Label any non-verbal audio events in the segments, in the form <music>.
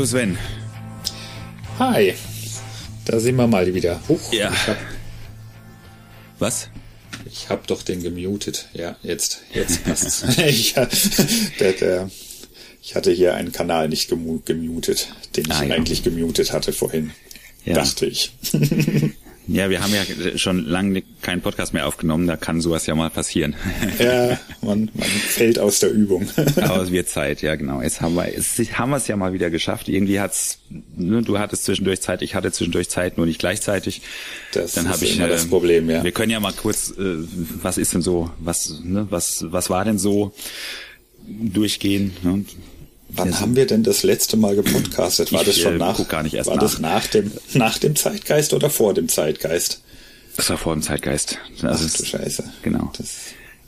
Hallo Sven. Hi. Da sind wir mal wieder. Huch, Ja. Ich hab, Was? ich hab doch den gemutet. Ja, jetzt, jetzt <laughs> passt's. ich, der, der, ich hatte hier einen Kanal nicht gemu gemutet, den ich Ah, ja. eigentlich gemutet hatte vorhin. Ja. Dachte ich. <laughs> Ja, wir haben ja schon lange keinen Podcast mehr aufgenommen, da kann sowas ja mal passieren. ja, man, man fällt aus der Übung. <laughs> Aber es wird Zeit, ja genau. Jetzt haben wir, jetzt haben wir es ja mal wieder geschafft. Irgendwie hat's, ne, du hattest zwischendurch Zeit, ich hatte zwischendurch Zeit, nur nicht gleichzeitig. Das Dann ist habe ich immer äh, das Problem, ja. Wir können ja mal kurz, äh, was ist denn so, was, ne, was, was war denn so durchgehen? Ne? Wann haben wir denn das letzte Mal gepodcastet? War Ich, das schon äh, nach? gar nicht erst war nach. das nach dem, nach dem Zeitgeist oder vor dem Zeitgeist? Das war vor dem Zeitgeist. Ach Also du es- Scheiße. Genau. Das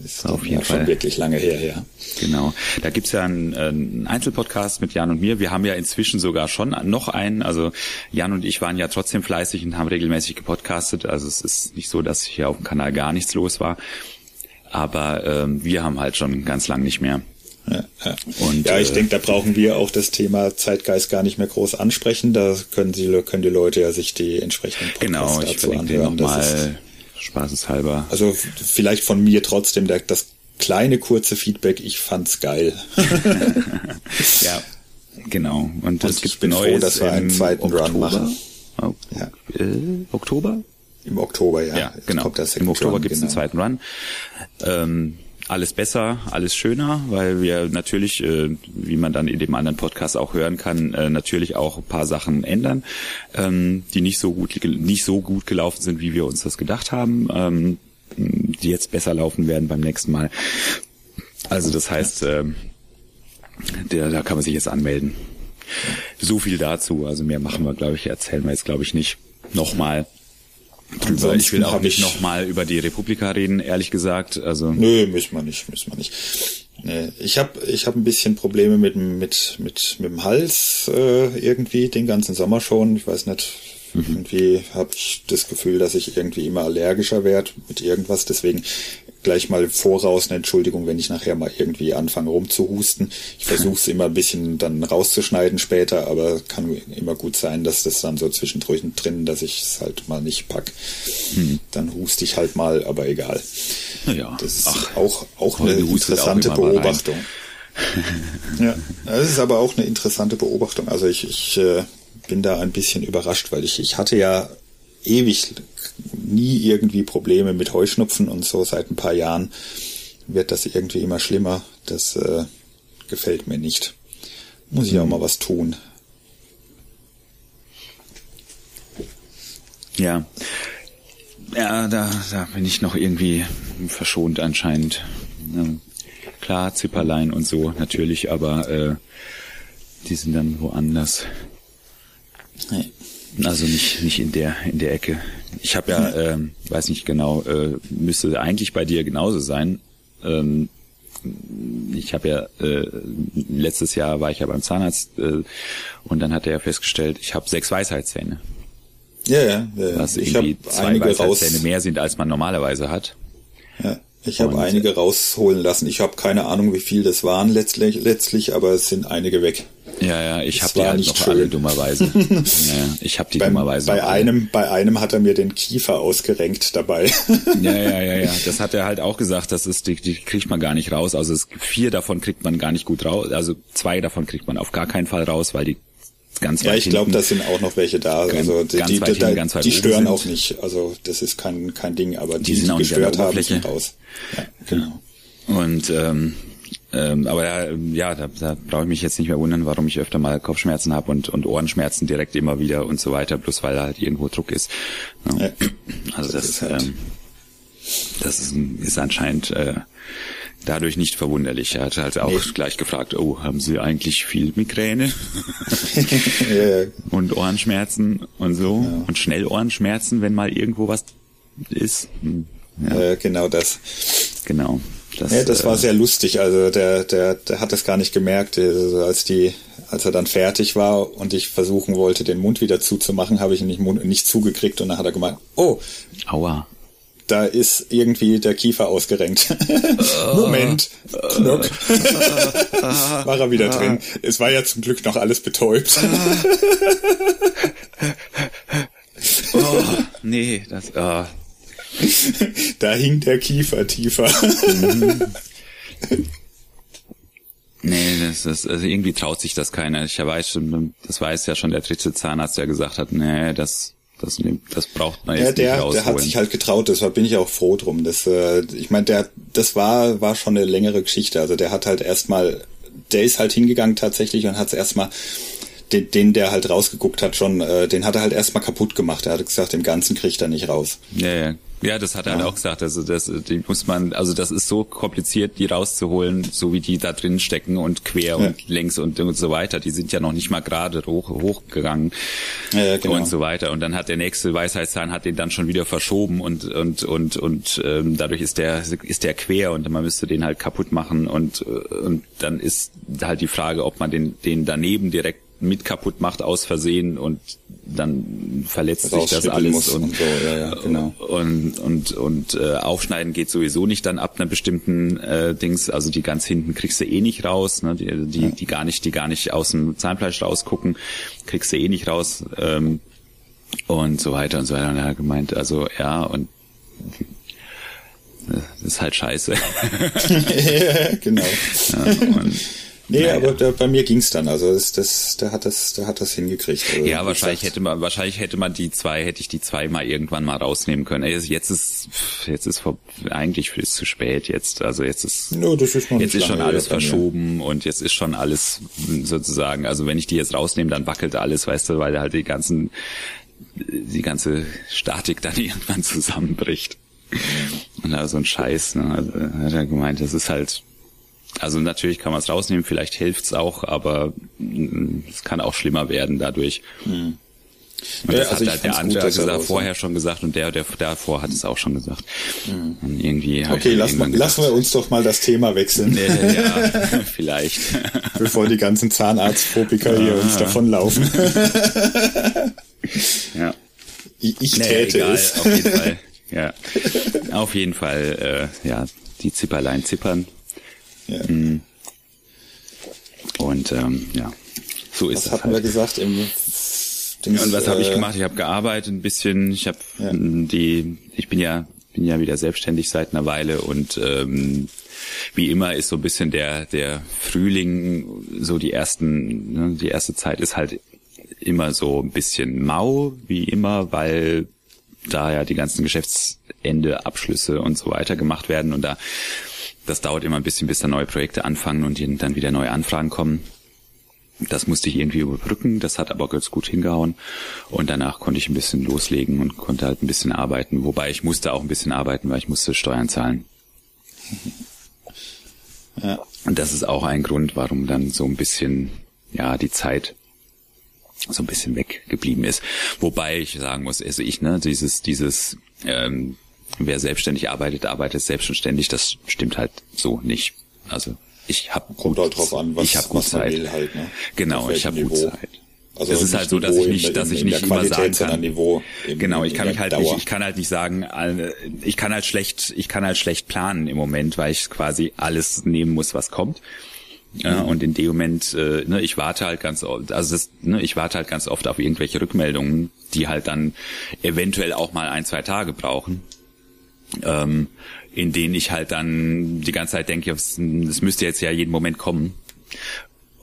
ist auf jeden ja schon Fall. wirklich lange her, ja. Genau. Da gibt's ja einen, äh, einen Einzelpodcast mit Jan und mir. Wir haben ja inzwischen sogar schon noch einen. Also Jan und ich waren ja trotzdem fleißig und haben regelmäßig gepodcastet. Also es ist nicht so, dass hier auf dem Kanal gar nichts los war. Aber ähm, wir haben halt schon ganz lang nicht mehr. Ja, ja. Und, ja ich äh, denke, da brauchen wir auch das Thema Zeitgeist gar nicht mehr groß ansprechen. Da können, sie, können die Leute ja sich die entsprechenden Podcasts Genau, ich dazu anhören. Ist, nochmal spaßeshalber. also vielleicht von mir trotzdem der, das kleine kurze Feedback. Ich fand's geil. <laughs> Ja, genau. Und, es ich bin froh, Neues dass wir einen zweiten Run Oktober. machen. Oh, Ja. äh, Oktober? Im Oktober, ja. Ja, genau. Im Oktober Run, gibt's genau. einen zweiten Run. Ähm, alles besser, alles schöner, weil wir natürlich, äh, wie man dann in dem anderen Podcast auch hören kann, äh, natürlich auch ein paar Sachen ändern, ähm, die nicht so gut nicht so gut gelaufen sind, wie wir uns das gedacht haben, ähm, die jetzt besser laufen werden beim nächsten Mal. Also das heißt, ähm, der, da kann man sich jetzt anmelden. So viel dazu. Also mehr machen wir, glaube ich, erzählen wir jetzt, glaube ich, nicht nochmal drüber. Ich will auch nicht ich- nochmal über die Republika reden, ehrlich gesagt. Also Nö, müssen wir nicht, müssen wir nicht. Ich habe ich hab ein bisschen Probleme mit, dem- mit, mit, mit dem Hals äh, irgendwie den ganzen Sommer schon. Ich weiß nicht, Mhm. irgendwie habe ich das Gefühl, dass ich irgendwie immer allergischer werde mit irgendwas. Deswegen gleich mal voraus eine Entschuldigung, wenn ich nachher mal irgendwie anfange rumzuhusten. Ich versuche es immer ein bisschen dann rauszuschneiden später, aber kann immer gut sein, dass das dann so zwischendurch drin, dass ich es halt mal nicht pack. Mhm. Dann huste ich halt mal, aber egal. naja, Das ist ach, auch, auch eine auch interessante rein. Beobachtung. ja, das ist aber auch eine interessante Beobachtung. Also ich, ich äh, bin da ein bisschen überrascht, weil ich, ich hatte ja ewig nie irgendwie Probleme mit Heuschnupfen und so seit ein paar Jahren wird das irgendwie immer schlimmer. Das äh, gefällt mir nicht. Muss ich auch mal was tun. ja. Ja, da, da bin ich noch irgendwie verschont anscheinend. Klar, Zipperlein und so, natürlich, aber äh, die sind dann woanders. Nee. Also nicht nicht in der in der Ecke. Ich habe ja, ähm, weiß nicht genau, äh, müsste eigentlich bei dir genauso sein. Ähm, ich habe ja äh, letztes Jahr war ich ja beim Zahnarzt äh, und dann hat er ja festgestellt, ich habe sechs Weisheitszähne, Ja, ja. ja. was ich irgendwie zwei. Weisheitszähne mehr sind, als man normalerweise hat. Ja, ich habe einige rausholen lassen. Ich habe keine Ahnung, wie viel das waren letztlich, letztlich aber es sind einige weg. Ja, ja, ich habe die halt noch alle schön. dummerweise. <laughs> ja, ich habe die Beim, dummerweise. bei alle. einem, bei einem hat er mir den Kiefer ausgerenkt dabei. <laughs> Ja, ja, ja, ja. <laughs> Das hat er halt auch gesagt, das ist, die, die kriegt man gar nicht raus. Also es, vier davon kriegt man gar nicht gut raus. Also zwei davon kriegt man auf gar keinen Fall raus, weil die ganz ja, weit ich glaube, da sind auch noch welche da. Ganz- Also die, die, die, hinten, ganz weit die stören sind. auch nicht. Also das ist kein, kein Ding, aber die, Die die, sind auch nicht an der gestört haben, sind raus. Ja, genau. Und ähm, ähm, aber da, ja, da, da brauche ich mich jetzt nicht mehr wundern, warum ich öfter mal Kopfschmerzen habe und, und Ohrenschmerzen direkt immer wieder und so weiter, bloß weil da halt irgendwo Druck ist. Ja. Ja. Also Das das, ist halt- ähm, das ist, ist anscheinend äh, dadurch nicht verwunderlich. Er hat halt auch Nee. gleich gefragt, oh, haben Sie eigentlich viel Migräne <laughs> Ja, ja. und Ohrenschmerzen und so und schnell Ohrenschmerzen, wenn mal irgendwo was ist. Hm, Ja, Äh, genau das. genau. Das, Ja, das war äh, sehr lustig. Also der, der, der hat es gar nicht gemerkt. Also als die, als er dann fertig war und ich versuchen wollte, den Mund wieder zuzumachen, habe ich ihn nicht, nicht zugekriegt und dann hat er gemeint, oh, Aua. da ist irgendwie der Kiefer ausgerenkt. <laughs> Moment, Knock. <laughs> war er wieder drin. Es war ja zum Glück noch alles betäubt. <laughs> oh, nee, das, oh. <laughs> Da hing der Kiefer tiefer. Nee, das ist, also irgendwie traut sich das keiner. Ich weiß schon, das weiß ja schon der dritte Zahnarzt, der gesagt hat, nee, das, das, das braucht man jetzt ja, der, nicht rausholen. Der hat sich halt getraut, deshalb bin ich auch froh drum. Das, äh, ich meine, der, das war, war schon eine längere Geschichte. Also der hat halt erstmal, der ist halt hingegangen tatsächlich und hat es erstmal den, den, der halt rausgeguckt hat, schon, äh, den hat er halt erstmal kaputt gemacht. Er hat gesagt, den ganzen kriegt er nicht raus. Ja, ja. Ja, das hat er ja. halt auch gesagt. Also das, die muss man, also das ist so kompliziert, die rauszuholen, so wie die da drin stecken und quer ja. und längs und, und so weiter. Die sind ja noch nicht mal gerade hoch, hochgegangen ja, genau. und so weiter. Und dann hat der nächste Weisheitszahn hat den dann schon wieder verschoben und und und und ähm, dadurch ist der ist der quer und man müsste den halt kaputt machen und und dann ist halt die Frage, ob man den den daneben direkt mit kaputt macht aus Versehen und dann verletzt sich das alles und, und, so, ja, ja, genau. und und und äh, aufschneiden geht sowieso nicht dann ab einer bestimmten äh, Dings. Also die ganz hinten kriegst du eh nicht raus ne? Die die, ja. die gar nicht die gar nicht aus dem Zahnfleisch rausgucken kriegst du eh nicht raus ähm, und so weiter und so weiter. Und er hat gemeint also ja und das ist halt scheiße. <laughs> Genau. Ja, und, Nee, naja. aber da, bei mir ging's dann. Also das, das, der hat das, der hat das hingekriegt. Also, ja, wahrscheinlich gesagt. hätte man, wahrscheinlich hätte man die zwei, hätte ich die zwei mal irgendwann mal rausnehmen können. Jetzt ist, jetzt ist vor, eigentlich ist zu spät jetzt. Also jetzt ist, no, ist jetzt ist schon alles verschoben und jetzt ist schon alles sozusagen. Also wenn ich die jetzt rausnehme, dann wackelt alles, weißt du, weil halt die ganzen, die ganze Statik dann <laughs> irgendwann zusammenbricht. Und da so ein Scheiß, ne? Also, hat er gemeint, das ist halt also natürlich kann man es rausnehmen, vielleicht hilft's auch, aber mm, es kann auch schlimmer werden dadurch. Hm. Und das also hat halt der andere gut, gesagt, vorher schon gesagt und der, der davor hat es auch schon gesagt. Mhm. Und irgendwie okay, lass mal, lassen wir uns doch mal das Thema wechseln. Ja, ja <laughs> vielleicht. Bevor die ganzen Zahnarztphobiker hier uns davonlaufen. <laughs> ja. Ich, ich nee, täte egal, es. Auf jeden Fall. <laughs> Ja. Auf jeden Fall, äh, ja, die Zipperlein zippern. Ja. Mhm. Und ähm, ja, so ist was es. hatten halt. wir gesagt im Dings, Und was äh, habe ich gemacht? Ich habe gearbeitet ein bisschen. Ich habe ja. die, ich bin ja bin ja wieder selbstständig seit einer Weile und ähm, wie immer ist so ein bisschen der der Frühling so die ersten ne, die erste Zeit ist halt immer so ein bisschen mau wie immer, weil da ja die ganzen Geschäftsende Abschlüsse und so weiter gemacht werden und da das dauert immer ein bisschen, bis da neue Projekte anfangen und dann wieder neue Anfragen kommen. Das musste ich irgendwie überbrücken, das hat aber ganz gut hingehauen. Und danach konnte ich ein bisschen loslegen und konnte halt ein bisschen arbeiten. Wobei ich musste auch ein bisschen arbeiten, weil ich musste Steuern zahlen. Ja. Und das ist auch ein Grund, warum dann so ein bisschen, ja, die Zeit so ein bisschen weggeblieben ist. Wobei ich sagen muss, also ich, ne, dieses, dieses, ähm, wer selbstständig arbeitet, arbeitet selbstständig. Das stimmt halt so nicht. Also ich habe kommt halt drauf an, was, ich hab gut Zeit. Will halt, ne? Genau, ich habe gut Zeit. Also es ist halt so, dass ich nicht, dass ich nicht immer sagen kann. Im, genau, ich kann mich halt nicht, ich kann halt nicht sagen, ich kann halt schlecht, ich kann halt schlecht planen im Moment, weil ich quasi alles nehmen muss, was kommt. Ja, mhm. und in dem Moment, äh, ne, ich warte halt ganz oft, also das, ne, ich warte halt ganz oft auf irgendwelche Rückmeldungen, die halt dann eventuell auch mal ein, zwei Tage brauchen ähm, in denen ich halt dann die ganze Zeit denke, es müsste jetzt ja jeden Moment kommen.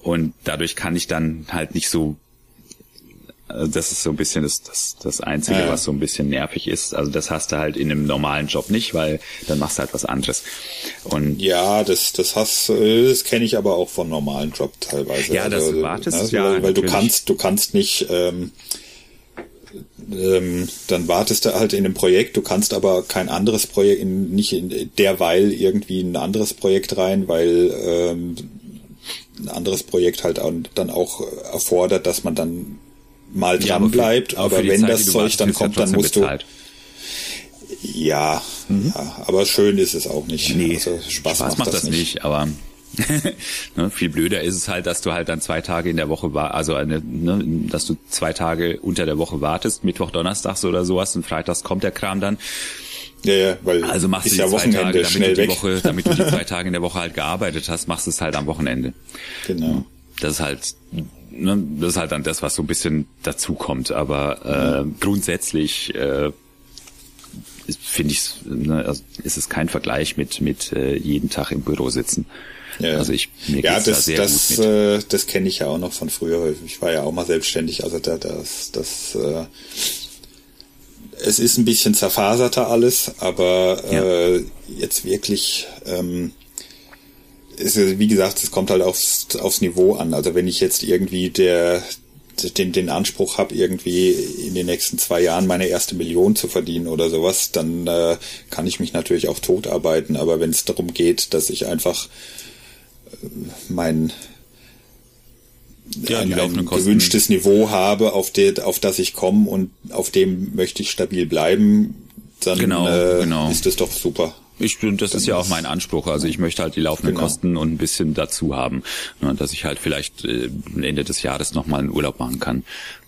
Und dadurch kann ich dann halt nicht so also das ist so ein bisschen das, das, das Einzige, ja. was so ein bisschen nervig ist. Also das hast du halt in einem normalen Job nicht, weil dann machst du halt was anderes. Und ja, das, das hast, das kenne ich aber auch von normalen Job teilweise. Ja, das also, wartest ne, ja. Weil, weil du kannst, du kannst nicht, ähm, ähm, dann wartest du halt in einem Projekt, du kannst aber kein anderes Projekt, in, nicht in derweil irgendwie ein anderes Projekt rein, weil ähm, ein anderes Projekt halt dann auch erfordert, dass man dann mal dran ja, bleibt, aber, aber wenn Zeit, das Zeug dann kommt, dann musst bezahlt. du ja, mhm. ja, aber schön ist es auch nicht. Nee, also Spaß, Spaß macht, macht das, das nicht. nicht, aber <laughs> ne, viel blöder ist es halt, dass du halt dann zwei Tage in der Woche war, also eine, ne, dass du zwei Tage unter der Woche wartest, Mittwoch, Donnerstags oder sowas und Freitags kommt der Kram dann. Ja, ja, weil also machst du die ja zwei Wochenende Tage, damit schnell du die weg. Woche, damit du die <laughs> zwei Tage in der Woche halt gearbeitet hast, machst du es halt am Wochenende. Genau. Das ist halt, ne, das ist halt dann das, was so ein bisschen dazukommt. Aber äh, grundsätzlich äh, finde ich, ne, also ist es kein Vergleich mit mit äh, jeden Tag im Büro sitzen. Ja. Also ich mir ja, geht's da das, sehr das, gut mit. äh, das kenne ich ja auch noch von früher. Ich war ja auch mal selbstständig, also da, das, das, äh, es ist ein bisschen zerfaserter alles, aber äh, jetzt wirklich, ähm, ist, wie gesagt, es kommt halt aufs, aufs Niveau an. Also wenn ich jetzt irgendwie der den, den Anspruch habe, irgendwie in den nächsten zwei Jahren meine erste Million zu verdienen oder sowas, dann äh, kann ich mich natürlich auch totarbeiten. Aber wenn es darum geht, dass ich einfach mein Ja, ein, ein gewünschtes Niveau habe, auf, der, auf das ich komme und auf dem möchte ich stabil bleiben, dann Genau, äh, genau. ist das doch super. Ich das ist ja auch mein Anspruch. Also ich möchte halt die laufenden Genau. Kosten und ein bisschen dazu haben, ne, dass ich halt vielleicht äh, Ende des Jahres nochmal einen Urlaub machen kann.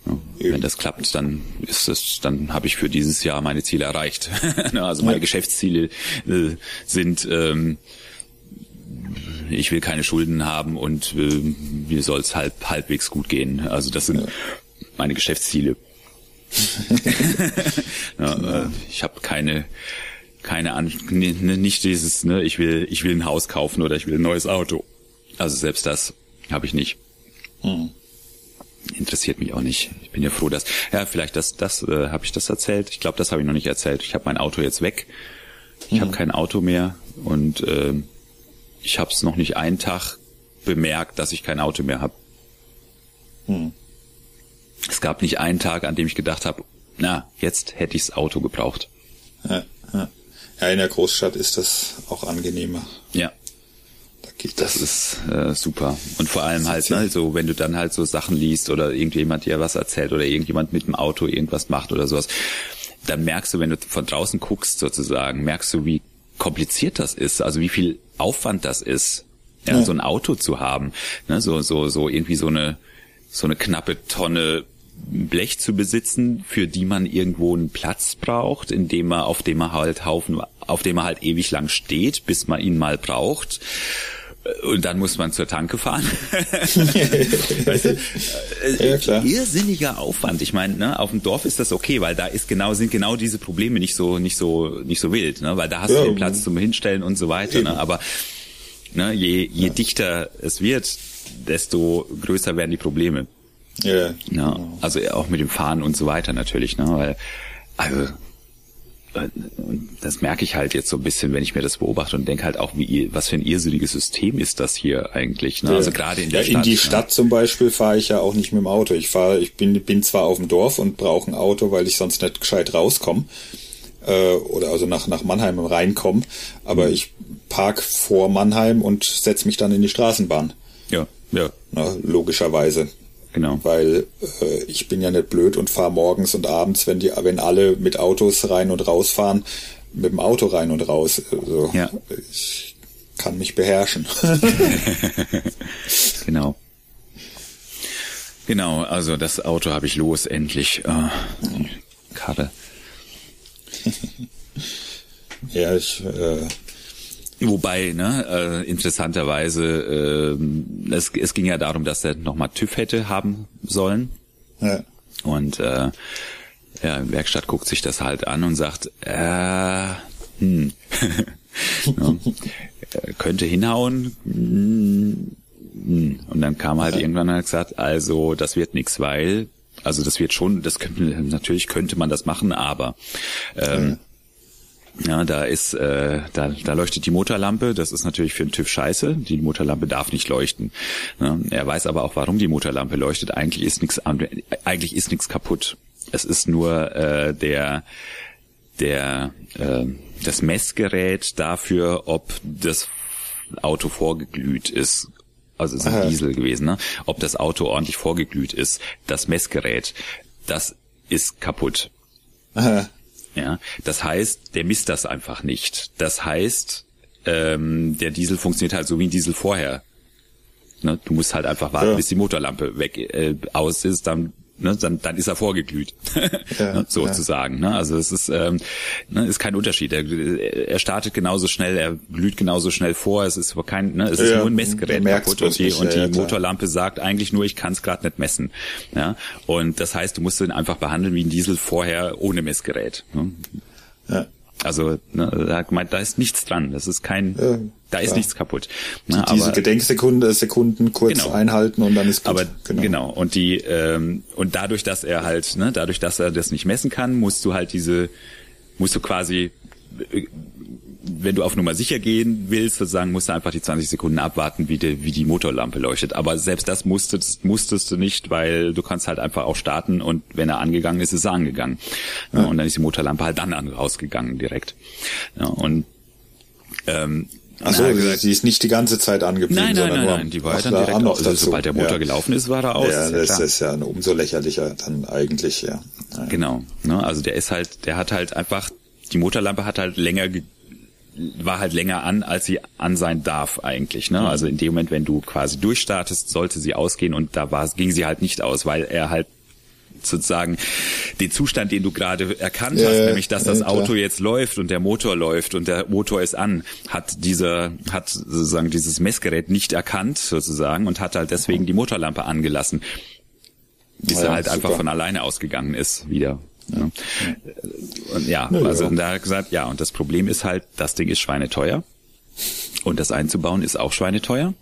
Ne. Wenn das klappt, dann ist es, dann habe ich für dieses Jahr meine Ziele erreicht. <laughs> Ne, also meine Ja. Geschäftsziele äh, sind ähm, ich will keine Schulden haben und äh, mir soll es halb, halbwegs gut gehen. Also das sind meine Geschäftsziele. <laughs> ja, äh, ich habe keine keine An ne, ne, nicht dieses ne ich will ich will ein Haus kaufen oder ich will ein neues Auto. Also selbst das habe ich nicht. Interessiert mich auch nicht. Ich bin ja froh, dass ja vielleicht das das äh, habe ich das erzählt. Ich glaube, das habe ich noch nicht erzählt. Ich habe mein Auto jetzt weg. Ich habe kein Auto mehr und äh, ich habe es noch nicht einen Tag bemerkt, dass ich kein Auto mehr habe. Es gab nicht einen Tag, an dem ich gedacht habe, na, jetzt hätte ichs Auto gebraucht. Ja, ja. ja, in der Großstadt ist das auch angenehmer. Ja, Da geht das das. ist äh, super. Und vor allem halt, ne, so wenn du dann halt so Sachen liest oder irgendjemand dir was erzählt oder irgendjemand mit dem Auto irgendwas macht oder sowas, dann merkst du, wenn du von draußen guckst sozusagen, merkst du, wie kompliziert das ist, also wie viel Aufwand das ist, ja, Ja. so ein Auto zu haben, ne, so so so irgendwie so eine so eine knappe Tonne Blech zu besitzen, für die man irgendwo einen Platz braucht, in dem man, auf dem man halt Haufen, auf dem man halt ewig lang steht, bis man ihn mal braucht. Und dann muss man zur Tanke fahren. <laughs> weißt du, äh, Ja, klar. Irrsinniger Aufwand. Ich meine, ne, auf dem Dorf ist das okay, weil da ist genau, sind genau diese Probleme nicht so, nicht so, nicht so wild, ne, weil da hast Ja, du den Platz zum Hinstellen und so weiter, eben. ne, aber, ne, je, je dichter es wird, desto größer werden die Probleme. Ja, Ja, also auch mit dem Fahren und so weiter natürlich, ne, weil, also, äh, das merke ich halt jetzt so ein bisschen, wenn ich mir das beobachte und denke halt auch, wie, was für ein irrsinniges System ist das hier eigentlich, ne? Also gerade in der ja, Stadt. In die ne? Stadt zum Beispiel fahre ich ja auch nicht mit dem Auto. Ich fahre, ich bin, bin zwar auf dem Dorf und brauche ein Auto, weil ich sonst nicht gescheit rauskomme. Äh, oder also nach, nach Mannheim reinkomme. Aber Mhm. ich park vor Mannheim und setz mich dann in die Straßenbahn. Ja, ja, Na, logischerweise. Genau. Weil äh, ich bin ja nicht blöd und fahre morgens und abends, wenn die, wenn alle mit Autos rein und rausfahren, mit dem Auto rein und raus. Also Ja. ich kann mich beherrschen. <laughs> Genau. Genau, also das Auto habe ich los, endlich. Ah, Karre. <laughs> ja, ich äh, Wobei, ne, äh, interessanterweise, äh, es, es ging ja darum, dass er nochmal TÜV hätte haben sollen. ja. Und äh, ja, Werkstatt guckt sich das halt an und sagt, äh, hm, <laughs> ja, äh, könnte hinhauen. hm, hm. Und dann kam halt irgendwann und hat gesagt, also das wird nix, weil, also das wird schon, das könnte, natürlich könnte man das machen, aber ähm, ja, da ist, äh, da, da leuchtet die Motorlampe. Das ist natürlich für einen TÜV scheiße. Die Motorlampe darf nicht leuchten. Ja, er weiß aber auch, warum die Motorlampe leuchtet. Eigentlich ist nichts, eigentlich ist nichts kaputt. Es ist nur äh, der, der, äh, das Messgerät dafür, ob das Auto vorgeglüht ist. Also es ist ein Diesel gewesen, ne? Ob das Auto ordentlich vorgeglüht ist. Das Messgerät, das ist kaputt. Aha. Ja, das heißt, der misst das einfach nicht. Das heißt, ähm, der Diesel funktioniert halt so wie ein Diesel vorher. Ne? Du musst halt einfach warten, Ja. bis die Motorlampe weg äh, aus ist, dann ne, dann, dann ist er vorgeglüht, <laughs> ja, ne, sozusagen. Ja. Ne? Also es ist, ähm, ne, ist kein Unterschied. Er, er startet genauso schnell, er glüht genauso schnell vor. Es ist kein, ne, es ist nur ein Messgerät kaputt und die, nicht, und die Motorlampe sagt eigentlich nur, ich kann es gerade nicht messen. Ja? Und das heißt, du musst ihn einfach behandeln wie ein Diesel vorher ohne Messgerät. Ne? Ja. Also ne, er gemeint, da ist nichts dran. Das ist kein, ja, da ist nichts kaputt. Ne, die, diese aber, Gedenksekunden Sekunden kurz genau. einhalten und dann ist gut. Aber genau. genau. Und die ähm, und dadurch, dass er halt, ne, dadurch, dass er das nicht messen kann, musst du halt diese, musst du quasi wenn du auf Nummer sicher gehen willst, sozusagen, musst du einfach die 20 Sekunden abwarten, wie die, wie die Motorlampe leuchtet. Aber selbst das musstest, musstest du nicht, weil du kannst halt einfach auch starten und wenn er angegangen ist, ist er angegangen. Ja. Und dann ist die Motorlampe halt dann rausgegangen direkt. Ja, und ähm, Achso, sie ist nicht die ganze Zeit angeblieben, nein, nein, sondern nein, nur nein, die war dann direkt aus. Also, sobald der Motor ja. gelaufen ist, war er aus. Ja, das ist ja umso lächerlicher dann eigentlich, ja. ja. Genau. Ne? Also der ist halt, der hat halt einfach, die Motorlampe hat halt länger war halt länger an, als sie an sein darf eigentlich. Ne? Also in dem Moment, wenn du quasi durchstartest, sollte sie ausgehen und da war, ging sie halt nicht aus, weil er halt sozusagen den Zustand, den du gerade erkannt ja, hast, nämlich dass das Auto jetzt läuft und der Motor läuft und der Motor ist an, hat dieser, hat sozusagen dieses Messgerät nicht erkannt sozusagen und hat halt deswegen die Motorlampe angelassen, bis ja, er halt super. einfach von alleine ausgegangen ist wieder. Ja. Und ja, ja also und da hat er gesagt, ja, und das Problem ist halt, das Ding ist schweineteuer. Und das einzubauen ist auch schweineteuer.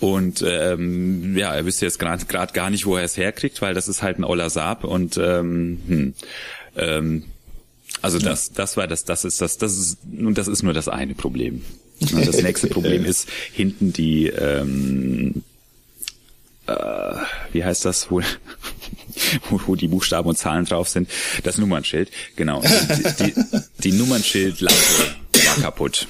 Und ähm, ja, er wüsste jetzt gerade gar nicht, wo er es herkriegt, weil das ist halt ein Oller Saab und ähm, hm, ähm, also das, das war das, das ist das, das ist nun das ist nur das eine Problem. Und das nächste Problem <laughs> ist hinten die ähm, äh, wie heißt das wohl, <laughs> wo, wo die Buchstaben und Zahlen drauf sind, das Nummernschild, genau. Die, die, die Nummernschildlampe war kaputt.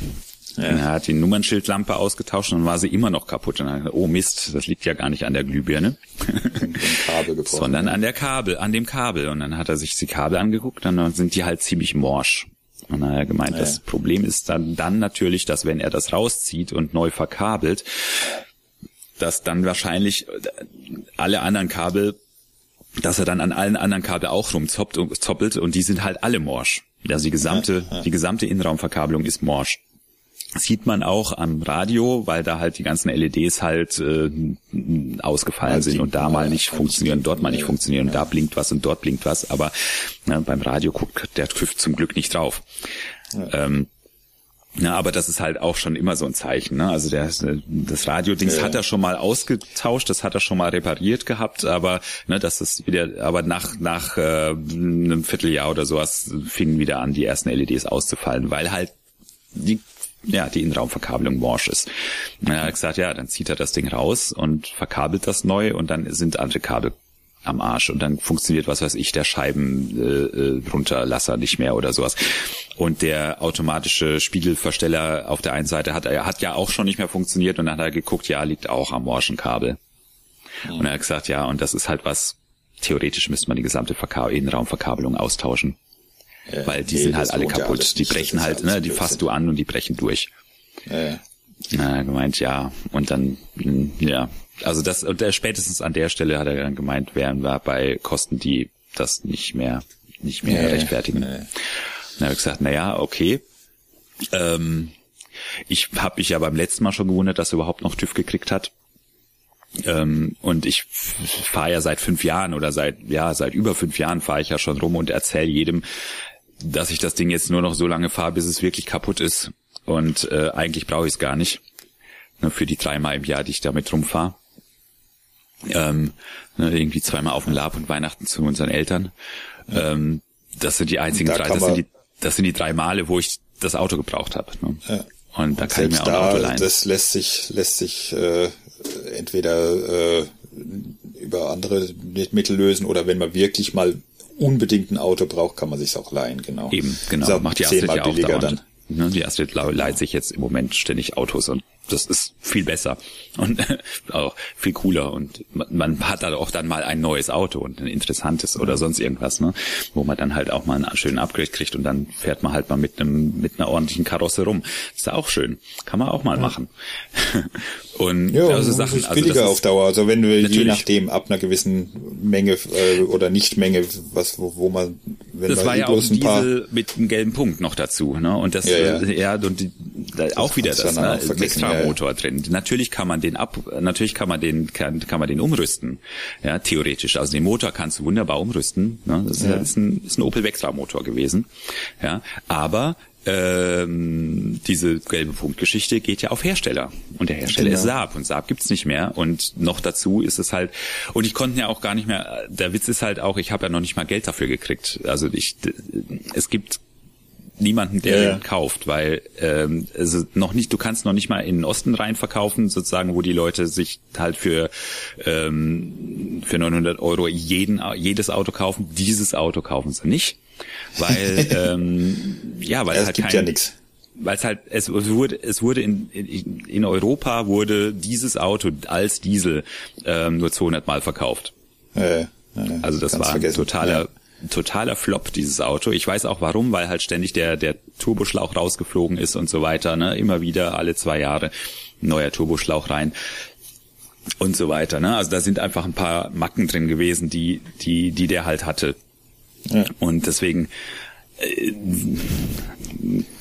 Ja. Er hat die Nummernschildlampe ausgetauscht und dann war sie immer noch kaputt. Und dann hat oh Mist, das liegt ja gar nicht an der Glühbirne. <laughs> sondern an der Kabel, an dem Kabel. Und dann hat er sich die Kabel angeguckt und dann sind die halt ziemlich morsch. Und dann hat er gemeint, ja. das Problem ist dann, dann natürlich, dass wenn er das rauszieht und neu verkabelt, dass dann wahrscheinlich alle anderen Kabel, dass er dann an allen anderen Kabel auch rumzoppelt und die sind halt alle morsch. Also die gesamte, ja, ja. die gesamte Innenraumverkabelung ist morsch. Sieht man auch am Radio, weil da halt die ganzen LEDs halt äh, ausgefallen sind und da mal nicht funktionieren, dort mal nicht funktionieren und da blinkt was und dort blinkt was, aber na, beim Radio guckt der TÜV zum Glück nicht drauf. Ähm, ja, aber das ist halt auch schon immer so ein Zeichen. Ne? Also der, das Radiodings ja. hat er schon mal ausgetauscht, das hat er schon mal repariert gehabt, aber ne, das ist wieder, aber nach nach äh, einem Vierteljahr oder sowas fingen wieder an, die ersten LEDs auszufallen, weil halt die ja, die Innenraumverkabelung morsch ist. Und er hat gesagt, ja, dann zieht er das Ding raus und verkabelt das neu und dann sind andere Kabel am Arsch und dann funktioniert, was weiß ich, der Scheibenrunterlasser äh, äh nicht mehr oder sowas. Und der automatische Spiegelversteller auf der einen Seite hat, er hat ja auch schon nicht mehr funktioniert und dann hat er geguckt, ja, liegt auch am morschen Kabel. Mhm. Und er hat gesagt, ja, und das ist halt was, theoretisch müsste man die gesamte Verka Innenraumverkabelung austauschen. Ja, Weil die nee, sind halt alle kaputt. Ja die brechen halt, ne, die fasst du an und die brechen durch. Ja. Na, gemeint, ja. Und dann, ja, also das, und der, spätestens an der Stelle hat er dann gemeint, wären wir bei Kosten, die das nicht mehr, nicht mehr nee, rechtfertigen. Nee. Dann habe ich gesagt, na ja, okay. Ähm, ich habe mich ja beim letzten Mal schon gewundert, dass er überhaupt noch TÜV gekriegt hat. Ähm, und ich fahre ja seit fünf Jahren oder seit ja seit über fünf Jahren fahre ich ja schon rum und erzähle jedem, dass ich das Ding jetzt nur noch so lange fahre, bis es wirklich kaputt ist. Und äh, eigentlich brauche ich es gar nicht. Nur für die dreimal im Jahr, die ich damit rumfahre ähm, ne, irgendwie zweimal auf dem Lab und Weihnachten zu unseren Eltern. Ähm, das sind die einzigen drei, das sind die, das sind die drei Male, wo ich das Auto gebraucht habe. Ne? Ja. Und da und kann ich mir auch ein Auto leihen. Das lässt sich, lässt sich äh, entweder äh, über andere Mittel lösen oder wenn man wirklich mal unbedingt ein Auto braucht, kann man sich auch leihen, genau. Eben, genau. Macht die Astrid ja auch dauernd. Dann. Ne, die Astrid leiht sich jetzt im Moment ständig Autos und das ist viel besser und auch viel cooler und man hat da auch dann mal ein neues Auto und ein interessantes oder sonst irgendwas, ne, wo man dann halt auch mal einen schönen Upgrade kriegt und dann fährt man halt mal mit einem mit einer ordentlichen Karosse rum. ist ja auch schön, kann man auch mal ja. machen. <laughs> und ja, also Sachen, ist billiger also auf Dauer. Also wenn du je nachdem ab einer gewissen Menge äh, oder Nichtmenge, was wo, wo man wenn das war ja auch ein Diesel mit einem gelben Punkt noch dazu, ne? Und das ja, ja. ja und die, da, auch wieder das, ne? Extramotor ja, drin. Natürlich kann man den ab, natürlich kann man den kann, kann man den umrüsten, ja theoretisch. Also den Motor kannst du wunderbar umrüsten. Ne? Das ist, ist, ein, ist ein Opel Vectra Motor gewesen, ja. Aber ähm, diese gelbe Punktgeschichte geht ja auf Hersteller und der Hersteller genau. ist Saab und Saab gibt's nicht mehr und noch dazu ist es halt und ich konnte ja auch gar nicht mehr der Witz ist halt auch ich habe ja noch nicht mal Geld dafür gekriegt also ich es gibt niemanden, der ja, den kauft, weil ähm, also noch nicht, du kannst noch nicht mal in den Osten rein verkaufen, sozusagen, wo die Leute sich halt für ähm, für 900 Euro jeden jedes Auto kaufen. Dieses Auto kaufen sie nicht weil <laughs> ähm, ja, weil ja, es halt gibt kein, ja nichts. Weil es halt es wurde es wurde in, in in Europa wurde dieses Auto als Diesel ähm, nur 200 Mal verkauft. Ja, ja, also das war ein totaler totaler Flop dieses Auto. Ich weiß auch warum, weil halt ständig der der Turboschlauch rausgeflogen ist und so weiter. Ne? Immer wieder alle zwei Jahre neuer Turboschlauch rein und so weiter. Ne? Also da sind einfach ein paar Macken drin gewesen, die die die der halt hatte. Ja. Und deswegen äh,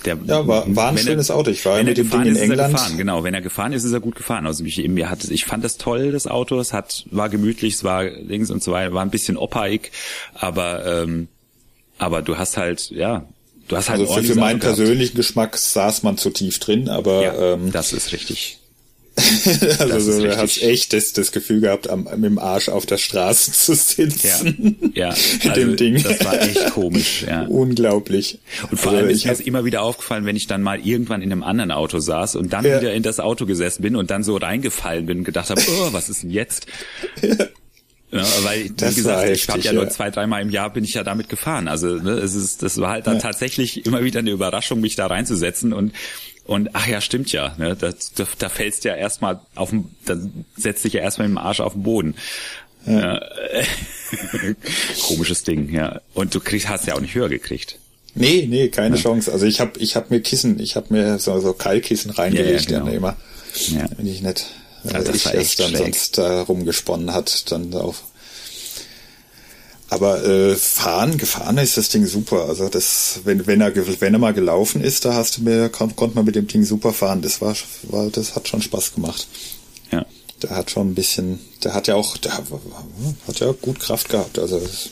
der, ja, war, war ein schönes er, Auto. Ich war mit dem Ding in England. gefahren, genau. Wenn er gefahren ist, ist er gut gefahren. Also ich, mir hat, ich fand das toll, das Auto. Es hat, war gemütlich, es war links und so weiter, war ein bisschen opaig, aber, ähm, aber du hast halt, ja, du hast halt Also für, für meinen persönlichen Geschmack saß man zu tief drin, aber, ja, ähm, das ist richtig. <laughs> also so, du hast echt das, das Gefühl gehabt, am, mit dem Arsch auf der Straße zu sitzen. Ja, ja <laughs> also dem Ding. das war echt komisch. Ja. Unglaublich. Und vor also allem ist mir immer wieder aufgefallen, wenn ich dann mal irgendwann in einem anderen Auto saß und dann ja. wieder in das Auto gesessen bin und dann so reingefallen bin und gedacht habe, oh, was ist denn jetzt? Ja. Ja, weil, das wie gesagt, heftig, ich habe ja, ja nur zwei, dreimal im Jahr bin ich ja damit gefahren. Also ne, es ist, das war halt dann ja. tatsächlich immer wieder eine Überraschung, mich da reinzusetzen und und ach ja, stimmt ja, ne, da, da, da fällst du ja erstmal auf dem, da setzt dich ja erstmal mit dem Arsch auf den Boden. Ja. <laughs> Komisches Ding, ja. Und du kriegst, hast ja auch nicht höher gekriegt. Nee, nee, keine ja. Chance. Also ich habe ich hab mir Kissen, ich habe mir so, so Keilkissen reingelegt, ja, ja, genau. immer. Ja. Wenn ich nicht, also ich es dann schräg. sonst da rumgesponnen hat, dann auf aber äh, fahren, gefahren ist das Ding super. Also das, wenn, wenn er wenn er mal gelaufen ist, da hast du mir, kon, konnte man mit dem Ding super fahren. Das war, war, das hat schon Spaß gemacht. Ja. Der hat schon ein bisschen, der hat ja auch, der hat ja gut Kraft gehabt. Also das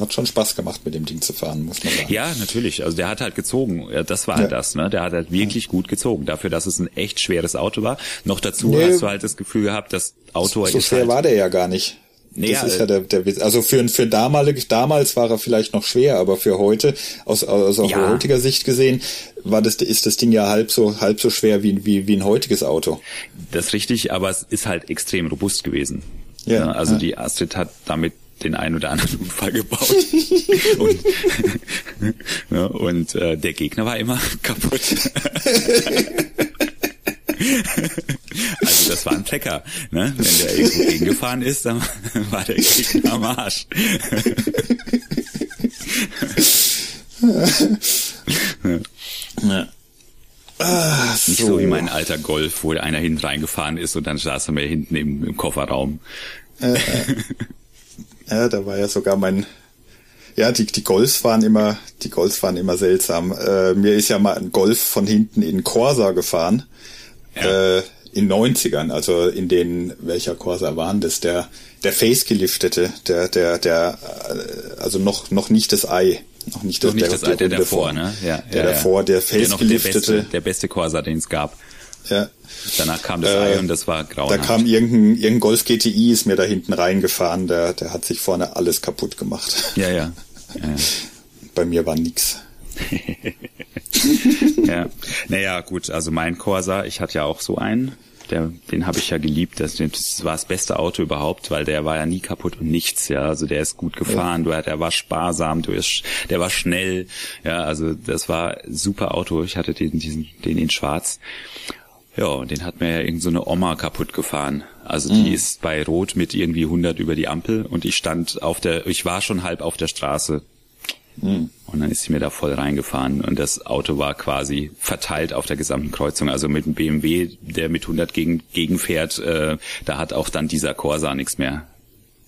hat schon Spaß gemacht, mit dem Ding zu fahren, muss man sagen. Ja, natürlich. Also der hat halt gezogen. Das war halt ja. das, ne? Der hat halt wirklich gut gezogen. Dafür, dass es ein echt schweres Auto war. Noch dazu nee, hast du halt das Gefühl gehabt, das Auto so, so schwer halt war der ja gar nicht. Nee, das ist ja der, der Witz. Also für, für damalig, damals war er vielleicht noch schwer, aber für heute, aus, aus ja. heutiger Sicht gesehen, war das, ist das Ding ja halb so, halb so schwer wie, wie, wie ein heutiges Auto. Das ist richtig, aber es ist halt extrem robust gewesen. Ja. ja also ja. die Astrid hat damit den einen oder anderen Unfall gebaut. <laughs> und ja, <laughs> und äh, der Gegner war immer kaputt. <laughs> <laughs> also das war ein Trecker. Ne? Wenn der irgendwo gegengefahren ist, dann <laughs> war der Gegner am Arsch. <laughs> ja. So. Nicht so wie mein alter Golf, wo einer hinten reingefahren ist und dann saß er mir hinten im, im Kofferraum. Äh, äh. ja, da war ja sogar mein, ja, die, die Golfs waren immer, die Golfs waren immer seltsam. Äh, mir ist ja mal ein Golf von hinten in Corsa gefahren ja. äh, in 90ern, also in den, welcher Corsa waren das? Der, der Facegeliftete, der, der, der, äh, also noch, noch nicht das Ei. Noch nicht, noch das, nicht der, das Ei, der davor, ne? Ja, der ja, davor, der Facegeliftete. Der, beste, der beste Corsa, den es gab. Ja. Danach kam das äh, Ei und das war grau. Da kam irgendein, irgendein Golf GTI ist mir da hinten reingefahren, der, der hat sich vorne alles kaputt gemacht. Ja, ja. ja. Bei mir war nix. <laughs> ja. Naja, gut, also mein Corsa, ich hatte ja auch so einen. der, den habe ich ja geliebt. Das, das war das beste Auto überhaupt, weil der war ja nie kaputt und nichts. Ja, also der ist gut gefahren. Ja. Du, der war sparsam. Du ist, der war schnell. Ja, also das war super Auto. Ich hatte den, diesen, den in Schwarz. Ja, und den hat mir ja irgend so eine Oma kaputt gefahren. Also die mhm. ist bei Rot mit irgendwie 100 über die Ampel und ich stand auf der, ich war schon halb auf der Straße. Mhm. Und dann ist sie mir da voll reingefahren und das Auto war quasi verteilt auf der gesamten Kreuzung. Also mit dem BMW, der mit 100 gegen, gegenfährt, äh, da hat auch dann dieser Corsa nichts mehr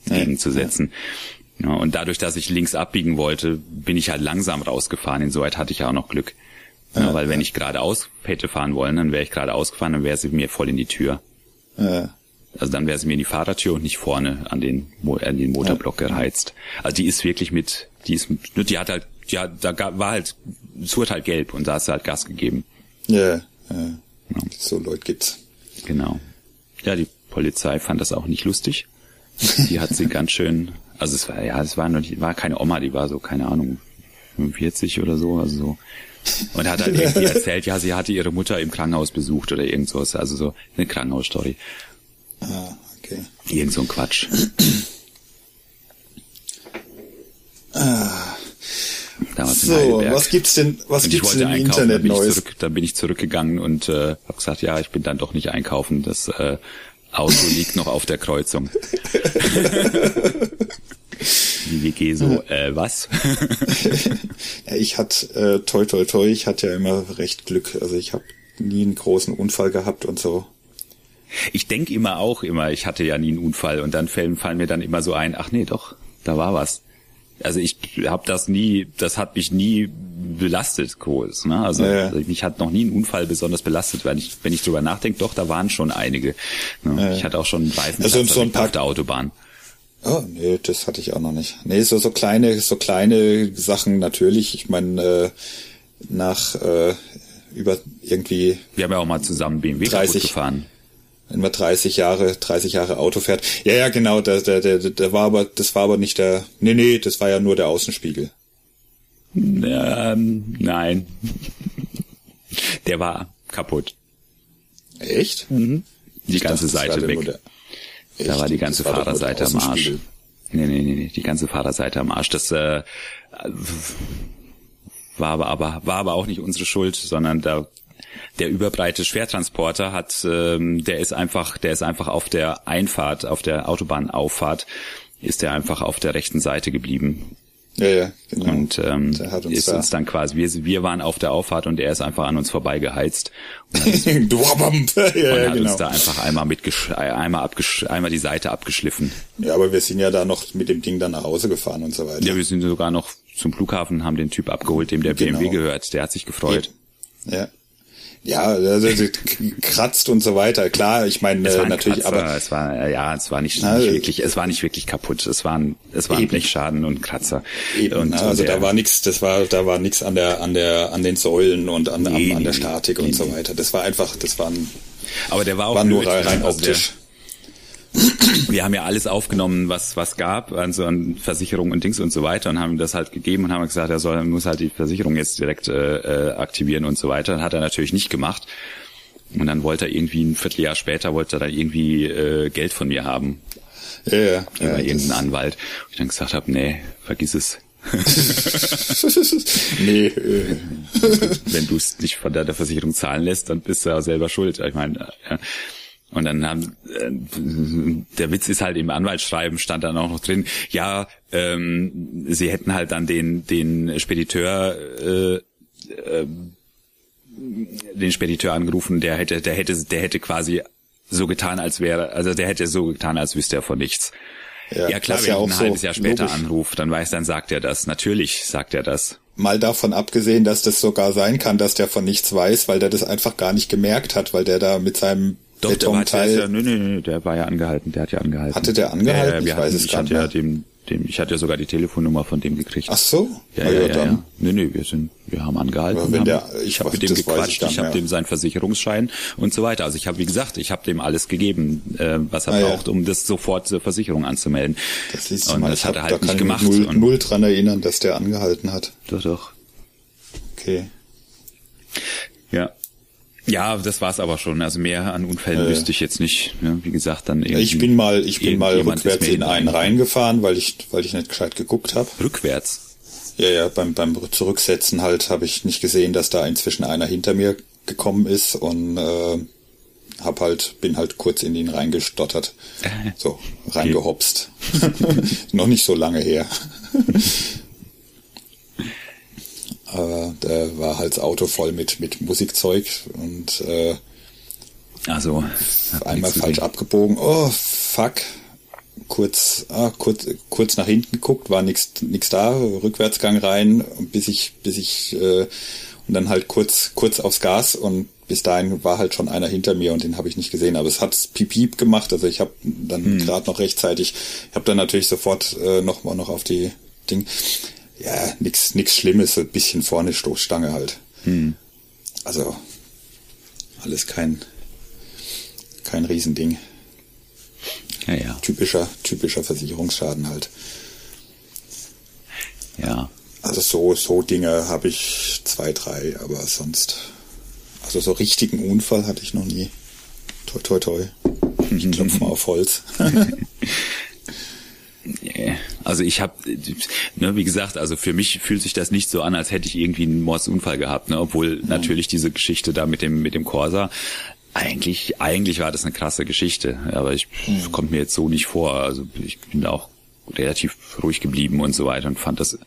ja, gegenzusetzen. Ja. ja. und dadurch, dass ich links abbiegen wollte, bin ich halt langsam rausgefahren. Insoweit hatte ich ja auch noch Glück. Ja, weil wenn ich geradeaus hätte fahren wollen, dann wäre ich geradeaus gefahren, dann wäre sie mir voll in die Tür. Ja. Also dann wäre sie mir in die Fahrertür und nicht vorne an den, an den Motorblock gereizt. Also die ist wirklich mit, die ist, die hat halt, ja, da war halt, es wurde halt gelb und da hast du halt Gas gegeben. Ja, ja. So Leute gibt's. Genau. Ja, die Polizei fand das auch nicht lustig. Die hat sie <laughs> ganz schön, also es war, ja, es war nur, war keine Oma, die war so, keine Ahnung, 45 oder so, also so und hat halt irgendwie <laughs> erzählt, ja, sie hatte ihre Mutter im Krankenhaus besucht oder irgend sowas. Also so eine Krankenhausstory. Ah, okay. Irgend so ein Quatsch. <clears throat> ah. Damals so, was gibt's denn, was gibt's denn im Internet dann Neues? Zurück, dann bin ich zurückgegangen und äh, habe gesagt, ja, ich bin dann doch nicht einkaufen. Das äh, Auto <laughs> liegt noch auf der Kreuzung. <laughs> Die WG so, äh, was? <laughs> ja, ich hatte, äh, toi toi toi, ich hatte ja immer recht Glück. Also ich habe nie einen großen Unfall gehabt und so. Ich denk immer auch immer, ich hatte ja nie einen Unfall und dann fallen, fallen mir dann immer so ein, ach nee, doch, da war was. Also ich habe das nie, das hat mich nie belastet, groß. Ne? Also ja, ja. mich hat noch nie ein Unfall besonders belastet, weil ich, wenn ich drüber nachdenke, doch, da waren schon einige. Ne? Ja, ich hatte auch schon Reifen also so ein paar, auf der Autobahn. Oh, nee, das hatte ich auch noch nicht. Nee, so, so kleine, so kleine Sachen natürlich. Ich meine, äh, nach äh, über irgendwie. Wir haben ja auch mal zusammen BMW 30, gefahren. Wenn man 30 Jahre, 30 Jahre Auto fährt. Ja, ja, genau, der, der, der, der war aber, das war aber nicht der. Nee, nee, das war ja nur der Außenspiegel. Ähm, nein. <laughs> der war kaputt. Echt? Mhm. Die ich ganze dachte, Seite weg. Da war die ganze war Fahrerseite am Arsch. Nee, nee, nee, nee, die ganze Fahrerseite am Arsch. Das äh, war aber, aber war aber auch nicht unsere Schuld, sondern da der überbreite Schwertransporter hat, ähm, der ist einfach, der ist einfach auf der Einfahrt, auf der Autobahnauffahrt, ist der einfach auf der rechten Seite geblieben. Ja, ja, genau. Und ähm, uns ist da. uns dann quasi, wir, wir waren auf der Auffahrt und er ist einfach an uns vorbeigeheizt. Und hat, uns, <laughs> ja, und hat genau. uns da einfach einmal mitgesch einmal abgesch einmal die Seite abgeschliffen. Ja, aber wir sind ja da noch mit dem Ding dann nach Hause gefahren und so weiter. Ja, wir sind sogar noch zum Flughafen, haben den Typ abgeholt, dem der genau. BMW gehört. Der hat sich gefreut. Ja. Ja, also, kratzt und so weiter. Klar, ich meine äh, natürlich, Kratzer, aber es war ja, es war nicht, na, nicht wirklich, es war nicht wirklich kaputt. Es waren, es waren Blechschaden und Kratzer. Eben, und, also der, da war nichts, das war, da war nichts an der, an der, an den Säulen und an, nee, an, an der Statik nee, und so weiter. Das war einfach, das waren. Aber der war auch war nur rein also optisch. Der, wir haben ja alles aufgenommen, was was gab, also an Versicherung und Dings und so weiter und haben das halt gegeben und haben gesagt, er soll muss halt die Versicherung jetzt direkt äh, äh aktivieren und so weiter. hat er natürlich nicht gemacht. Und dann wollte er irgendwie ein Vierteljahr später wollte er dann irgendwie äh, Geld von mir haben. Ja, ja. Über ja, irgendeinen Anwalt. Und ich dann gesagt habe, nee, vergiss es. <laughs> nee. Äh. Wenn du es nicht von der, der Versicherung zahlen lässt, dann bist du ja selber schuld. Ich meine, ja. Und dann haben äh, der Witz ist halt im Anwaltsschreiben stand dann auch noch drin, ja, ähm, sie hätten halt dann den den Spediteur äh, äh, den Spediteur angerufen, der hätte der hätte der hätte quasi so getan, als wäre, also der hätte so getan, als wüsste er von nichts. Ja, ja klar, wenn ja ein so halbes Jahr später logisch. anrufe, dann weiß, dann sagt er das. Natürlich sagt er das. Mal davon abgesehen, dass das sogar sein kann, dass der von nichts weiß, weil der das einfach gar nicht gemerkt hat, weil der da mit seinem doch, der war, der, ja, nö, nö, nö, der war ja angehalten, der hat ja angehalten. Hatte der angehalten? Ja, ich weiß es ich gar nicht. Ja dem, dem, ich hatte ja sogar die Telefonnummer von dem gekriegt. Ach so? Ja, ja, ja, ja, ja. Nö, nö, wir sind, wir haben angehalten. Aber wenn der, ich habe mit dem gequatscht, ich, ich habe dem seinen Versicherungsschein und so weiter. Also ich habe, wie gesagt, ich habe dem alles gegeben, äh, was er ah, braucht, um das sofort zur Versicherung anzumelden. Das siehst du und mal. Das hat er halt da nicht gemacht. Null, null dran erinnern, dass der angehalten hat. Doch, doch. Okay. Ja. Ja, das war's aber schon. Also mehr an Unfällen äh, wüsste ich jetzt nicht. Ja, wie gesagt, dann irgendwie. Ich bin mal, ich bin mal rückwärts in einen reingefahren, weil ich, weil ich nicht gescheit geguckt habe. Rückwärts? Ja, ja, beim, beim Zurücksetzen halt habe ich nicht gesehen, dass da inzwischen einer hinter mir gekommen ist und äh, hab halt, bin halt kurz in ihn reingestottert. <laughs> So, reingehopst. <laughs> Noch nicht so lange her. <laughs> Aber da war halt das Auto voll mit, mit Musikzeug und äh, also einmal falsch abgebogen. Oh, fuck. Kurz, ah, kurz, kurz nach hinten geguckt, war nichts nix da, Rückwärtsgang rein, bis ich, bis ich äh, und dann halt kurz, kurz aufs Gas und bis dahin war halt schon einer hinter mir und den habe ich nicht gesehen. Aber es hat piep gemacht. Also ich habe dann hm. gerade noch rechtzeitig, ich habe dann natürlich sofort äh, noch mal noch auf die Ding. Ja, nix nix Schlimmes, ein bisschen vorne Stoßstange halt. Hm. Also alles kein kein Riesending. Ja, ja. Typischer typischer Versicherungsschaden halt. Ja. Also so so Dinge habe ich zwei drei, aber sonst also so richtigen Unfall hatte ich noch nie. Toi, toi, toi. Ich <laughs> klopfe mal auf Holz. <laughs> Also ich habe, ne, wie gesagt, also für mich fühlt sich das nicht so an, als hätte ich irgendwie einen Mordsunfall gehabt, ne? obwohl mhm. natürlich diese Geschichte da mit dem mit dem Corsa eigentlich eigentlich war das eine krasse Geschichte, aber ich mhm. kommt mir jetzt so nicht vor. Also ich bin da auch relativ ruhig geblieben und so weiter und fand das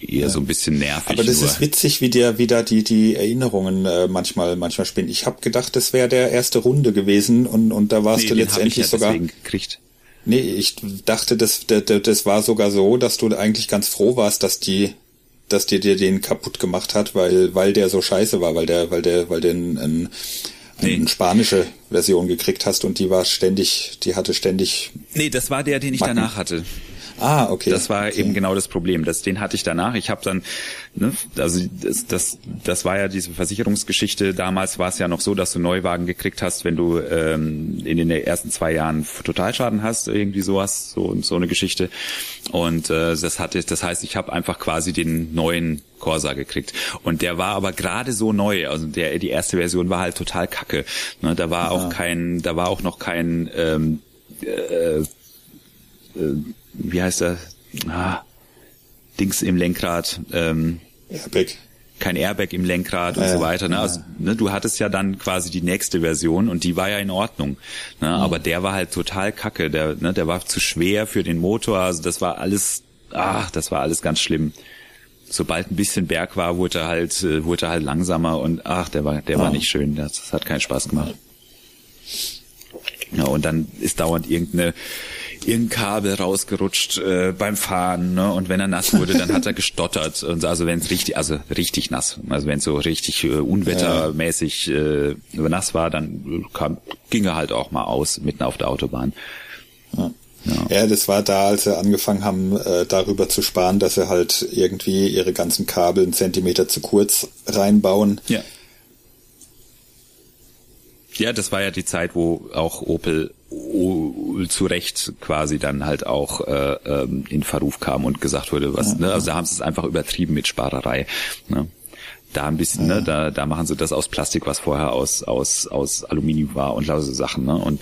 eher ja. so ein bisschen nervig. Aber das nur. ist witzig, wie dir wieder die die Erinnerungen äh, manchmal manchmal spielen. Ich habe gedacht, das wäre der erste Runde gewesen und und da warst nee, du letztendlich sogar gekriegt. Nee, ich dachte, das, das das war sogar so, dass du eigentlich ganz froh warst, dass die dass dir dir den kaputt gemacht hat, weil weil der so scheiße war, weil der weil der weil der ein, ein nee. eine spanische Version gekriegt hast und die war ständig, die hatte ständig. Nee, das war der, den ich Macken. danach hatte. Ah, okay. Das war okay. eben genau das Problem. Das, den hatte ich danach. Ich habe dann, ne, also das, das, das war ja diese Versicherungsgeschichte. Damals war es ja noch so, dass du Neuwagen gekriegt hast, wenn du ähm, in den ersten zwei Jahren Totalschaden hast, irgendwie sowas, so so eine Geschichte. Und äh, das hatte, das heißt, ich habe einfach quasi den neuen Corsa gekriegt. Und der war aber gerade so neu. Also der, die erste Version war halt total kacke. Ne, da war ja. auch kein, da war auch noch kein ähm, äh, äh, wie heißt er? Ah, Dings im Lenkrad. Ähm, Airbag. Kein Airbag im Lenkrad und ja, so weiter. Ne? Also, ne, du hattest ja dann quasi die nächste Version und die war ja in Ordnung. Ne? Mhm. Aber der war halt total kacke. Der, ne, der war zu schwer für den Motor. Also das war alles, ach, das war alles ganz schlimm. Sobald ein bisschen Berg war, wurde er halt, äh, wurde er halt langsamer und ach, der war, der ja. war nicht schön. Das, das hat keinen Spaß gemacht. Ja, und dann ist dauernd irgendeine irgendein Kabel rausgerutscht äh, beim Fahren, ne? Und wenn er nass wurde, dann hat er <laughs> gestottert. Und also wenn es richtig, also richtig nass, also wenn es so richtig äh, unwettermäßig äh, nass war, dann kam, ging er halt auch mal aus mitten auf der Autobahn. Ja. Ja. ja, das war da, als sie angefangen haben, äh, darüber zu sparen, dass sie halt irgendwie ihre ganzen Kabel einen Zentimeter zu kurz reinbauen. Ja. Ja, das war ja die Zeit, wo auch Opel zu Recht quasi dann halt auch äh, ähm, in Verruf kam und gesagt wurde, was, ja, ne? Also da haben sie es einfach übertrieben mit Sparerei. Ne? Da ein bisschen, ja. ne, da, da machen sie das aus Plastik, was vorher aus, aus, aus Aluminium war und lauter Sachen, ne? Und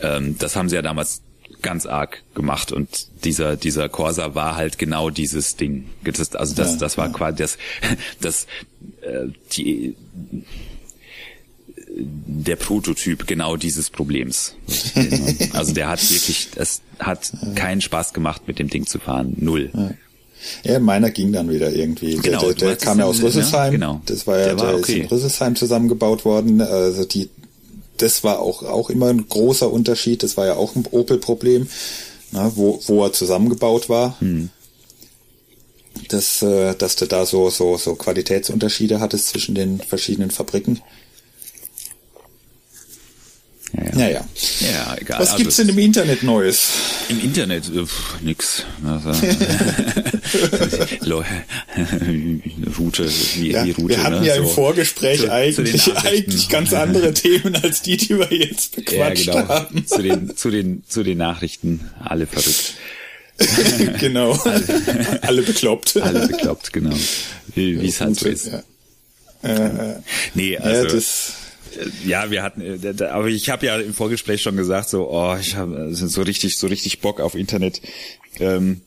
ähm, das haben sie ja damals ganz arg gemacht und dieser dieser Corsa war halt genau dieses Ding. Das, also das ja, das war quasi das <laughs> das äh, die der Prototyp genau dieses Problems. <laughs> also der hat wirklich, es hat keinen Spaß gemacht, mit dem Ding zu fahren. Null. Ja, meiner ging dann wieder irgendwie. Genau, der, der, der kam ja aus ne? Rüsselsheim. Ja, genau. Das war ja, der, war okay. ist in Rüsselsheim zusammengebaut worden. Also die, das war auch, auch immer ein großer Unterschied. Das war ja auch ein Opel-Problem, ne, wo, wo er zusammengebaut war. Hm. Dass, äh, dass du da so, so, so Qualitätsunterschiede hattest zwischen den verschiedenen Fabriken. Ja, ja. ja, ja. egal. Was also, gibt's denn im Internet Neues? Im Internet äh, pff, nix. Also, <laughs> <laughs> <laughs> Route, wie, ja, wie Route. Wir hatten ne? ja im Vorgespräch zu, eigentlich, zu eigentlich ganz andere Themen als die, die wir jetzt bequatscht ja, genau. haben. Zu den, zu den, zu den Nachrichten, alle verrückt. genau. Alle, alle bekloppt. Alle bekloppt, genau. Wie es halt so ist. Ja. Äh, nee, also. Ja, das ja, wir hatten, aber ich habe ja im Vorgespräch schon gesagt, so, oh, ich habe so richtig, so richtig Bock auf Internet. Ähm,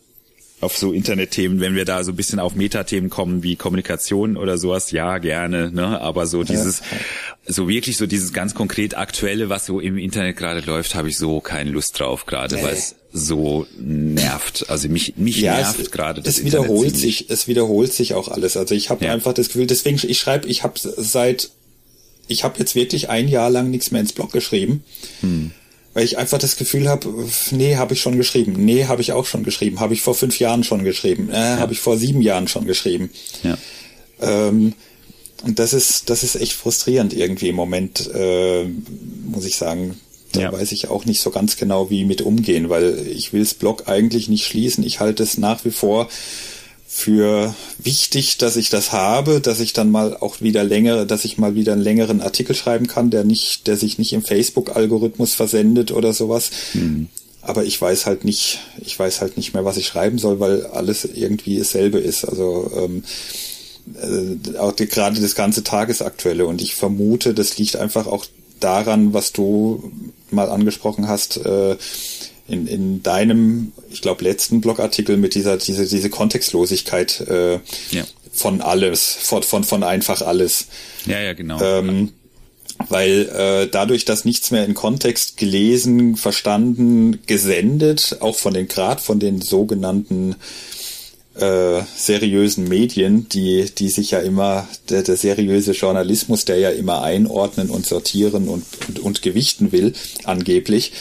auf so Internetthemen, wenn wir da so ein bisschen auf Metathemen kommen wie Kommunikation oder sowas, ja, gerne, ne? Aber so dieses, ja. so wirklich so dieses ganz konkret aktuelle, was so im Internet gerade läuft, habe ich so keine Lust drauf gerade, nee. weil es so nervt. Also mich, mich ja, nervt gerade das. Es wiederholt sich, es wiederholt sich auch alles. Also ich habe ja. einfach das Gefühl, deswegen, ich schreibe, ich habe seit, ich habe jetzt wirklich ein Jahr lang nichts mehr ins Blog geschrieben. Hm weil ich einfach das Gefühl habe, nee, habe ich schon geschrieben, nee, habe ich auch schon geschrieben, habe ich vor fünf Jahren schon geschrieben, äh, ja. habe ich vor sieben Jahren schon geschrieben. Ja. Ähm, und das ist, das ist echt frustrierend irgendwie im Moment, äh, muss ich sagen. Da ja. weiß ich auch nicht so ganz genau, wie mit umgehen, weil ich will's Blog eigentlich nicht schließen. Ich halte es nach wie vor für wichtig, dass ich das habe, dass ich dann mal auch wieder längere, dass ich mal wieder einen längeren Artikel schreiben kann, der nicht, der sich nicht im Facebook-Algorithmus versendet oder sowas. Mhm. Aber ich weiß halt nicht, ich weiß halt nicht mehr, was ich schreiben soll, weil alles irgendwie dasselbe ist. Also ähm, äh, auch die, gerade das ganze Tagesaktuelle. Und ich vermute, das liegt einfach auch daran, was du mal angesprochen hast. Äh, in, in deinem, ich glaube, letzten Blogartikel mit dieser, diese, diese Kontextlosigkeit äh, ja. von alles, von, von, von einfach alles. Ja, ja, genau. Ähm, weil äh, dadurch, dass nichts mehr in Kontext gelesen, verstanden, gesendet, auch von den Grad von den sogenannten äh, seriösen Medien, die, die sich ja immer, der, der seriöse Journalismus, der ja immer einordnen und sortieren und, und, und gewichten will, angeblich,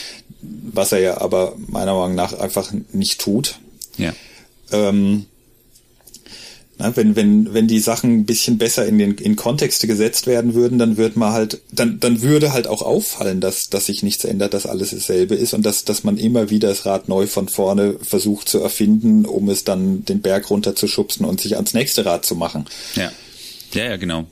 was er ja aber meiner Meinung nach einfach nicht tut. Ja. Ähm, na, wenn, wenn, wenn die Sachen ein bisschen besser in den in Kontexte gesetzt werden würden, dann würde man halt, dann, dann würde halt auch auffallen, dass, dass sich nichts ändert, dass alles dasselbe ist und dass, dass man immer wieder das Rad neu von vorne versucht zu erfinden, um es dann den Berg runter zu schubsen und sich ans nächste Rad zu machen. Ja. Ja, ja, genau.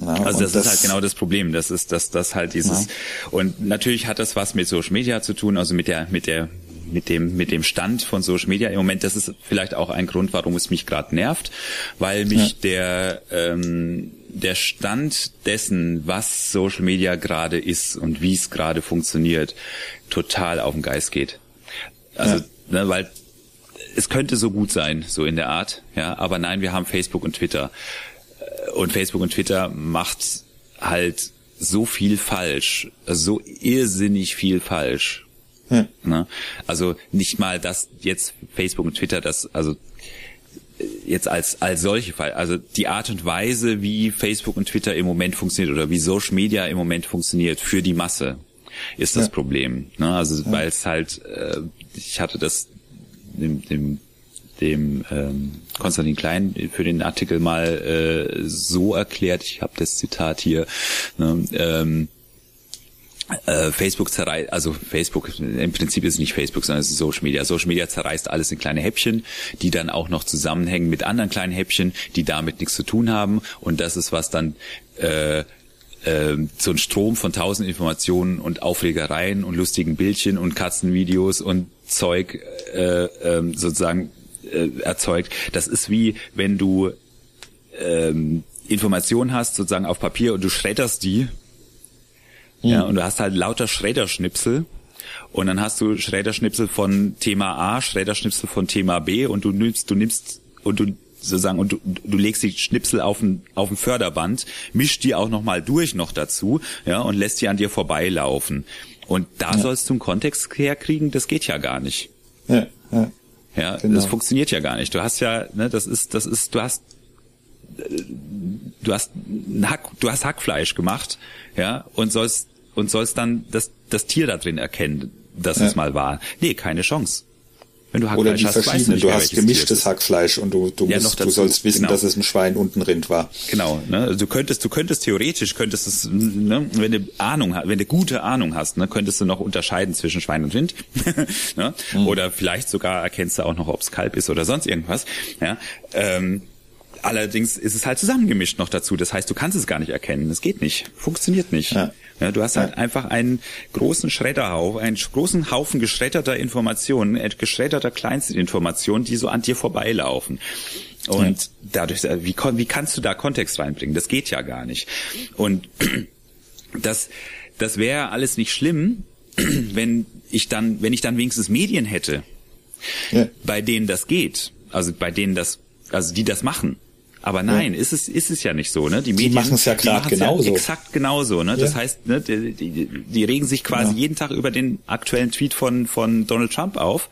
Ja, also das, das, ist halt genau das Problem. Das ist, dass das halt dieses ja. und natürlich hat das was mit Social Media zu tun, also mit der mit der mit dem mit dem Stand von Social Media im Moment. Das ist vielleicht auch ein Grund, warum es mich gerade nervt, weil mich ja. der ähm, der Stand dessen, was Social Media gerade ist und wie es gerade funktioniert, total auf den Geist geht. Also, ne, weil es könnte so gut sein, so in der Art, ja, aber nein, wir haben Facebook und Twitter und Facebook und Twitter macht halt so viel falsch, so irrsinnig viel falsch. Hm. Ne? Also nicht mal, dass jetzt Facebook und Twitter das, also jetzt als als solche Fall, also die Art und Weise, wie Facebook und Twitter im Moment funktioniert oder wie Social Media im Moment funktioniert für die Masse, ist das ja. Problem. Ne? Also ja. weil es halt, äh, ich hatte das dem, dem dem ähm, Konstantin Klein für den Artikel mal äh, so erklärt, ich habe das Zitat hier, ne, ähm, äh, Facebook zerreißt, also Facebook, im Prinzip ist es nicht Facebook, sondern es ist Social Media. Social Media zerreißt alles in kleine Häppchen, die dann auch noch zusammenhängen mit anderen kleinen Häppchen, die damit nichts zu tun haben. Und das ist, was dann äh, äh, so ein Strom von tausend Informationen und Aufregereien und lustigen Bildchen und Katzenvideos und Zeug äh, äh, sozusagen äh, erzeugt. Das ist wie wenn du ähm, Informationen hast, sozusagen auf Papier und du schredderst die. Mhm. Ja, und du hast halt lauter Schredderschnipsel. Und dann hast du Schredderschnipsel von Thema A, Schredderschnipsel von Thema B und du nimmst, du nimmst und du sozusagen und du, du legst die Schnipsel auf ein, auf ein Förderband, mischst die auch nochmal durch noch dazu, ja, und lässt die an dir vorbeilaufen. Und da ja. sollst du einen Kontext herkriegen, das geht ja gar nicht. Ja, ja. Ja, genau. das funktioniert ja gar nicht. Du hast ja, ne, das ist, das ist, du hast, du hast Hack, du hast Hackfleisch gemacht, ja, und sollst und sollst dann das das Tier da drin erkennen, dass ja. es mal war. Nee, keine Chance. Wenn du Hackfleisch Oder die hast, verschiedenen, du, du hast gemischtes Hackfleisch und du, du, ja, musst, du sollst wissen, genau. dass es ein Schwein und ein Rind war. Genau, ne? Also du könntest, du könntest theoretisch, könntest es, ne, wenn du Ahnung hast, wenn du gute Ahnung hast, ne, könntest du noch unterscheiden zwischen Schwein und Rind. <laughs> ne? Mhm. Oder vielleicht sogar erkennst du auch noch, ob es Kalb ist oder sonst irgendwas. Ja? Ähm, Allerdings ist es halt zusammengemischt noch dazu. Das heißt, du kannst es gar nicht erkennen. Es geht nicht. Funktioniert nicht. Ja. Ja, du hast halt ja. einfach einen großen Schredderhaufen, einen großen Haufen geschredderter Informationen, äh, geschredderter Kleinstinformationen, die so an dir vorbeilaufen. Und dadurch, äh, wie, wie kannst du da Kontext reinbringen? Das geht ja gar nicht. Und <clears throat> das, das wäre alles nicht schlimm, <clears throat> wenn ich dann, wenn ich dann wenigstens Medien hätte, bei denen das geht, also bei denen das, also die das machen. Aber nein, ja. ist es ist es ja nicht so, ne? Die Medien machen es ja gerade genauso. Ja exakt genauso, ne? Das heißt, ne, die, die, die regen sich quasi jeden Tag über den aktuellen Tweet von von Donald Trump auf.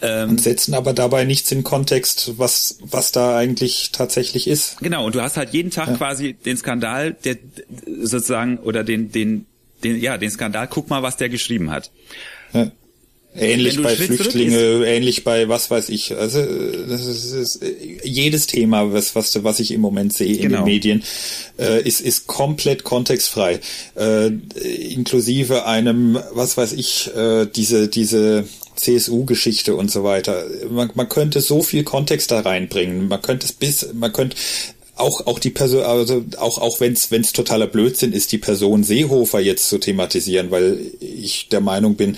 Ähm, und setzen aber dabei nichts in Kontext, was was da eigentlich tatsächlich ist. Genau, und du hast halt jeden Tag quasi den Skandal, der sozusagen oder den den den ja, den Skandal, guck mal, was der geschrieben hat. Ja. Ähnlich bei Flüchtlinge, ähnlich bei was weiß ich. Also das ist, ist, jedes Thema, was, was, was ich im Moment sehe in genau. den Medien, äh, ist, ist komplett kontextfrei. Äh, inklusive einem, was weiß ich, äh, diese, diese CSU-Geschichte und so weiter. Man, man könnte so viel Kontext da reinbringen. Man könnte es bis, man könnte auch auch die Person also auch auch wenn es wenn es totaler Blödsinn ist die Person Seehofer jetzt zu thematisieren weil ich der Meinung bin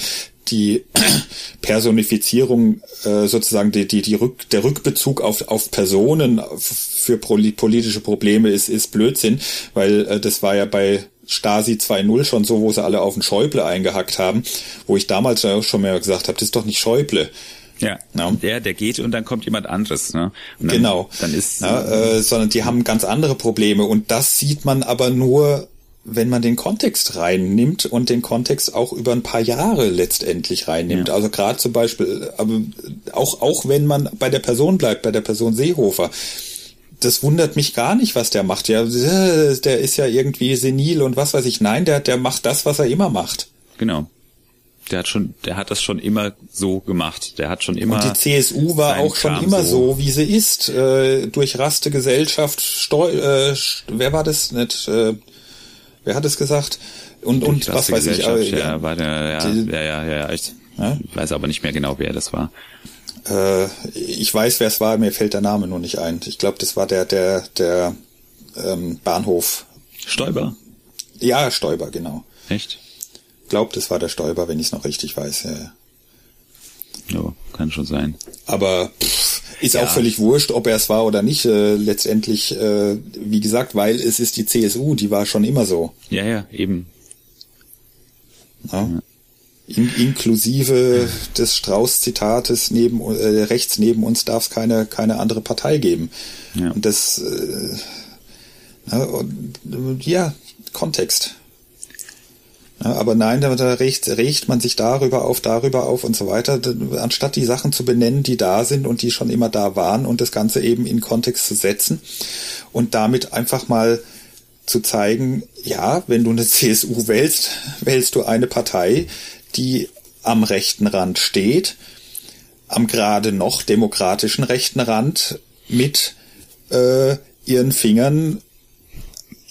die <clears throat> Personifizierung äh, sozusagen die, die, die Rück, der Rückbezug auf, auf Personen für politische Probleme ist, ist Blödsinn, weil äh, das war ja bei Stasi 2.0 schon so, wo sie alle auf den Schäuble eingehackt haben, wo ich damals ja auch schon mal gesagt habe, das ist doch nicht Schäuble. Ja, ja, der, der geht und dann kommt jemand anderes. Ne? Dann, genau. Dann ist, ja, äh, sondern die haben ganz andere Probleme und das sieht man aber nur wenn man den Kontext reinnimmt und den Kontext auch über ein paar Jahre letztendlich reinnimmt. Ja. Also gerade zum Beispiel, aber auch, auch wenn man bei der Person bleibt, bei der Person Seehofer, das wundert mich gar nicht, was der macht. Ja, der ist ja irgendwie senil und was weiß ich. Nein, der, der macht das, was er immer macht. Genau. Der hat schon, der hat das schon immer so gemacht. Der hat schon immer. Und die CSU war auch schon Kram immer so. so, wie sie ist. Äh, durch raste Gesellschaft, Steu äh, wer war das nicht? Äh, Wer hat es gesagt? Und, und was weiß ich. Aber, ja, ja, war der, ja, die, ja, ja, ja, ich ja? weiß aber nicht mehr genau, wer das war. Äh, ich weiß, wer es war, mir fällt der Name nur nicht ein. Ich glaube, das war der, der, der ähm, Bahnhof. Stoiber? Ja, Stoiber, genau. Echt? Ich glaube, das war der Stoiber, wenn ich es noch richtig weiß. Ja. Ja, kann schon sein. Aber pff, ist ja. auch völlig wurscht, ob er es war oder nicht. Äh, letztendlich, äh, wie gesagt, weil es ist die CSU, die war schon immer so. Ja, ja, eben. Ja. ja. In, inklusive des Strauß-Zitates neben äh, rechts neben uns darf es keine keine andere Partei geben. Ja. Und das äh, ja Kontext. Aber nein, da, da regt, regt man sich darüber auf, darüber auf und so weiter, anstatt die Sachen zu benennen, die da sind und die schon immer da waren und das Ganze eben in Kontext zu setzen und damit einfach mal zu zeigen, ja, wenn du eine <laughs> CSU wählst, wählst du eine Partei, die am rechten Rand steht, am gerade noch demokratischen rechten Rand mit äh, ihren Fingern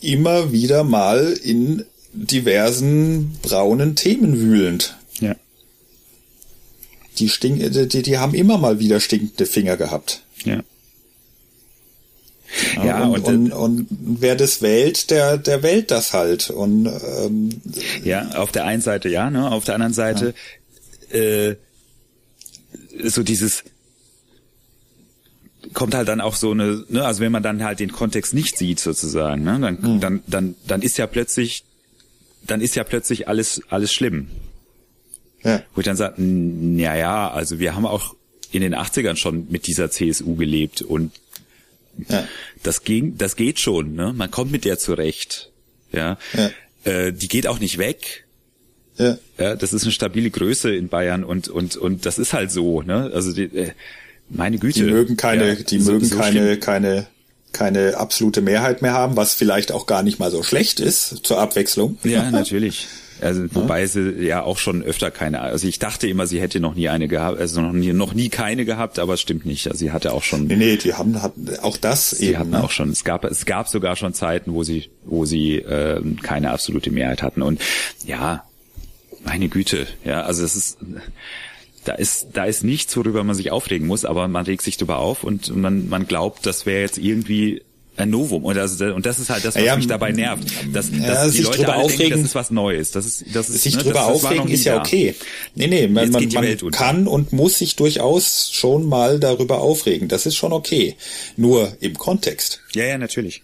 immer wieder mal in diversen braunen Themen wühlend. Ja. Die, stink, die, die haben immer mal wieder stinkende Finger gehabt. Ja. Ja, und, und, und, und, wer das wählt, der, der wählt das halt. Und ähm, ja, auf der einen Seite ja, ne? Auf der anderen Seite ja. äh, so dieses kommt halt dann auch so eine, ne, also wenn man dann halt den Kontext nicht sieht sozusagen, ne, dann, mhm. dann, dann, dann ist ja plötzlich dann ist ja plötzlich alles, alles schlimm. Ja. Wo ich dann sage, ja, ja, also wir haben auch in den 80ern schon mit dieser CSU gelebt und ja. das ging, das geht schon, ne? Man kommt mit der zurecht. Ja. ja. Äh, die geht auch nicht weg. Ja. ja. Das ist eine stabile Größe in Bayern und, und, und das ist halt so, ne? Also die, äh, meine Güte. Die mögen keine, ja, die so, mögen so keine, keine keine absolute Mehrheit mehr haben, was vielleicht auch gar nicht mal so schlecht ist zur Abwechslung. Ja, <laughs> natürlich. Also, wobei sie ja auch schon öfter keine, also ich dachte immer, sie hätte noch nie eine gehabt, also noch nie, noch nie keine gehabt, aber es stimmt nicht. Also sie hatte auch schon. Nee, nee, die haben, hatten auch das sie eben. hatten ne? auch schon, es gab, es gab sogar schon Zeiten, wo sie, wo sie äh, keine absolute Mehrheit hatten. Und ja, meine Güte, ja, also es ist, da ist, da ist nichts, worüber man sich aufregen muss, aber man regt sich darüber auf und man, man glaubt, das wäre jetzt irgendwie ein Novum und das, und das ist halt das, was Ja, mich dabei nervt, dass, dass ja, die sich Leute drüber alle denken, aufregen- das ist was Neues, das ist, das ist, sich ne, drüber das, das aufregen ist ja da. okay. Nee, nee, man, man, die man kann und muss sich durchaus schon mal darüber aufregen. Das ist schon okay. Nur im Kontext. Ja, ja, natürlich.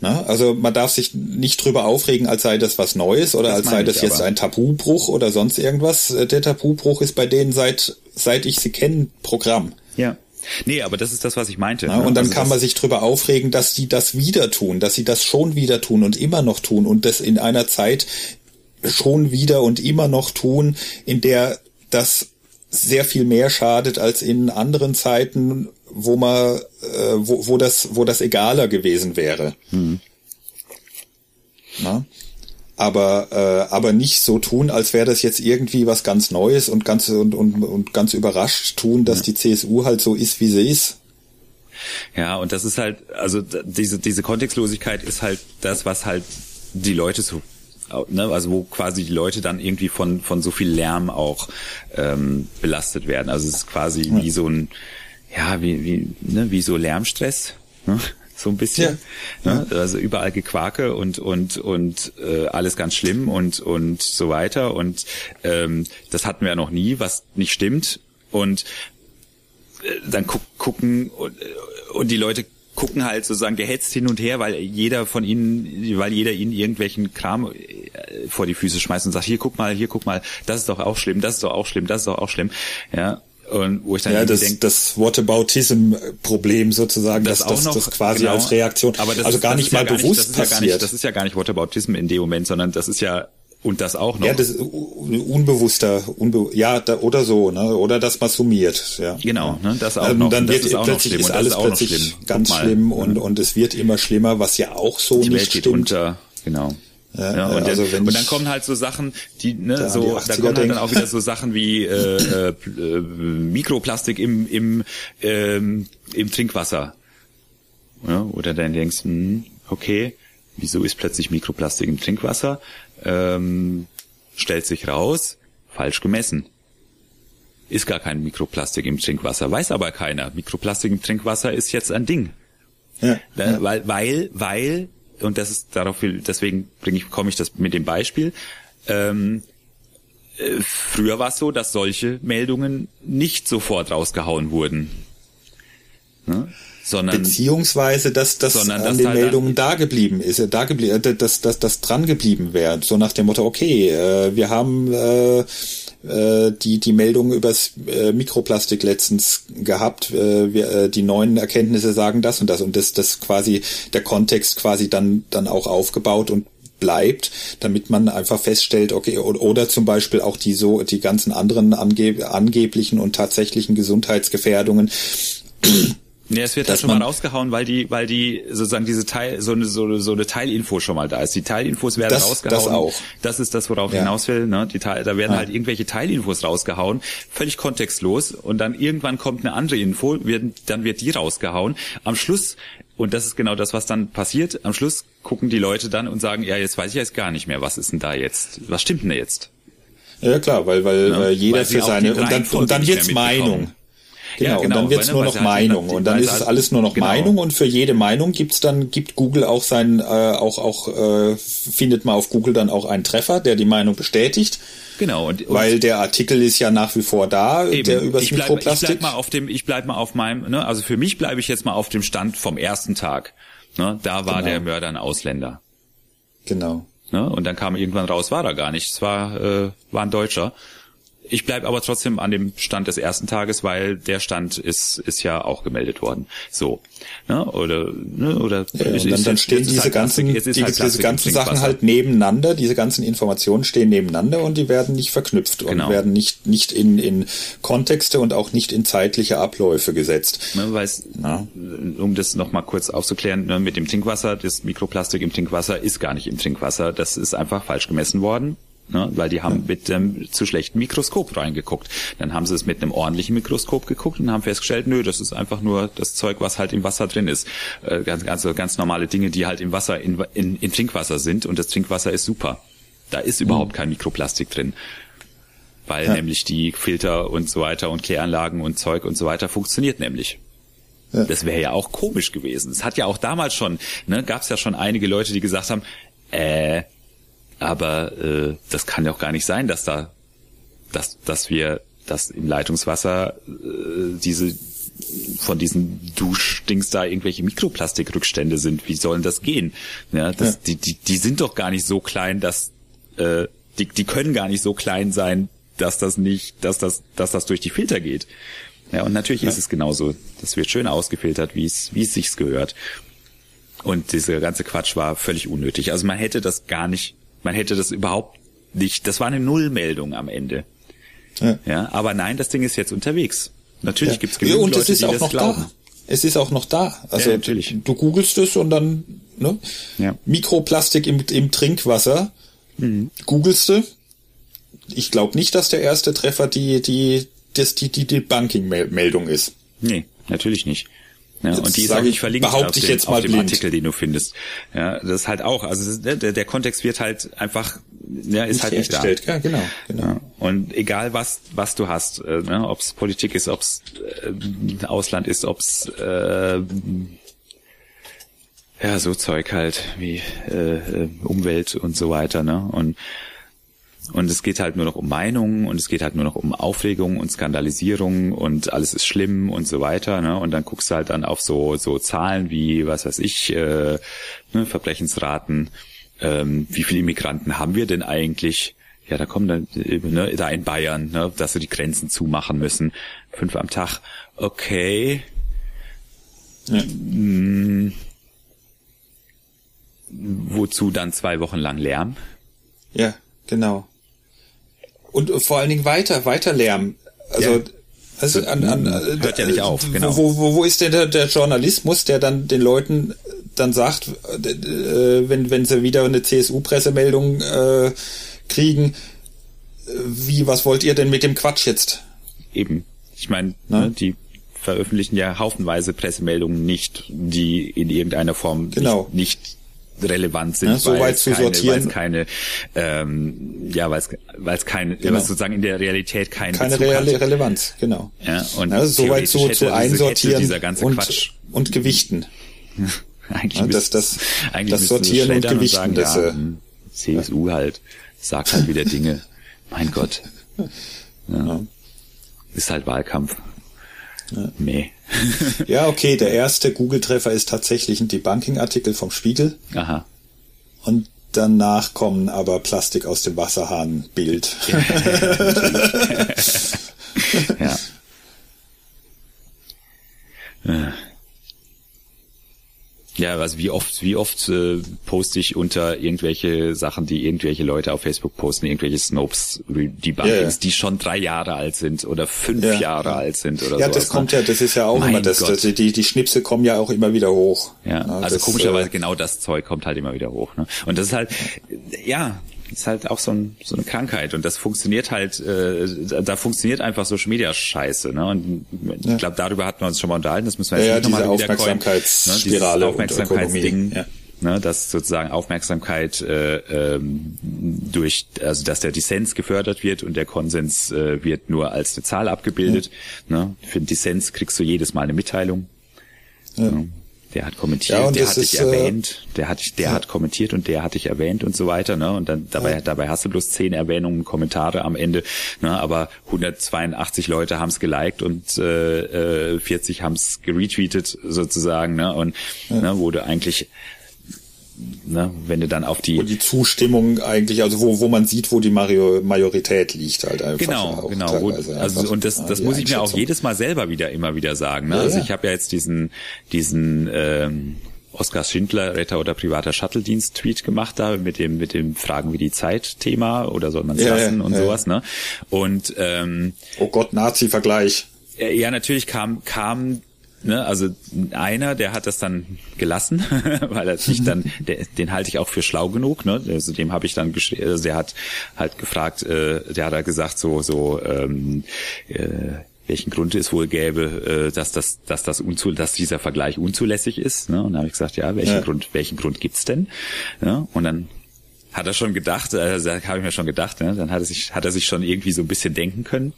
Ne? Also man darf sich nicht drüber aufregen, als sei das was Neues oder Das als sei das jetzt aber. ein Tabubruch oder sonst irgendwas. Äh, Der Tabubruch ist bei denen seit seit ich sie kenne Programm. Ja. Nee, aber das ist das, was ich meinte. Ja, ne? und dann Also kann man sich drüber aufregen, dass die das wieder tun, dass sie das schon wieder tun und immer noch tun und das in einer Zeit schon wieder und immer noch tun, in der das sehr viel mehr schadet als in anderen Zeiten, wo man, äh, wo, wo das, wo das egaler gewesen wäre. Na? Aber, äh, aber nicht so tun, als wäre das jetzt irgendwie was ganz Neues und ganz und, und, und ganz überrascht tun, dass die CSU halt so ist, wie sie ist. Ja, und das ist halt, also diese, diese Kontextlosigkeit ist halt das, was halt die Leute so, ne, also wo quasi die Leute dann irgendwie von, von so viel Lärm auch ähm, belastet werden. Also es ist quasi wie so ein, ja, wie, wie, ne, wie so Lärmstress, ne? <laughs> so ein bisschen. Ne? Also überall Gequake und und und äh, alles ganz schlimm und und so weiter. Und ähm, das hatten wir ja noch nie, was nicht stimmt. Und dann guck, gucken und, und die Leute gucken halt sozusagen gehetzt hin und her, weil jeder von ihnen, weil jeder ihnen irgendwelchen Kram äh, vor die Füße schmeißt und sagt, hier guck mal, hier guck mal, das ist doch auch schlimm, das ist doch auch schlimm, das ist doch auch schlimm. Ja. Und wo ich dann Ja, das, denke, das Whataboutism-Problem sozusagen, das das, auch das, noch das quasi genau, als Reaktion, aber das also ist, gar das nicht ja mal gar bewusst das ist ja gar passiert. nicht, das ist ja gar nicht Whataboutism in dem Moment, sondern das ist ja und das auch noch. ja, das unbewusster, unbe ja, da, oder so, ne, oder dass man summiert, ja. Genau, ne, das auch Ähm, noch. Dann das wird ist plötzlich schlimm ist das alles ist plötzlich schlimm. Ganz mal. schlimm und und es wird immer schlimmer, was ja auch so die nicht Welt geht stimmt. unter, genau. Ja, Ja, und, ja, also dann, und dann kommen halt so Sachen, die, da ne, an so, die da 80er kommen halt dann auch wieder so Sachen wie äh, <laughs> äh, äh, Mikroplastik im im ähm, im Trinkwasser. Ja, oder dann denkst, hm, okay, wieso ist plötzlich Mikroplastik im Trinkwasser? Ähm, stellt sich raus, falsch gemessen. Ist gar kein Mikroplastik im Trinkwasser, weiß aber keiner. Mikroplastik im Trinkwasser ist jetzt ein Ding. ja, Da, Ne, Weil, weil, weil, und das ist darauf, will- deswegen bringe ich, komme ich das mit dem Beispiel. Ähm, äh, früher war es so, dass solche Meldungen nicht sofort rausgehauen wurden, ne? sondern Beziehungsweise, dass das Sondern an dass den halt Meldungen da geblieben ist, äh, da geblieben, dass, dass das dran geblieben wäre. So nach dem Motto, okay, äh, wir haben äh, die die Meldung übers äh, Mikroplastik letztens gehabt. Äh, wir, äh, die neuen Erkenntnisse sagen das und das und das das quasi der Kontext quasi dann dann auch aufgebaut und bleibt, damit man einfach feststellt, okay, oder, zum Beispiel auch die so die ganzen anderen ange angeblichen und tatsächlichen Gesundheitsgefährdungen, Ja, es wird da schon mal rausgehauen, weil die, weil die sozusagen diese Teil, so eine, so eine, so eine Teilinfo schon mal da ist. Die Teilinfos werden Das- rausgehauen. das auch. Das ist das, worauf ich Ja. hinaus will. Ne? Die Teil, da werden Ja. halt irgendwelche Teilinfos rausgehauen, völlig kontextlos. Und dann irgendwann kommt eine andere Info, werden, dann wird die rausgehauen. Am Schluss, und das ist genau das, was dann passiert, am Schluss gucken die Leute dann und sagen, ja, jetzt weiß ich jetzt gar nicht mehr, was ist denn da jetzt? Was stimmt denn da jetzt? Ja klar, weil weil Ja, äh, jeder weil für seine und dann und dann mitbekommen. Meinung. Genau, Ja, und genau, dann wird's nur noch halt Meinung und dann ist es halt- alles nur noch genau. Meinung und für jede Meinung gibt's dann gibt Google auch sein äh, auch auch äh, findet man auf Google dann auch einen Treffer, der die Meinung bestätigt, Genau. Und, und weil der Artikel ist ja nach wie vor da, Eben. der übers ich bleib, Ich Mikroplastik. bleib mal auf dem, ich bleib mal auf meinem, ne, also für mich bleibe ich jetzt mal auf dem Stand vom ersten Tag. Ne, da war Genau. der Mörder ein Ausländer. genau. Ne, und dann kam irgendwann raus, war er gar nicht. Es war, äh, war ein Deutscher. Ich bleib aber trotzdem an dem Stand des ersten Tages, weil der Stand ist, ist ja auch gemeldet worden. So. Ne, oder, ne, oder Ja, und dann, ist- dann jetzt stehen diese halt ganzen, Plastik- die, halt diese ganzen Sachen halt nebeneinander, diese ganzen Informationen stehen nebeneinander und die werden nicht verknüpft und Genau. werden nicht, nicht in, in Kontexte und auch nicht in zeitliche Abläufe gesetzt. Ne, weil um das nochmal kurz aufzuklären, ne, mit dem Trinkwasser, das Mikroplastik im Trinkwasser ist gar nicht im Trinkwasser. Das ist einfach falsch gemessen worden. Ne, weil die haben mit dem zu schlechten Mikroskop reingeguckt. Dann haben sie es mit einem ordentlichen Mikroskop geguckt und haben festgestellt, nö, das ist einfach nur das Zeug, was halt im Wasser drin ist. Äh, ganz, ganz, ganz normale Dinge, die halt im Wasser, in, in, in Trinkwasser sind und das Trinkwasser ist super. Da ist überhaupt kein Mikroplastik drin. Weil Ja. nämlich die Filter und so weiter und Kläranlagen und Zeug und so weiter funktioniert nämlich. Ja. Das wäre ja auch komisch gewesen. Es hat ja auch damals schon, ne, gab es ja schon einige Leute, die gesagt haben, äh, aber äh, das kann ja auch gar nicht sein, dass da, dass, dass wir, dass im Leitungswasser äh, diese von diesen Duschdings da irgendwelche Mikroplastikrückstände sind. Wie sollen das gehen? Ja, das, ja. Die, die, die sind doch gar nicht so klein, dass äh, die, die können gar nicht so klein sein, dass das nicht, dass das, dass das durch die Filter geht. Ja, und natürlich ja. ist es genauso. Das wird schön ausgefiltert, wie es, wie es sich gehört. Und dieser ganze Quatsch war völlig unnötig. Also man hätte das gar nicht, man hätte das überhaupt nicht, das war eine Nullmeldung am Ende. Ja. ja aber nein, das Ding ist jetzt unterwegs. Natürlich ja. gibt es genug Leute, die das glauben. Da. Es ist auch noch da. Also ja, natürlich. du googelst es und dann ne? ja. Mikroplastik im, im Trinkwasser. Mhm. Googelst du. Ich glaube nicht, dass der erste Treffer die die das die die Debunking-Meldung ist. Nee, natürlich nicht. Ja, und die ist auch nicht verlinkt auf, den, jetzt auf dem blind. Artikel, den du findest. Ja, das ist halt auch, also der, der Kontext wird halt einfach, ja, ist nicht halt nicht da. Ja, genau, genau. Ja, und egal was, was du hast, äh, ne, ob es Politik ist, ob es äh, Ausland ist, ob es äh, ja so Zeug halt wie äh, äh Umwelt und so weiter, ne? Und und es geht halt nur noch um Meinungen und es geht halt nur noch um Aufregung und Skandalisierung und alles ist schlimm und so weiter. Ne? Und dann guckst du halt dann auf so, so Zahlen wie, was weiß ich, äh, ne, Verbrechensraten, ähm, wie viele Immigranten haben wir denn eigentlich? Ja, da kommen dann, ne, da in Bayern, ne, dass sie die Grenzen zumachen müssen. Fünf am Tag. Okay. Ja. Hm. Wozu dann zwei Wochen lang Lärm? Ja, genau und vor allen Dingen weiter, weiter Lärm. Also, ja. also an, an, hört ja nicht auf, genau. Wo, wo, wo ist denn der, der Journalismus, der dann den Leuten dann sagt, äh, wenn, wenn sie wieder eine CSU-Pressemeldung äh, kriegen, wie, was wollt ihr denn mit dem Quatsch jetzt? Eben. Ich meine, ne, die veröffentlichen ja haufenweise Pressemeldungen nicht, die in irgendeiner Form genau. nicht, nicht relevant sind, ja, so weil, es keine, weil es keine, ähm, ja, weil es, weil es keine, genau. weil es sozusagen in der Realität keine keine Real Relevanz, genau. Ja, und also so weit so zu einsortieren ganze und, Quatsch. und gewichten. <laughs> eigentlich ja, das, das, eigentlich das Sortieren und Gewichten, und sagen, das, ja, hm, CSU halt, sagt halt wieder Dinge. <laughs> Mein Gott. Ja. Ist halt Wahlkampf. Ja. Nee. <laughs> ja, okay, der erste Google-Treffer ist tatsächlich ein Debunking-Artikel vom Spiegel. Aha. Und danach kommen aber Plastik aus dem Wasserhahn Bild. <laughs> ja. ja. <laughs> Ja, also wie oft, wie oft äh, poste ich unter irgendwelche Sachen, die irgendwelche Leute auf Facebook posten, irgendwelche Snopes ja, ja. die schon drei Jahre alt sind oder fünf ja. Jahre alt sind oder so. Ja, das ne? kommt ja, das ist ja auch mein immer das, das, die, die Schnipsel kommen ja auch immer wieder hoch. Ja, ja also das, komischerweise äh, genau das Zeug kommt halt immer wieder hoch. Ne? Und das ist halt, ja, ist halt auch so, ein, so eine Krankheit und das funktioniert halt, äh, da funktioniert einfach Social Media Scheiße. Ne? Und ja. ich glaube, darüber hatten wir uns schon mal unterhalten. Das müssen wir jetzt ja, nicht nochmal wieder Aufmerksamkeitsspirale ne? Aufmerksamkeitsding. Ja. Ne, dass sozusagen Aufmerksamkeit äh, ähm, durch, also dass der Dissens gefördert wird und der Konsens äh, wird nur als eine Zahl abgebildet. Ja. Ne? Für den Dissens kriegst du jedes Mal eine Mitteilung. Ja. Ne? Der hat kommentiert, ja, der hat dich äh, erwähnt, der hat der ja. hat kommentiert und der hat dich erwähnt und so weiter, ne? Und dann dabei ja. dabei hast du bloß zehn Erwähnungen, Kommentare am Ende, ne? Aber 182 Leute haben es geliked und äh, 40 haben es geretweetet sozusagen, ne? Und ne, wo du eigentlich ne, wenn du dann auf die wo die Zustimmung eigentlich, also wo wo man sieht, wo die Majorität liegt halt einfach. Genau, genau. Wo, also und das das muss ich mir auch jedes Mal selber wieder immer wieder sagen. Ne? Ja, also ich habe ja jetzt diesen diesen ähm, Oskar Schindler, Retter oder privater Shuttle-Dienst-Tweet gemacht da mit dem mit dem Fragen wie die Zeit-Thema oder soll man es ja, lassen ja, und sowas, ne? Und ähm, oh Gott, Nazi-Vergleich. Ja, natürlich kam kam Ne, also einer, der hat das dann gelassen, <laughs> weil er sich dann, der, den halte ich auch für schlau genug. Ne? Also dem habe ich dann, also der hat halt gefragt, äh, der hat halt gesagt so so. Ähm, äh, welchen Grund es wohl gäbe, äh, dass das, dass das unzu, dass dieser Vergleich unzulässig ist. Ne? Und dann habe ich gesagt, ja, welchen ja. Grund, welchen Grund gibt's denn? Ja, und dann hat er schon gedacht, also habe ich mir schon gedacht, ne? dann hat er sich, hat er sich schon irgendwie so ein bisschen denken können.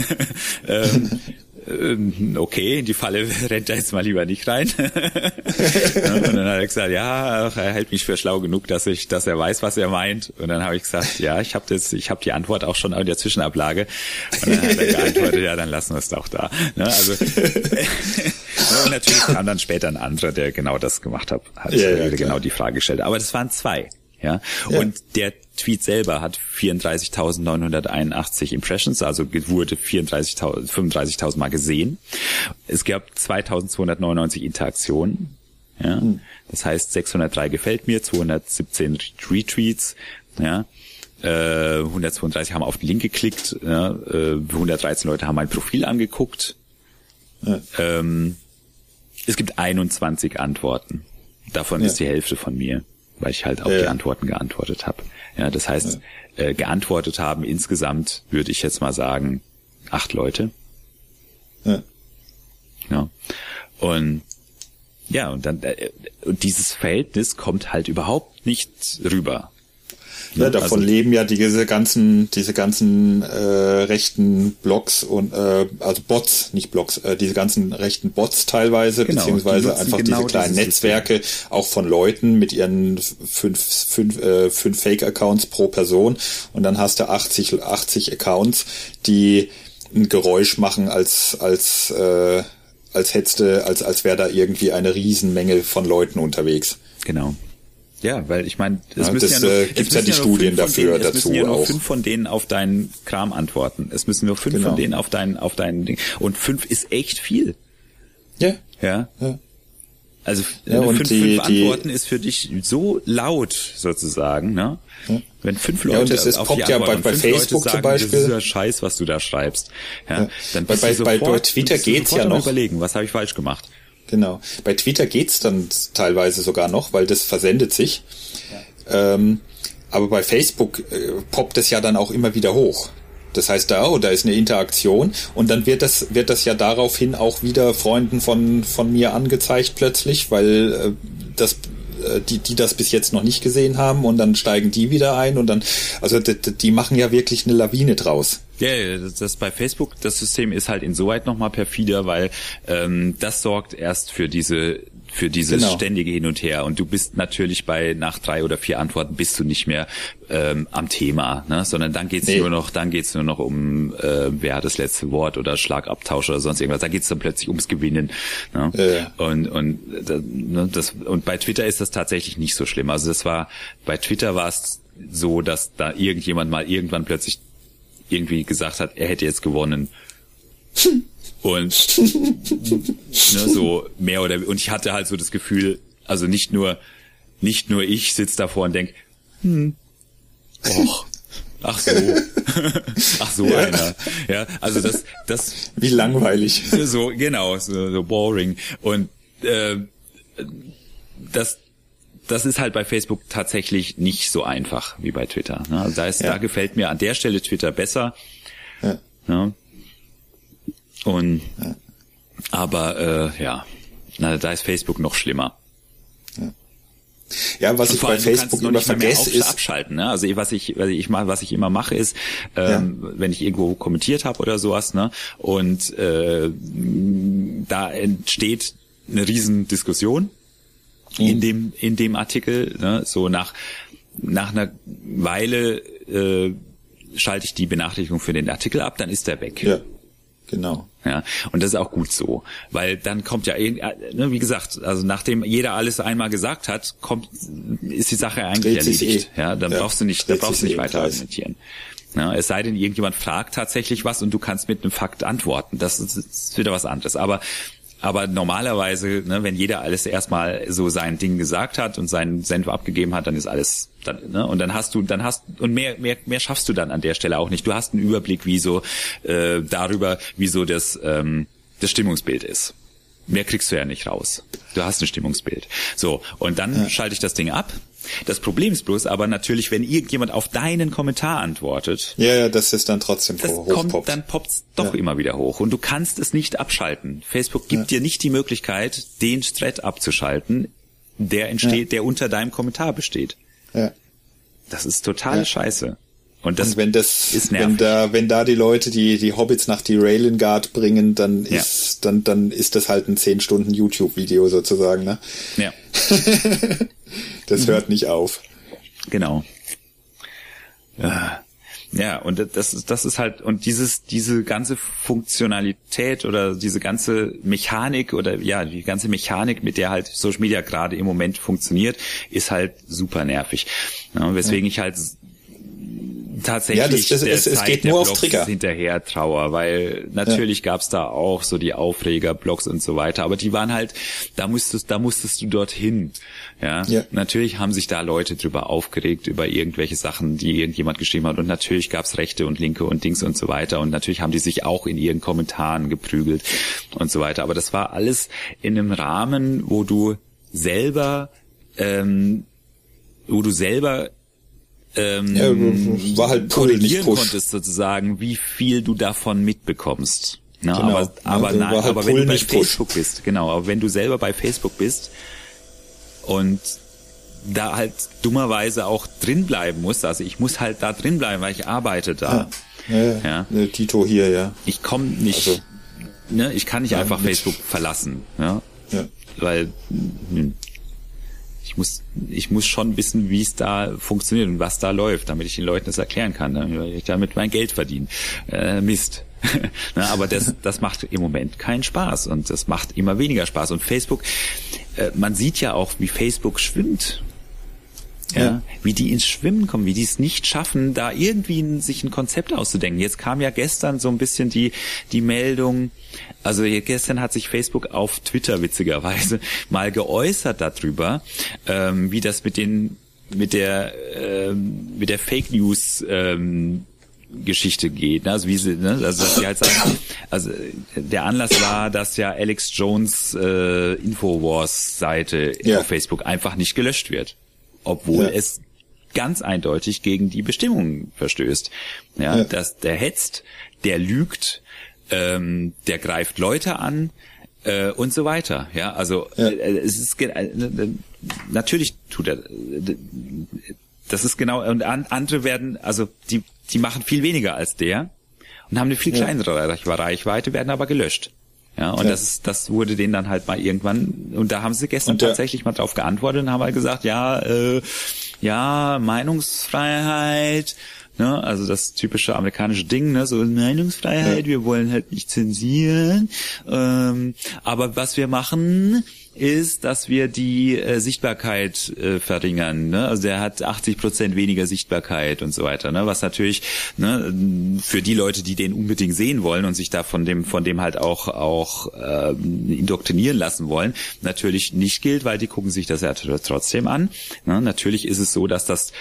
<laughs> ähm, okay, in die Falle <laughs> rennt er jetzt mal lieber nicht rein. <laughs> und dann hat er gesagt, ja, er hält mich für schlau genug, dass ich, dass er weiß, was er meint. Und dann habe ich gesagt, ja, ich habe das, ich habe die Antwort auch schon in der Zwischenablage. Und dann hat er geantwortet, ja, dann lassen wir es doch da. Ne? Also <laughs> und natürlich kam dann später ein anderer, der genau das gemacht hat, hat ja, ja, genau die Frage gestellt. Aber das waren zwei. Ja? ja. Und der Tweet selber hat 34.981 Impressions, also wurde 34.000, 35.000 Mal gesehen. Es gab 2.299 Interaktionen. Ja? Hm. Das heißt 603 gefällt mir, 217 Retweets. Ja? 132 äh, haben auf den Link geklickt, ja, 113 äh, Leute haben mein Profil angeguckt. Ja. Ähm, es gibt 21 Antworten. Davon ja. ist die Hälfte von mir weil ich halt auf ja. die Antworten geantwortet habe. Ja, das heißt, ja. äh, geantwortet haben insgesamt würde ich jetzt mal sagen acht Leute. Ja. ja. Und ja, und dann äh, und dieses Verhältnis kommt halt überhaupt nicht rüber. Ja, davon also, leben ja diese ganzen, diese ganzen äh, rechten Blogs und äh, also Bots, nicht Blogs, äh, diese ganzen rechten Bots teilweise, genau, beziehungsweise einfach genau diese kleinen Netzwerke, System. auch von Leuten mit ihren fünf, fünf, äh, fünf Fake-Accounts pro Person und dann hast du 80, 80 Accounts, die ein Geräusch machen als als äh, als hättest als als wäre da irgendwie eine Riesenmenge von Leuten unterwegs. Genau. Ja, weil ich meine, es ja, müssen das, ja, nur, äh, gibt's ja die Studien dafür denen, dazu es müssen ja nur auch. fünf von denen auf deinen Kram antworten. Es müssen nur fünf genau. von denen auf deinen auf deinen Ding. Und fünf ist echt viel. Ja. Ja. ja. Also ja, fünf, die, fünf Antworten ist für dich so laut sozusagen, ne? Ja. Wenn fünf Leute ja, und das ist, auf poppt ja bei, bei Facebook sagen, zum Beispiel. Das ist ja Scheiß, was du da schreibst. Ja, ja. Dann bei, bei, sofort, bei Twitter geht's ja noch. Überlegen, was habe ich falsch gemacht? Genau. Bei Twitter geht's dann teilweise sogar noch, weil das versendet sich. Ja. Ähm, aber bei Facebook äh, poppt es ja dann auch immer wieder hoch. Das heißt, da, oh, da ist eine Interaktion und dann wird das, wird das ja daraufhin auch wieder Freunden von, von mir angezeigt plötzlich, weil äh, das äh, die, die das bis jetzt noch nicht gesehen haben und dann steigen die wieder ein und dann, also die, die machen ja wirklich eine Lawine draus. Ja, das, das bei Facebook, das System ist halt insoweit nochmal perfider, weil ähm, das sorgt erst für diese für dieses genau. ständige Hin und Her. Und du bist natürlich bei nach drei oder vier Antworten bist du nicht mehr ähm, am Thema, ne? sondern dann geht's nee. nur noch, dann geht's nur noch um äh, wer hat das letzte Wort oder Schlagabtausch oder sonst irgendwas. Da geht's dann plötzlich ums Gewinnen. Ne? Ja. Und und ne, das und bei Twitter ist das tatsächlich nicht so schlimm. Also das war bei Twitter war es so, dass da irgendjemand mal irgendwann plötzlich irgendwie gesagt hat, er hätte jetzt gewonnen. Und ne, so mehr oder und ich hatte halt so das Gefühl, also nicht nur nicht nur ich sitze davor und denk, hm, och, ach so, <laughs> ach so ja. einer, ja, also das das wie langweilig, so genau, so, so boring und äh, das das ist halt bei Facebook tatsächlich nicht so einfach wie bei Twitter. Ne? Also da, ist, ja. da gefällt mir an der Stelle Twitter besser. Ja. Ne? Und ja. aber äh, ja, na, da ist Facebook noch schlimmer. Ja. Was ich bei Facebook immer vergesse ist abschalten. Ne? Also was ich, was ich mal, was ich immer mache, ist, ähm, ja. wenn ich irgendwo kommentiert habe oder sowas, ne, und äh, da entsteht eine riesen Diskussion. In dem in dem Artikel. Ne? So nach nach einer Weile äh, schalte ich die Benachrichtigung für den Artikel ab, dann ist der weg. Ja. Genau. Ja, und das ist auch gut so, weil dann kommt ja, äh, ne, wie gesagt, also nachdem jeder alles einmal gesagt hat, kommt, ist die Sache eigentlich Dreht erledigt. Eh. Ja, dann ja, brauchst du nicht, dann brauchst du nicht eh weiter argumentieren. Ja, es sei denn, irgendjemand fragt tatsächlich was und du kannst mit einem Fakt antworten. Das ist, ist wieder was anderes. Aber aber normalerweise, ne, wenn jeder alles erstmal so sein Ding gesagt hat und seinen Senf abgegeben hat, dann ist alles dann, ne? Und dann hast du, dann hast und mehr, mehr, mehr schaffst du dann an der Stelle auch nicht. Du hast einen Überblick, wie so äh, darüber, wie so das, ähm, das Stimmungsbild ist. Mehr kriegst du ja nicht raus. Du hast ein Stimmungsbild. So, und dann ja. schalte ich das Ding ab das Problem ist bloß aber natürlich, wenn irgendjemand auf deinen Kommentar antwortet. Ja, ja, das ist dann trotzdem das hochpoppt. Kommt, dann poppt's doch ja. immer wieder hoch. Und du kannst es nicht abschalten. Facebook gibt ja. dir nicht die Möglichkeit, den Thread abzuschalten, der entsteht, ja. der unter deinem Kommentar besteht. Ja. Das ist total scheiße. Und, das und wenn das, ist nervig. wenn da, wenn da die Leute die, die Hobbits nach die Railengard bringen, dann ja. ist, dann, dann ist das halt ein 10 Stunden YouTube-Video sozusagen, ne? Ja. <laughs> das mhm. hört nicht auf. Genau. Ja. Ja, und das ist, das ist halt, und dieses, diese ganze Funktionalität oder diese ganze Mechanik oder ja, die ganze Mechanik, mit der halt Social Media gerade im Moment funktioniert, ist halt super nervig. Ja, weswegen ja. ich halt tatsächlich ja, das, das, es, es geht nur auf Trigger hinterher trauer, weil natürlich ja. gab's da auch so die Aufreger, Blogs und so weiter, aber die waren halt, da musstest, da musstest du dorthin. Ja? ja, natürlich haben sich da Leute drüber aufgeregt über irgendwelche Sachen, die irgendjemand geschrieben hat und natürlich gab's Rechte und Linke und Dings und so weiter und natürlich haben die sich auch in ihren Kommentaren geprügelt und so weiter, aber das war alles in einem Rahmen, wo du selber ähm, wo du selber ähm, ja, war halt korrigieren konntest sozusagen, wie viel du davon mitbekommst. Na, genau. Aber, aber, ja, nein, halt aber wenn du bei Facebook push. bist, genau, aber wenn du selber bei Facebook bist und da halt dummerweise auch drin bleiben musst, also ich muss halt da drin bleiben, weil ich arbeite da. Ja, ja, ja. ja. Tito hier, ja. Ich komme nicht, also, ne, ich kann nicht einfach Facebook verlassen, ja. ja. Weil, hm, ich muss, ich muss schon wissen, wie es da funktioniert und was da läuft, damit ich den Leuten das erklären kann, damit ich damit mein Geld verdiene. Äh, Mist. <laughs> Na, aber das, das macht im Moment keinen Spaß und das macht immer weniger Spaß. Und Facebook, äh, man sieht ja auch, wie Facebook schwimmt ja, ja, wie die ins Schwimmen kommen, wie die es nicht schaffen, da irgendwie ein, sich ein Konzept auszudenken. Jetzt kam ja gestern so ein bisschen die, die Meldung, also gestern hat sich Facebook auf Twitter witzigerweise <laughs> mal geäußert darüber, ähm, wie das mit den, mit der, ähm, mit der Fake News, ähm, Geschichte geht. Ne? Also wie sie, ne? also dass sie halt sagen, also der Anlass war, dass ja Alex Jones äh, Infowars Seite ja. auf Facebook einfach nicht gelöscht wird obwohl ja. es ganz eindeutig gegen die Bestimmungen verstößt. Ja, ja. dass der hetzt, der lügt, ähm, der greift Leute an äh, und so weiter. Ja, also ja. Äh, es ist äh, natürlich tut er. Das ist genau und an, andere werden also die die machen viel weniger als der und haben eine viel kleinere Reichweite, werden aber gelöscht. Ja, und ja. das ist, das wurde denen dann halt mal irgendwann, und da haben sie gestern der, tatsächlich mal drauf geantwortet und haben halt gesagt, ja, äh, ja, Meinungsfreiheit, ne, also das typische amerikanische Ding, ne, so Meinungsfreiheit, ja. wir wollen halt nicht zensieren, ähm, aber was wir machen, ist, dass wir die äh, Sichtbarkeit äh, verringern. Ne? Also der hat 80 Prozent weniger Sichtbarkeit und so weiter. Ne? Was natürlich ne, für die Leute, die den unbedingt sehen wollen und sich da von dem von dem halt auch auch äh, indoktrinieren lassen wollen, natürlich nicht gilt, weil die gucken sich das ja trotzdem an. Ne? Natürlich ist es so, dass das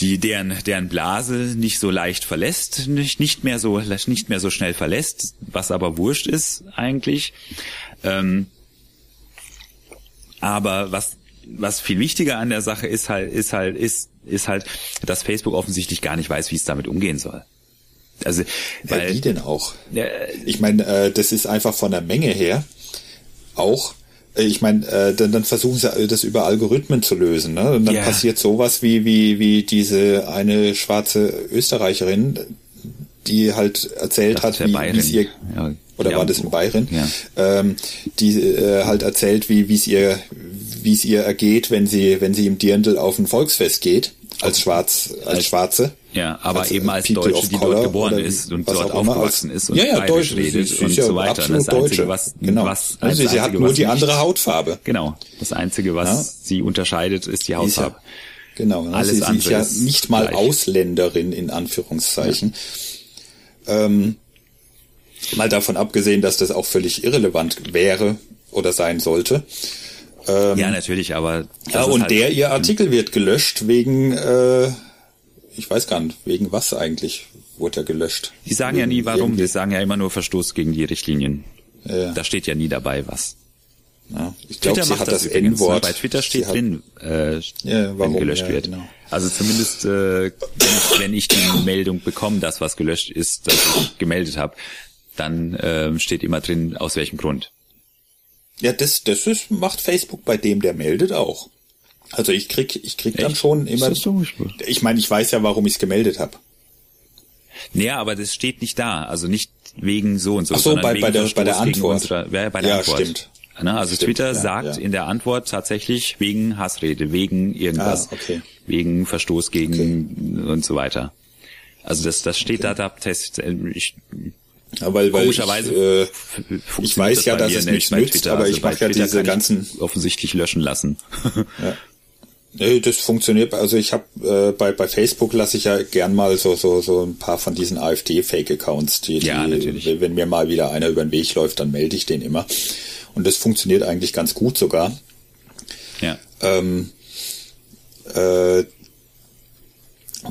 die deren deren Blase nicht so leicht verlässt, nicht nicht mehr so nicht mehr so schnell verlässt, was aber wurscht ist eigentlich. Ähm, aber was was viel wichtiger an der Sache ist halt ist halt ist ist halt, dass Facebook offensichtlich gar nicht weiß, wie es damit umgehen soll. Also weil ja, wie denn auch? Äh, ich meine, äh, das ist einfach von der Menge her auch ich meine, äh, dann, dann versuchen sie äh, das über Algorithmen zu lösen, ne? Und dann yeah. passiert sowas wie, wie, wie diese eine schwarze Österreicherin, die halt erzählt das hat, wie, es ihr ja, oder ja, war das in Bayern, ja. ähm, die äh, halt erzählt, wie wie es ihr wie es ihr ergeht, wenn sie wenn sie im Dirndl auf ein Volksfest geht als Schwarz als Schwarze. Ja, aber als, eben als Deutsche, die dort geboren ist und dort aufgewachsen ist und ja, ja, Deutsch redet sie, und ja so weiter. Das Einzige, was, genau. was also sie hat nur die andere Hautfarbe. Genau. Das Einzige, was ja. sie unterscheidet, ist die Hautfarbe. Genau. Ne? Alles sie, sie ist ja nicht mal gleich. Ausländerin in Anführungszeichen. Ja. Ähm, Mal davon abgesehen, dass das auch völlig irrelevant wäre oder sein sollte. Ähm, ja, natürlich, aber. Ja, und halt der, ihr Artikel wird gelöscht wegen, äh, ich weiß gar nicht, wegen was eigentlich wurde er gelöscht. Die sagen wegen ja nie warum, die sagen ja immer nur Verstoß gegen die Richtlinien. Ja. Da steht ja nie dabei was. Ja, ich glaube, sie hat das, das N-Wort. Bei Twitter steht hat, drin, äh, ja, warum, wenn gelöscht ja, wird. Genau. Also zumindest, äh, wenn, ich, wenn ich die Meldung bekomme, dass was gelöscht ist, dass ich gemeldet habe, dann äh, steht immer drin, aus welchem Grund. Ja, das, das ist, macht Facebook bei dem, der meldet auch. Also ich krieg, ich krieg Echt? dann schon immer. Ich meine, ich weiß ja, warum ich es gemeldet habe. Naja, aber das steht nicht da. Also nicht wegen so und so. Ach so, bei, bei, der, bei der Antwort. Unserer, ja, bei der ja, Antwort. stimmt. Ne? Also stimmt, Twitter ja, sagt ja. in der Antwort tatsächlich wegen Hassrede, wegen irgendwas, ah, okay. wegen Verstoß gegen okay. und so weiter. Also das, das steht okay. da, da Test. Äh, ich, ja, weil, weil komischerweise ich, äh, ich weiß ja, dass es nichts nützt, Twitter, aber also ich mache ja diese ganzen offensichtlich löschen lassen. ja. Nee, das funktioniert. Also ich habe äh, bei bei Facebook lasse ich ja gern mal so so so ein paar von diesen AfD-Fake-Accounts, die, ja, die natürlich. wenn mir mal wieder einer über den Weg läuft, dann melde ich den immer. Und das funktioniert eigentlich ganz gut sogar. Ja. Ähm, äh,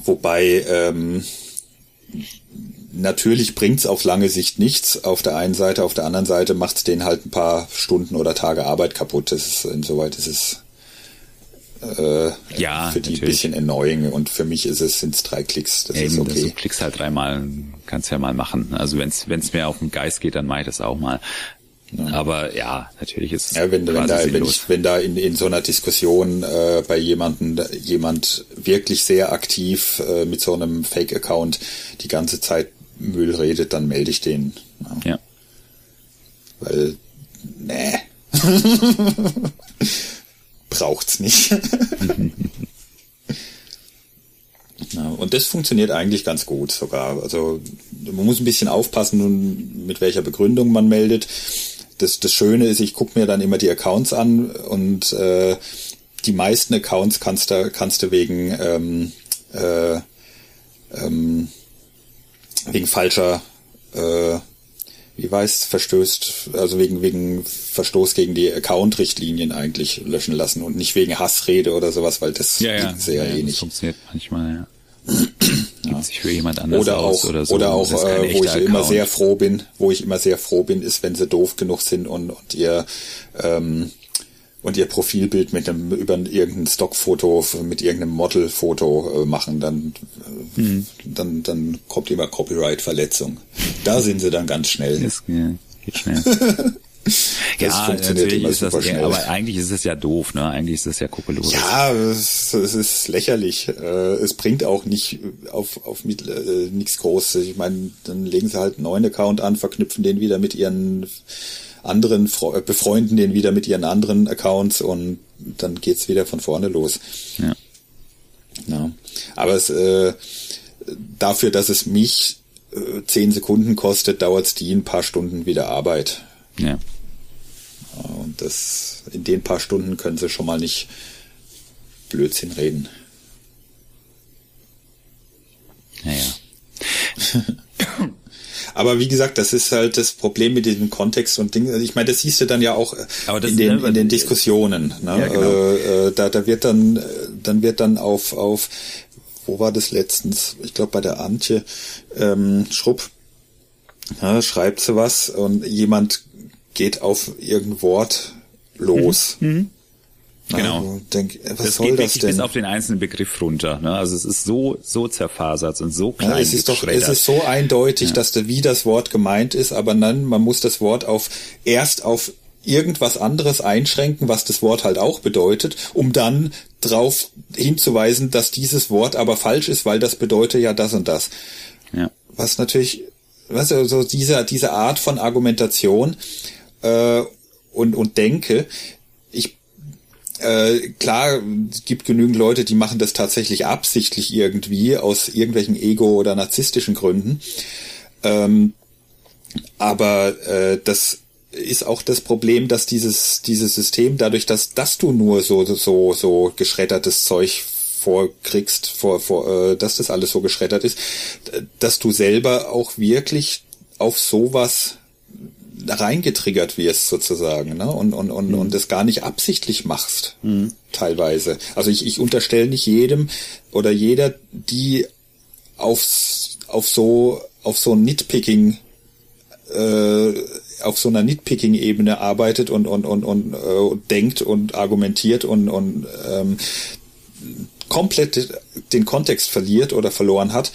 wobei ähm, natürlich bringt's auf lange Sicht nichts. Auf der einen Seite, auf der anderen Seite macht's denen halt ein paar Stunden oder Tage Arbeit kaputt. Das ist insoweit ist es äh, ja, für die ein bisschen annoying und für mich ist es sind's drei Klicks. Das Eben, ist okay. Du klickst halt dreimal, kannst ja mal machen. Also wenn's wenn's mir auf den Geist geht, dann mache ich das auch mal. Ja. Aber ja, natürlich ist es ja, wenn, wenn da, wenn, ich, wenn da in, in so einer Diskussion äh, bei jemanden jemand wirklich sehr aktiv äh, mit so einem Fake-Account die ganze Zeit Müll redet, dann melde ich den. Ja. ja. Weil, nee. <laughs> braucht's nicht. <laughs> ja, und das funktioniert eigentlich ganz gut sogar. Also man muss ein bisschen aufpassen, mit welcher Begründung man meldet. Das, das Schöne ist, ich gucke mir dann immer die Accounts an und äh, die meisten Accounts kannst du, kannst du wegen ähm, äh, ähm, wegen falscher äh, wie weiß, verstößt, also wegen, wegen Verstoß gegen die Account-Richtlinien eigentlich löschen lassen und nicht wegen Hassrede oder sowas, weil das ja, ja, sehr ja, eh nicht. Das funktioniert manchmal, ja. <clears throat> Gibt sich für jemand anders oder auch, oder so. Oder auch, äh, wo ich Account. immer sehr froh bin, wo ich immer sehr froh bin, ist, wenn sie doof genug sind und, und ihr ähm, und ihr Profilbild mit einem über irgendein Stockfoto mit irgendeinem Modelfoto äh, machen, dann äh, mhm. dann dann kommt immer Copyright-Verletzung. Da sind sie dann ganz schnell. Das, ja, geht schnell. <laughs> ja, natürlich ist das, schnell. aber eigentlich ist es ja doof, ne? Eigentlich ist es ja kokolores. Ja, es, es, ist lächerlich. Äh, es bringt auch nicht auf, auf mit, äh, nichts Großes. Ich meine, dann legen sie halt einen neuen Account an, verknüpfen den wieder mit ihren anderen, äh, befreunden den wieder mit ihren anderen Accounts und dann geht's wieder von vorne los. Ja. ja. Aber es, äh, dafür, dass es mich äh, zehn Sekunden kostet, dauert's die ein paar Stunden wieder Arbeit. Ja. Und das, in den paar Stunden können sie schon mal nicht Blödsinn reden. Naja. <laughs> Aber wie gesagt, das ist halt das Problem mit diesem Kontext und Dingen. Ich meine, das siehst du dann ja auch in den, in den Diskussionen. Ne? Ja, genau. äh, äh, da, da wird dann, dann wird dann auf, auf, wo war das letztens? Ich glaube bei der Antje ähm, Schrupp ja, schreibt sie was und jemand geht auf irgendein Wort los. Mhm. Genau. Denk, was das soll geht das denn? bis auf den einzelnen Begriff runter. Ne? Also es ist so so zerfasert und so klein. Ja, es ist doch, es ist so eindeutig, ja. dass da wie das Wort gemeint ist, aber dann man muss das Wort auf erst auf irgendwas anderes einschränken, was das Wort halt auch bedeutet, um dann darauf hinzuweisen, dass dieses Wort aber falsch ist, weil das bedeutet ja das und das. Ja. Was natürlich, was also diese diese Art von Argumentation äh, und und Denke, äh, klar, es gibt genügend Leute, die machen das tatsächlich absichtlich irgendwie aus irgendwelchen Ego- oder narzisstischen Gründen. Ähm, aber äh, das ist auch das Problem, dass dieses dieses System dadurch, dass dass du nur so so so geschreddertes Zeug vorkriegst, vor, vor äh, dass das alles so geschreddert ist, dass du selber auch wirklich auf sowas reingetriggert wirst sozusagen ne? und, und, und, mhm. und das gar nicht absichtlich machst mhm. teilweise. Also ich, ich unterstelle nicht jedem oder jeder, die aufs, auf so auf so Nitpicking äh, auf so einer Nitpicking-Ebene arbeitet und und und und äh, denkt und argumentiert und und ähm, komplett den Kontext verliert oder verloren hat,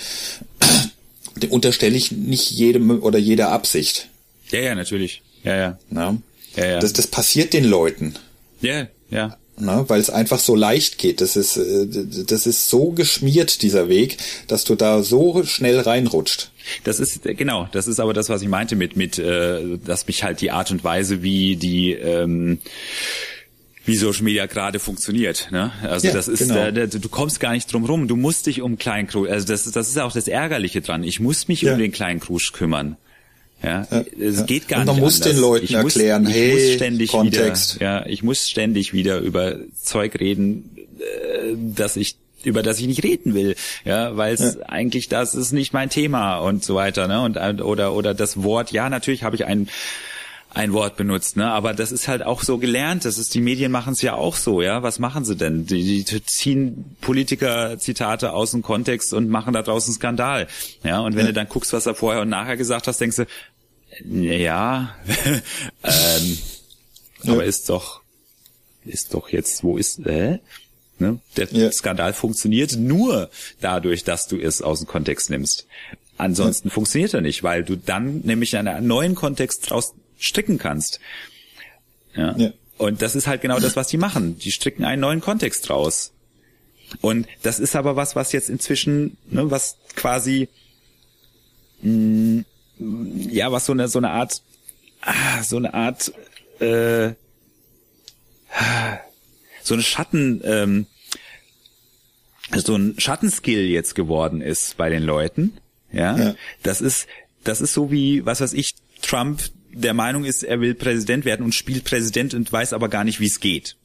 <clears throat> unterstelle ich nicht jedem oder jeder Absicht. Ja, ja, natürlich. Ja, ja. Na? Ja, ja. Das, das passiert den Leuten. Ja, ja. Ne, weil es einfach so leicht geht. Das ist, äh, das ist so geschmiert, dieser Weg, dass du da so schnell reinrutscht. Das ist genau, das ist aber das, was ich meinte mit mit, äh, dass mich halt die Art und Weise, wie die ähm, wie Social Media gerade funktioniert. Ne? Also ja, das ist, genau. äh, du kommst gar nicht drum rum. Du musst dich um kleinen Krusch, also das ist, das ist auch das Ärgerliche dran. Ich muss mich ja. um den kleinen Krusch kümmern. Ja, ja es geht gar Und man nicht. Man muss anders. den Leuten ich erklären, muss, hey, muss ständig Kontext. Wieder, ja, ich muss ständig wieder über Zeug reden, äh, dass ich über das ich nicht reden will, ja, weil es ja. eigentlich das ist nicht mein Thema und so weiter, ne? Und oder oder das Wort, ja, natürlich habe ich ein ein Wort benutzt, ne? Aber das ist halt auch so gelernt. Das ist die Medien machen es ja auch so, ja. Was machen sie denn? Die, die ziehen Politiker-Zitate aus dem Kontext und machen da draußen Skandal, ja. Und wenn ja. du dann guckst, was er vorher und nachher gesagt hast, denkst du, ja, <laughs> ähm, ja. aber ist doch, ist doch jetzt, wo ist, äh? Ne? Der ja. Skandal funktioniert nur dadurch, dass du es aus dem Kontext nimmst. Ansonsten ja. funktioniert er nicht, weil du dann nämlich in einen neuen Kontext draus stricken kannst. Ja. ja. Und das ist halt genau das, was die machen. Die stricken einen neuen Kontext raus. Und das ist aber was, was jetzt inzwischen, ne, was quasi, mh, mm, ja, was so eine so eine Art, ah, so eine Art, äh, so eine Schatten, ähm, so ein Schattenskill jetzt geworden ist bei den Leuten. Ja? ja, das ist, das ist so wie, was weiß ich, Trump der Meinung ist, er will Präsident werden und spielt Präsident und weiß aber gar nicht, wie es geht.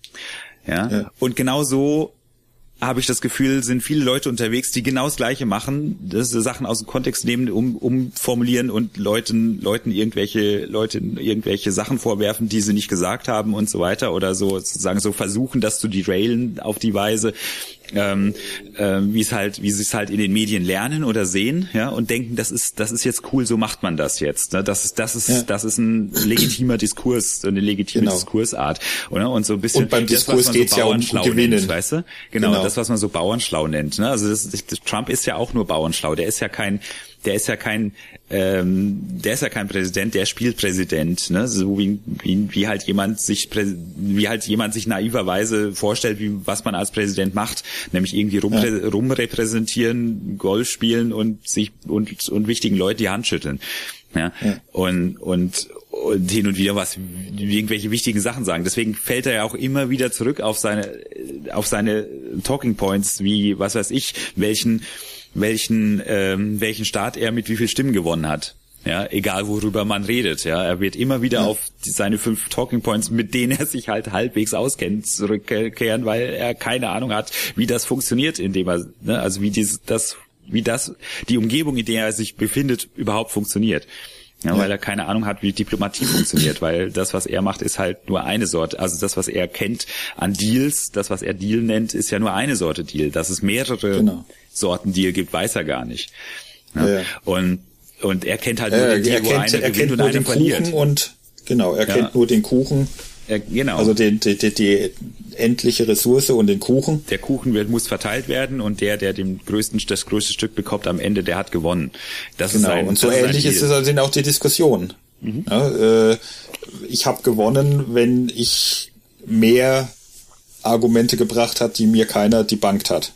Ja? ja. Und genau so habe ich das Gefühl, sind viele Leute unterwegs, die genau das Gleiche machen, dass sie Sachen aus dem Kontext nehmen, um, umformulieren und Leuten, Leuten irgendwelche, Leute irgendwelche Sachen vorwerfen, die sie nicht gesagt haben und so weiter oder so sozusagen so versuchen, das zu derailen auf die Weise, ähm, äh, wie es halt, wie sie es halt in den Medien lernen oder sehen, ja, und denken, das ist, das ist jetzt cool, so macht man das jetzt. Ne? Das ist, das ist, ja. das ist ein legitimer Diskurs, eine legitime genau. Diskursart, oder? Und so ein bisschen. Und beim Diskurs geht so ja um Gewinnen, nennt, weißt du? Genau, genau, das, was man so Bauernschlau nennt. Ne? Also das, das, Trump ist ja auch nur Bauernschlau. Der ist ja kein, der ist ja kein, ähm, der ist ja kein Präsident, der spielt Präsident, ne? So wie, wie, wie halt jemand sich, wie halt jemand sich naiverweise vorstellt, wie was man als Präsident macht, nämlich irgendwie rum, ja. rumrepräsentieren, Golf spielen und sich und und wichtigen Leuten die Hand schütteln. Ja? ja. Und, und, und hin und wieder was, irgendwelche wichtigen Sachen sagen. Deswegen fällt er ja auch immer wieder zurück auf seine, auf seine Talking Points, wie, was weiß ich, welchen, welchen, ähm, welchen Staat er mit wie viel Stimmen gewonnen hat. Ja, egal worüber man redet, ja. Er wird immer wieder ja. auf seine fünf Talking Points, mit denen er sich halt halbwegs auskennt, zurückkehren, weil er keine Ahnung hat, wie das funktioniert, indem er, ne, also wie dieses, das, wie das, die Umgebung, in der er sich befindet, überhaupt funktioniert. Ja, weil er keine Ahnung hat, wie Diplomatie funktioniert, weil das, was er macht, ist halt nur eine Sorte. Also das, was er kennt an Deals, das, was er Deal nennt, ist ja nur eine Sorte Deal. Dass es mehrere genau. Sorten Deal gibt, weiß er gar nicht. Ja? Ja. Und, und er kennt halt nur den Deal, wo einer er gewinnt und einer verliert. Und, genau, er kennt nur den Kuchen. Er, genau. Also die, die, die, die endliche Ressource und den Kuchen. Der Kuchen wird, muss verteilt werden und der, der dem größten, das größte Stück bekommt am Ende, der hat gewonnen. Das genau. ist ein, und so ähnlich ist es, sind auch die Diskussionen. Mhm. Ja, äh, ich habe gewonnen, wenn ich mehr Argumente gebracht hat, die mir keiner debunked hat.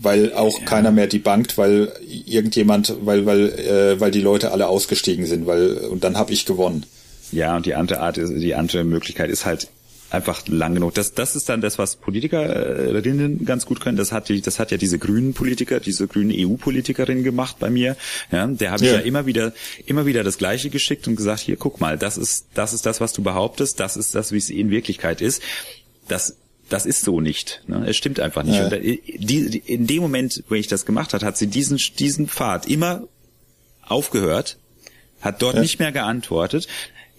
Weil auch ja. keiner mehr debunked, weil irgendjemand, weil, weil, äh, weil die Leute alle ausgestiegen sind, weil, und dann habe ich gewonnen. Ja, und die andere Art, die andere Möglichkeit ist halt einfach lang genug. Das, das ist dann das, was Politikerinnen ganz gut können. Das hat die, das hat ja diese grünen Politiker, diese grünen EU-Politikerin gemacht bei mir. Ja, der habe ich ja. ja immer wieder, immer wieder das Gleiche geschickt und gesagt, hier, guck mal, das ist, das ist das, was du behauptest, das ist das, wie es in Wirklichkeit ist. Das das ist so nicht. Ne? Es stimmt einfach nicht. Ja. Und die, die, in dem Moment, wo ich das gemacht hat, hat sie diesen, diesen Pfad immer aufgehört, hat dort ja. nicht mehr geantwortet,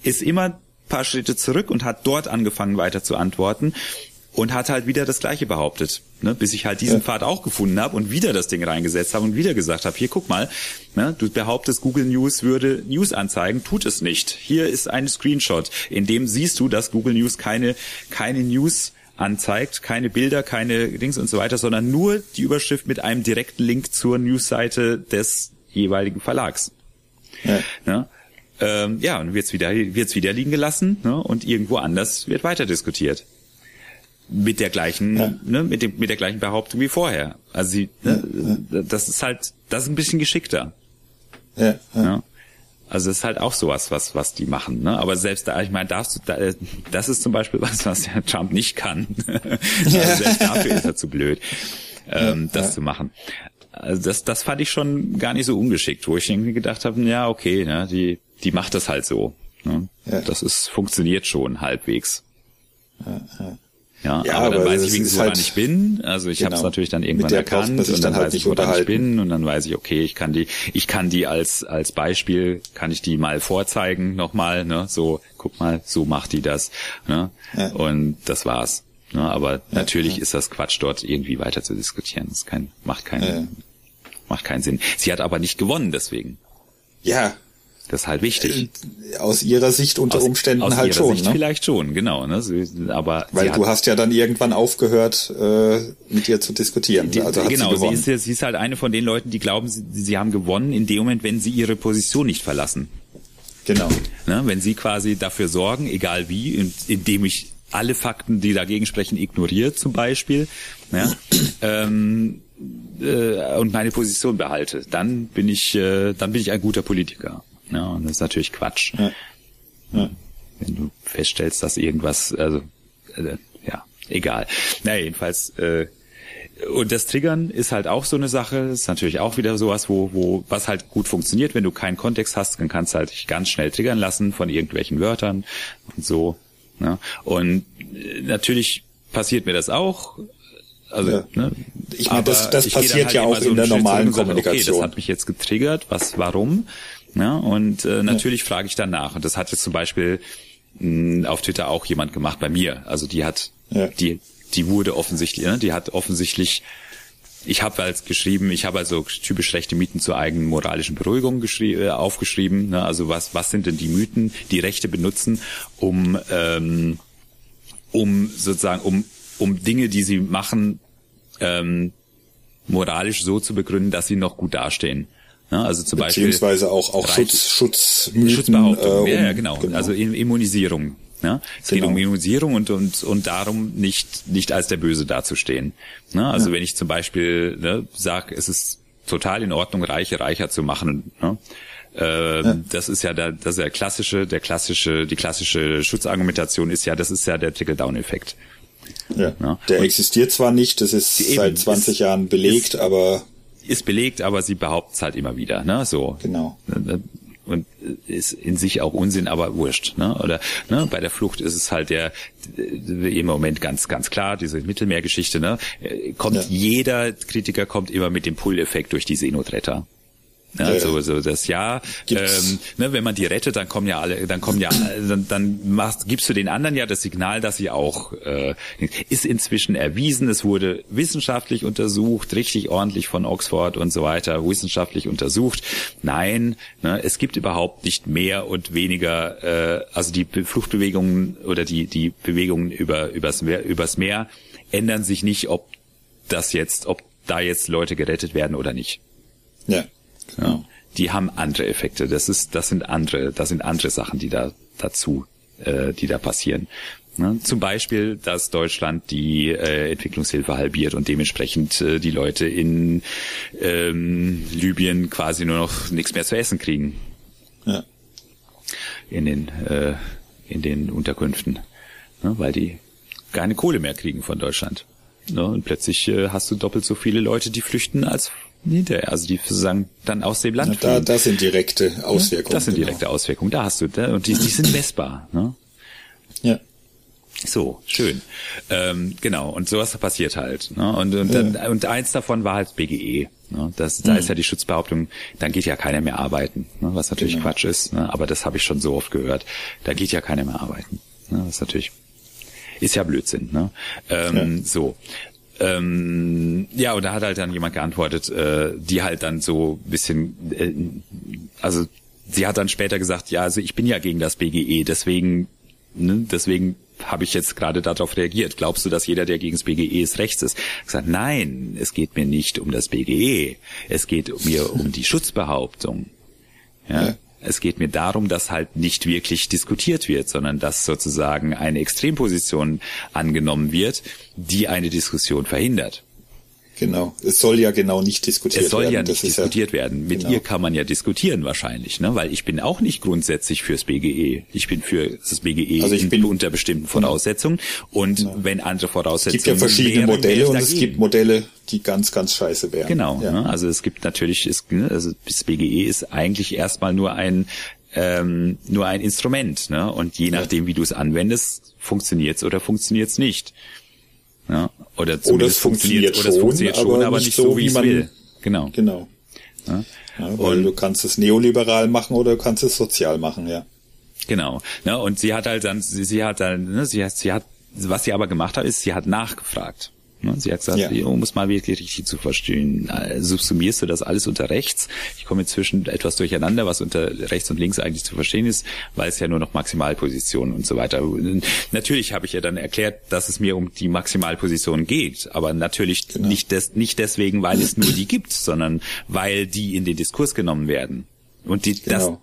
ist immer paar Schritte zurück und hat dort angefangen weiter zu antworten und hat halt wieder das Gleiche behauptet, ne, bis ich halt diesen ja. Pfad auch gefunden habe und wieder das Ding reingesetzt habe und wieder gesagt habe, hier guck mal, ne, du behauptest, Google News würde News anzeigen, tut es nicht. Hier ist ein Screenshot, in dem siehst du, dass Google News keine keine News anzeigt, keine Bilder, keine Dings und so weiter, sondern nur die Überschrift mit einem direkten Link zur Newsseite des jeweiligen Verlags. Ja. Ne? ähm, ja, und wird's wieder, wird's wieder liegen gelassen ne? und irgendwo anders wird weiter diskutiert. mit der gleichen, ja. ne, mit dem, mit der gleichen Behauptung wie vorher. Also sie, ne, ja, das ist halt, das ist ein bisschen geschickter. Ja, ja. Also ist halt auch sowas, was was die machen. Ne? Aber selbst da, ich meine, darfst du, da, das ist zum Beispiel <laughs> was, was der Trump nicht kann. <laughs> also selbst dafür ist er zu blöd, ähm, das zu machen. Also das, das fand ich schon gar nicht so ungeschickt, wo ich irgendwie gedacht habe, ja okay, ne, die die macht das halt so. Ne? Das ist funktioniert schon halbwegs. Ja, ja. Ja, ja, aber dann aber weiß ich wenigstens, woran halt, ich bin. Also ich genau, habe es natürlich dann irgendwann erkannt und dann, dann halt weiß ich, woran ich bin und dann weiß ich, okay, ich kann die, ich kann die als als Beispiel, kann ich die mal vorzeigen nochmal, ne? So, guck mal, so macht die das, ne? Ja. Und das war's. Ne? Aber ja, natürlich ist das Quatsch, dort irgendwie weiter zu diskutieren. Das kein, macht keinen, macht keinen Sinn. Sie hat aber nicht gewonnen deswegen. Ja, das ist halt wichtig. Äh, aus ihrer Sicht unter aus, Umständen aus halt ihrer schon. Sicht ne? Vielleicht schon, genau. Ne? Aber weil du hast ja dann irgendwann aufgehört, äh, mit ihr zu diskutieren. Die, also genau, sie, sie, ist, sie ist halt eine von den Leuten, die glauben, sie, sie haben gewonnen in dem Moment, wenn sie ihre Position nicht verlassen. Genau. Ne? Wenn sie quasi dafür sorgen, egal wie, indem ich alle Fakten, die dagegen sprechen, ignoriere zum Beispiel, ja, ähm, äh, und meine Position behalte, dann bin ich, äh, dann bin ich ein guter Politiker. Ja, und das ist natürlich Quatsch. Ja. Ja. Wenn du feststellst, dass irgendwas, also äh, ja, egal. Naja, jedenfalls, äh, und das Triggern ist halt auch so eine Sache, ist natürlich auch wieder sowas, wo, wo, was halt gut funktioniert, wenn du keinen Kontext hast, dann kannst du halt dich ganz schnell triggern lassen von irgendwelchen Wörtern und so. Ne? Und äh, natürlich passiert mir das auch. Also, ja. ne? ich meine, das, das passiert halt ja auch so in der normalen Kommunikation. okay, das hat mich jetzt getriggert, was, warum? Ja, und äh, natürlich ja. frage ich danach. Und das hat jetzt zum Beispiel mh, auf Twitter auch jemand gemacht bei mir. Also die hat, ja. die, die wurde offensichtlich, ne, die hat offensichtlich ich habe als geschrieben, ich habe also typisch schlechte Mythen zur eigenen moralischen Beruhigung äh, aufgeschrieben. Ne? Also was, was sind denn die Mythen, die Rechte benutzen, um, ähm, um sozusagen, um, um Dinge, die sie machen, ähm, moralisch so zu begründen, dass sie noch gut dastehen. Ja, also zum Beziehungsweise Beispiel auch, auch Schutz, Schutzmythen. Schutzbehauptung, äh, um, ja, ja, genau. genau. Also Immunisierung. Ja? Es genau. geht um Immunisierung und, und, und darum, nicht, nicht als der Böse dazustehen. Ne? Also ja. wenn ich zum Beispiel ne, sage, es ist total in Ordnung, Reiche reicher zu machen. Ne? Äh, ja. Das ist ja der, das ist der klassische, der klassische, die klassische Schutzargumentation ist ja, das ist ja der Trickle-Down-Effekt. Ja. ja. Der und existiert zwar nicht, das ist seit 20 ist, Jahren belegt, ist, aber ist belegt, aber sie behauptet es halt immer wieder, ne? So. Genau. Und ist in sich auch Unsinn, aber wurscht, ne? Oder ne? bei der Flucht ist es halt der im Moment ganz ganz klar diese Mittelmeergeschichte, ne? Kommt ja. jeder Kritiker kommt immer mit dem Pull-Effekt durch die Seenotretter. Ja, ja, so, so das ja, ähm, ne, wenn man die rettet, dann kommen ja alle, dann kommen ja, dann, dann machst, gibst du den anderen ja das Signal, dass sie auch äh, ist inzwischen erwiesen. Es wurde wissenschaftlich untersucht, richtig ordentlich von Oxford und so weiter, wissenschaftlich untersucht. Nein, ne, es gibt überhaupt nicht mehr und weniger. Äh, also die Fluchtbewegungen oder die die Bewegungen über übers Meer, übers Meer ändern sich nicht, ob das jetzt, ob da jetzt Leute gerettet werden oder nicht. Ja. Ja. Die haben andere Effekte. Das ist, das sind andere, das sind andere Sachen, die da dazu, äh, die da passieren. Ne? Zum Beispiel, dass Deutschland die äh, Entwicklungshilfe halbiert und dementsprechend äh, die Leute in ähm, Libyen quasi nur noch nichts mehr zu essen kriegen. Ja. In den äh, in den Unterkünften, ne? weil die keine Kohle mehr kriegen von Deutschland. Ne? Und plötzlich äh, hast du doppelt so viele Leute, die flüchten, als hinterher, also die sozusagen dann aus dem Land Na, da, Das sind direkte Auswirkungen. Das sind genau. direkte Auswirkungen. Da hast du, da, und die, die sind messbar. Ne? Ja. So, schön. Ähm, genau, und sowas passiert halt. Ne? Und, und, ja. dann, und eins davon war halt BGE. Ne? Das, da mhm. ist ja die Schutzbehauptung, dann geht ja keiner mehr arbeiten, ne? was natürlich genau. Quatsch ist. Ne? Aber das habe ich schon so oft gehört. Da geht ja keiner mehr arbeiten. Ne? Das ist natürlich, ist ja Blödsinn. Ne? Ähm, ja. So. Ähm, ja, und da hat halt dann jemand geantwortet, äh, die halt dann so bisschen, äh, also sie hat dann später gesagt, ja, also ich bin ja gegen das BGE, deswegen, ne, deswegen habe ich jetzt gerade darauf reagiert. Glaubst du, dass jeder, der gegen das BGE ist, rechts ist? Ich gesagt, nein, es geht mir nicht um das BGE. Es geht mir um die Schutzbehauptung. Ja. ja. Es geht mir darum, dass halt nicht wirklich diskutiert wird, sondern dass sozusagen eine Extremposition angenommen wird, die eine Diskussion verhindert. Genau. Es soll ja genau nicht diskutiert werden. Es soll werden. ja nicht diskutiert ja, werden. Mit genau. ihr kann man ja diskutieren wahrscheinlich, ne? Weil ich bin auch nicht grundsätzlich fürs BGE. Ich bin für das BGE also ich bin, unter bestimmten Voraussetzungen. Und genau. wenn andere Voraussetzungen. Es gibt ja verschiedene wären, Modelle und es gibt Modelle, die ganz, ganz scheiße wären. Genau. Ja. Ne? Also es gibt natürlich, ist, ne? also das BGE ist eigentlich erstmal nur ein ähm, nur ein Instrument, ne? Und je nachdem, wie du es anwendest, funktioniert's oder funktioniert's nicht. Ja, oder zumindest oder es funktioniert, oder es funktioniert schon, aber, aber nicht so, wie, wie man will. Genau. Genau. Ja. Ja, weil und, du kannst es neoliberal machen oder du kannst es sozial machen, ja. Genau. Ja, und sie hat halt dann, sie, sie hat dann, ne, sie hat, sie hat, was sie aber gemacht hat, ist, sie hat nachgefragt. Ne? Sie hat gesagt, ja. um es mal wirklich richtig zu verstehen, äh, subsumierst du das alles unter rechts. Ich komme inzwischen etwas durcheinander, was unter rechts und links eigentlich zu verstehen ist, weil es ja nur noch Maximalpositionen und so weiter. Natürlich habe ich ja dann erklärt, dass es mir um die Maximalposition geht, aber natürlich genau. nicht, des, nicht deswegen, weil es nur die gibt, sondern weil die in den Diskurs genommen werden. Und die, genau.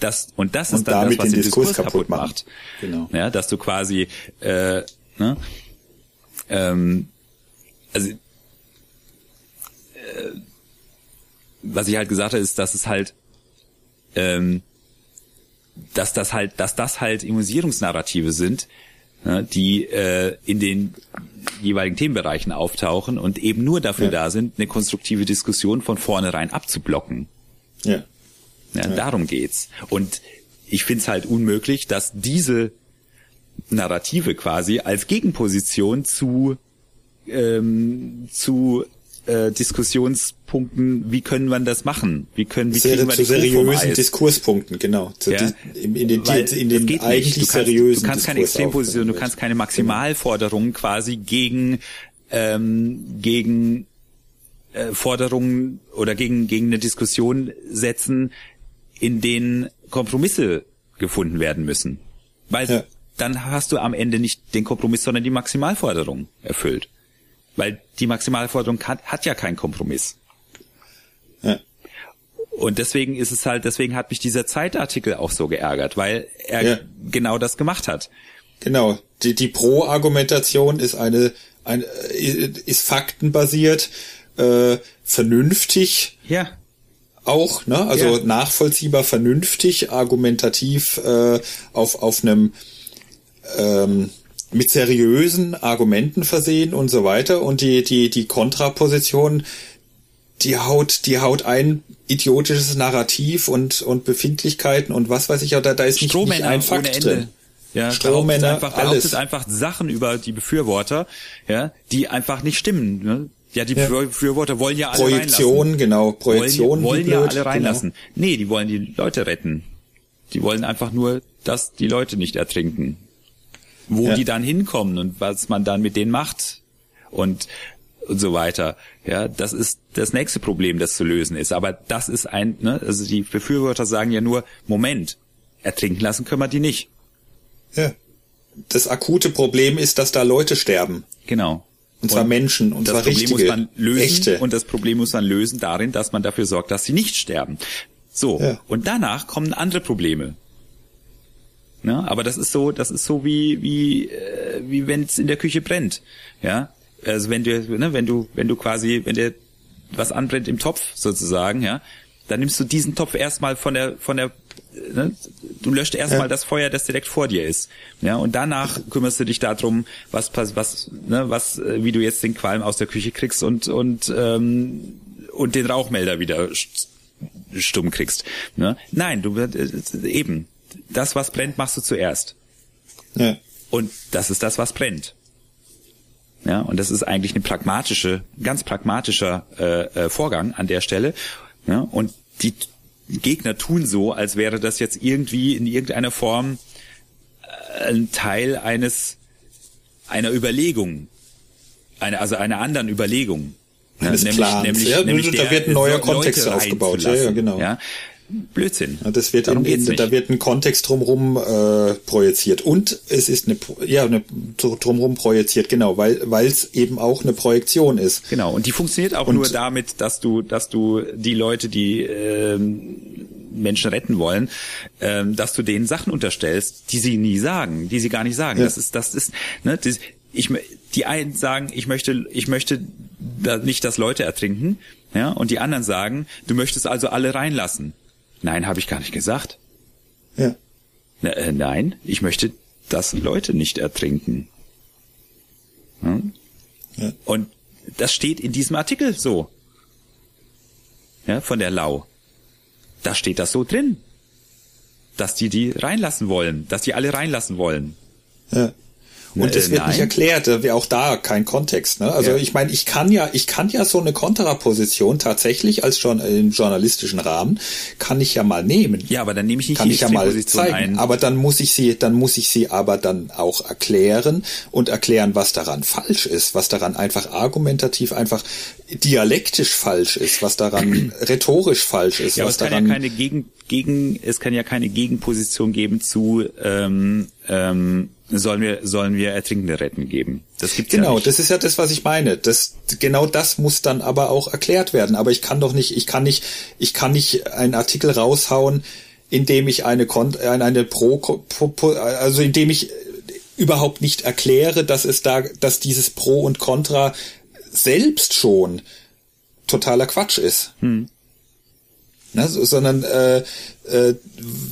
das, das, und das ist und dann das, was den, den Diskurs, Diskurs kaputt macht. macht. Genau. Ja, dass du quasi, äh, ne, ähm, also äh, was ich halt gesagt habe, ist, dass es halt ähm, dass das halt, dass das halt Immunisierungsnarrative sind, ja, die äh, in den jeweiligen Themenbereichen auftauchen und eben nur dafür ja. da sind, eine konstruktive Diskussion von vornherein abzublocken. Ja. ja, ja. Darum geht's. Und ich finde es halt unmöglich, dass diese Narrative quasi als Gegenposition zu ähm, zu äh, Diskussionspunkten, wie können wir das machen? Wie können wie kriegen wir zu seriösen Diskurspunkten, genau. Zu ja? in, in den, Weil in den eigentlich du kannst, seriösen Du kannst keine Extremposition, du kannst keine Maximalforderungen quasi gegen ähm, gegen äh, Forderungen oder gegen gegen eine Diskussion setzen, in denen Kompromisse gefunden werden müssen. Weil ja. dann hast du am Ende nicht den Kompromiss, sondern die Maximalforderung erfüllt. Weil die Maximalforderung hat, hat ja keinen Kompromiss. Ja. Und deswegen ist es halt, deswegen hat mich dieser Zeitartikel auch so geärgert, weil er ja. genau das gemacht hat. Genau. Die, die Pro-Argumentation ist eine, eine, ist faktenbasiert, äh, vernünftig. Ja. Auch, ne? Also ja. nachvollziehbar, vernünftig, argumentativ äh, auf, auf einem ähm, mit seriösen Argumenten versehen und so weiter und die die die Kontraposition die haut die haut ein idiotisches Narrativ und und Befindlichkeiten und was weiß ich auch da da ist nicht, nicht ein Fakt drin. Ja, Strohmänner, einfach, alles. einfach Sachen über die Befürworter, ja, die einfach nicht stimmen. Ne? Ja, die ja. Befürworter wollen ja alle Projektion, reinlassen. genau, Projektion. Wollen, wollen ja alle reinlassen. Genau. Nee, die wollen die Leute retten. Die wollen einfach nur, dass die Leute nicht ertrinken wo ja. die dann hinkommen und was man dann mit denen macht und und so weiter. Ja, das ist das nächste Problem, das zu lösen ist. Aber das ist ein, ne, also die Befürworter sagen ja nur, Moment, ertrinken lassen können wir die nicht. Ja. Das akute Problem ist, dass da Leute sterben. Genau. Und zwar und Menschen, und zwar Problem richtige, muss man lösen, echte. Und das Problem muss man lösen darin, dass man dafür sorgt, dass sie nicht sterben. So. Ja. Und danach kommen andere Probleme. Ne? Aber das ist so, das ist so wie wie äh, wie wenn es in der Küche brennt, ja. Also wenn du ne, wenn du wenn du quasi wenn der was anbrennt im Topf sozusagen, ja, dann nimmst du diesen Topf erstmal von der von der ne, du löscht erstmal ja. das Feuer, das direkt vor dir ist, ja, und danach kümmerst du dich darum, was was ne, was äh, wie du jetzt den Qualm aus der Küche kriegst und und ähm, und den Rauchmelder wieder stumm kriegst. Ne? Nein, du äh, eben das, was brennt, machst du zuerst. Ja. Und das ist das, was brennt. Ja, und das ist eigentlich eine pragmatische, ganz pragmatischer äh, äh, Vorgang an der Stelle. Ja, und die Gegner tun so, als wäre das jetzt irgendwie in irgendeiner Form äh, ein Teil eines einer Überlegung, eine, also einer anderen Überlegung. Ja, nämlich, Plans. Nämlich, ja, nämlich da wird ein neuer Kontext aufgebaut. Ja, ja, genau. Ja, Blödsinn. Ja, das wird in, in, da wird ein Kontext drumherum äh, projiziert und es ist eine ja eine drumherum projiziert genau, weil weil es eben auch eine Projektion ist. Genau und die funktioniert auch und nur damit, dass du dass du die Leute, die ähm, Menschen retten wollen, ähm, dass du denen Sachen unterstellst, die sie nie sagen, die sie gar nicht sagen. Ja. Das ist, das ist, ne, das, ich, die einen sagen, ich möchte, ich möchte da nicht, dass Leute ertrinken, ja, und die anderen sagen, du möchtest also alle reinlassen. Nein, habe ich gar nicht gesagt. Ja. Na, äh, nein, ich möchte, dass Leute nicht ertrinken. Hm? Ja. Und das steht in diesem Artikel so. Ja, von der Lau. Da steht das so drin. Dass die die reinlassen wollen, dass die alle reinlassen wollen. Ja. Und das äh, wird Nein. nicht erklärt, auch da kein Kontext. Ne? Also ja. ich meine, ich kann ja, ich kann ja so eine Kontraposition tatsächlich als schon im journalistischen Rahmen kann ich ja mal nehmen. Ja, aber dann nehme ich nicht kann die ich ja mal zeigen. Ein. Aber dann muss ich sie, dann muss ich sie aber dann auch erklären und erklären, was daran falsch ist, was daran einfach argumentativ einfach dialektisch falsch ist, was daran <clears throat> rhetorisch falsch ist, ja, was es kann daran ja keine Gegen, Gegen, es kann ja keine Gegenposition geben zu ähm, ähm, sollen wir sollen wir Ertrinkende retten geben. Das gibt's genau, ja nicht. das ist ja das, was ich meine. Das genau das muss dann aber auch erklärt werden. Aber ich kann doch nicht, ich kann nicht, ich kann nicht einen Artikel raushauen, in dem ich eine eine, eine Pro, Pro also in dem ich überhaupt nicht erkläre, dass es da, dass dieses Pro und Contra selbst schon totaler Quatsch ist. Hm. Ne, sondern äh, äh,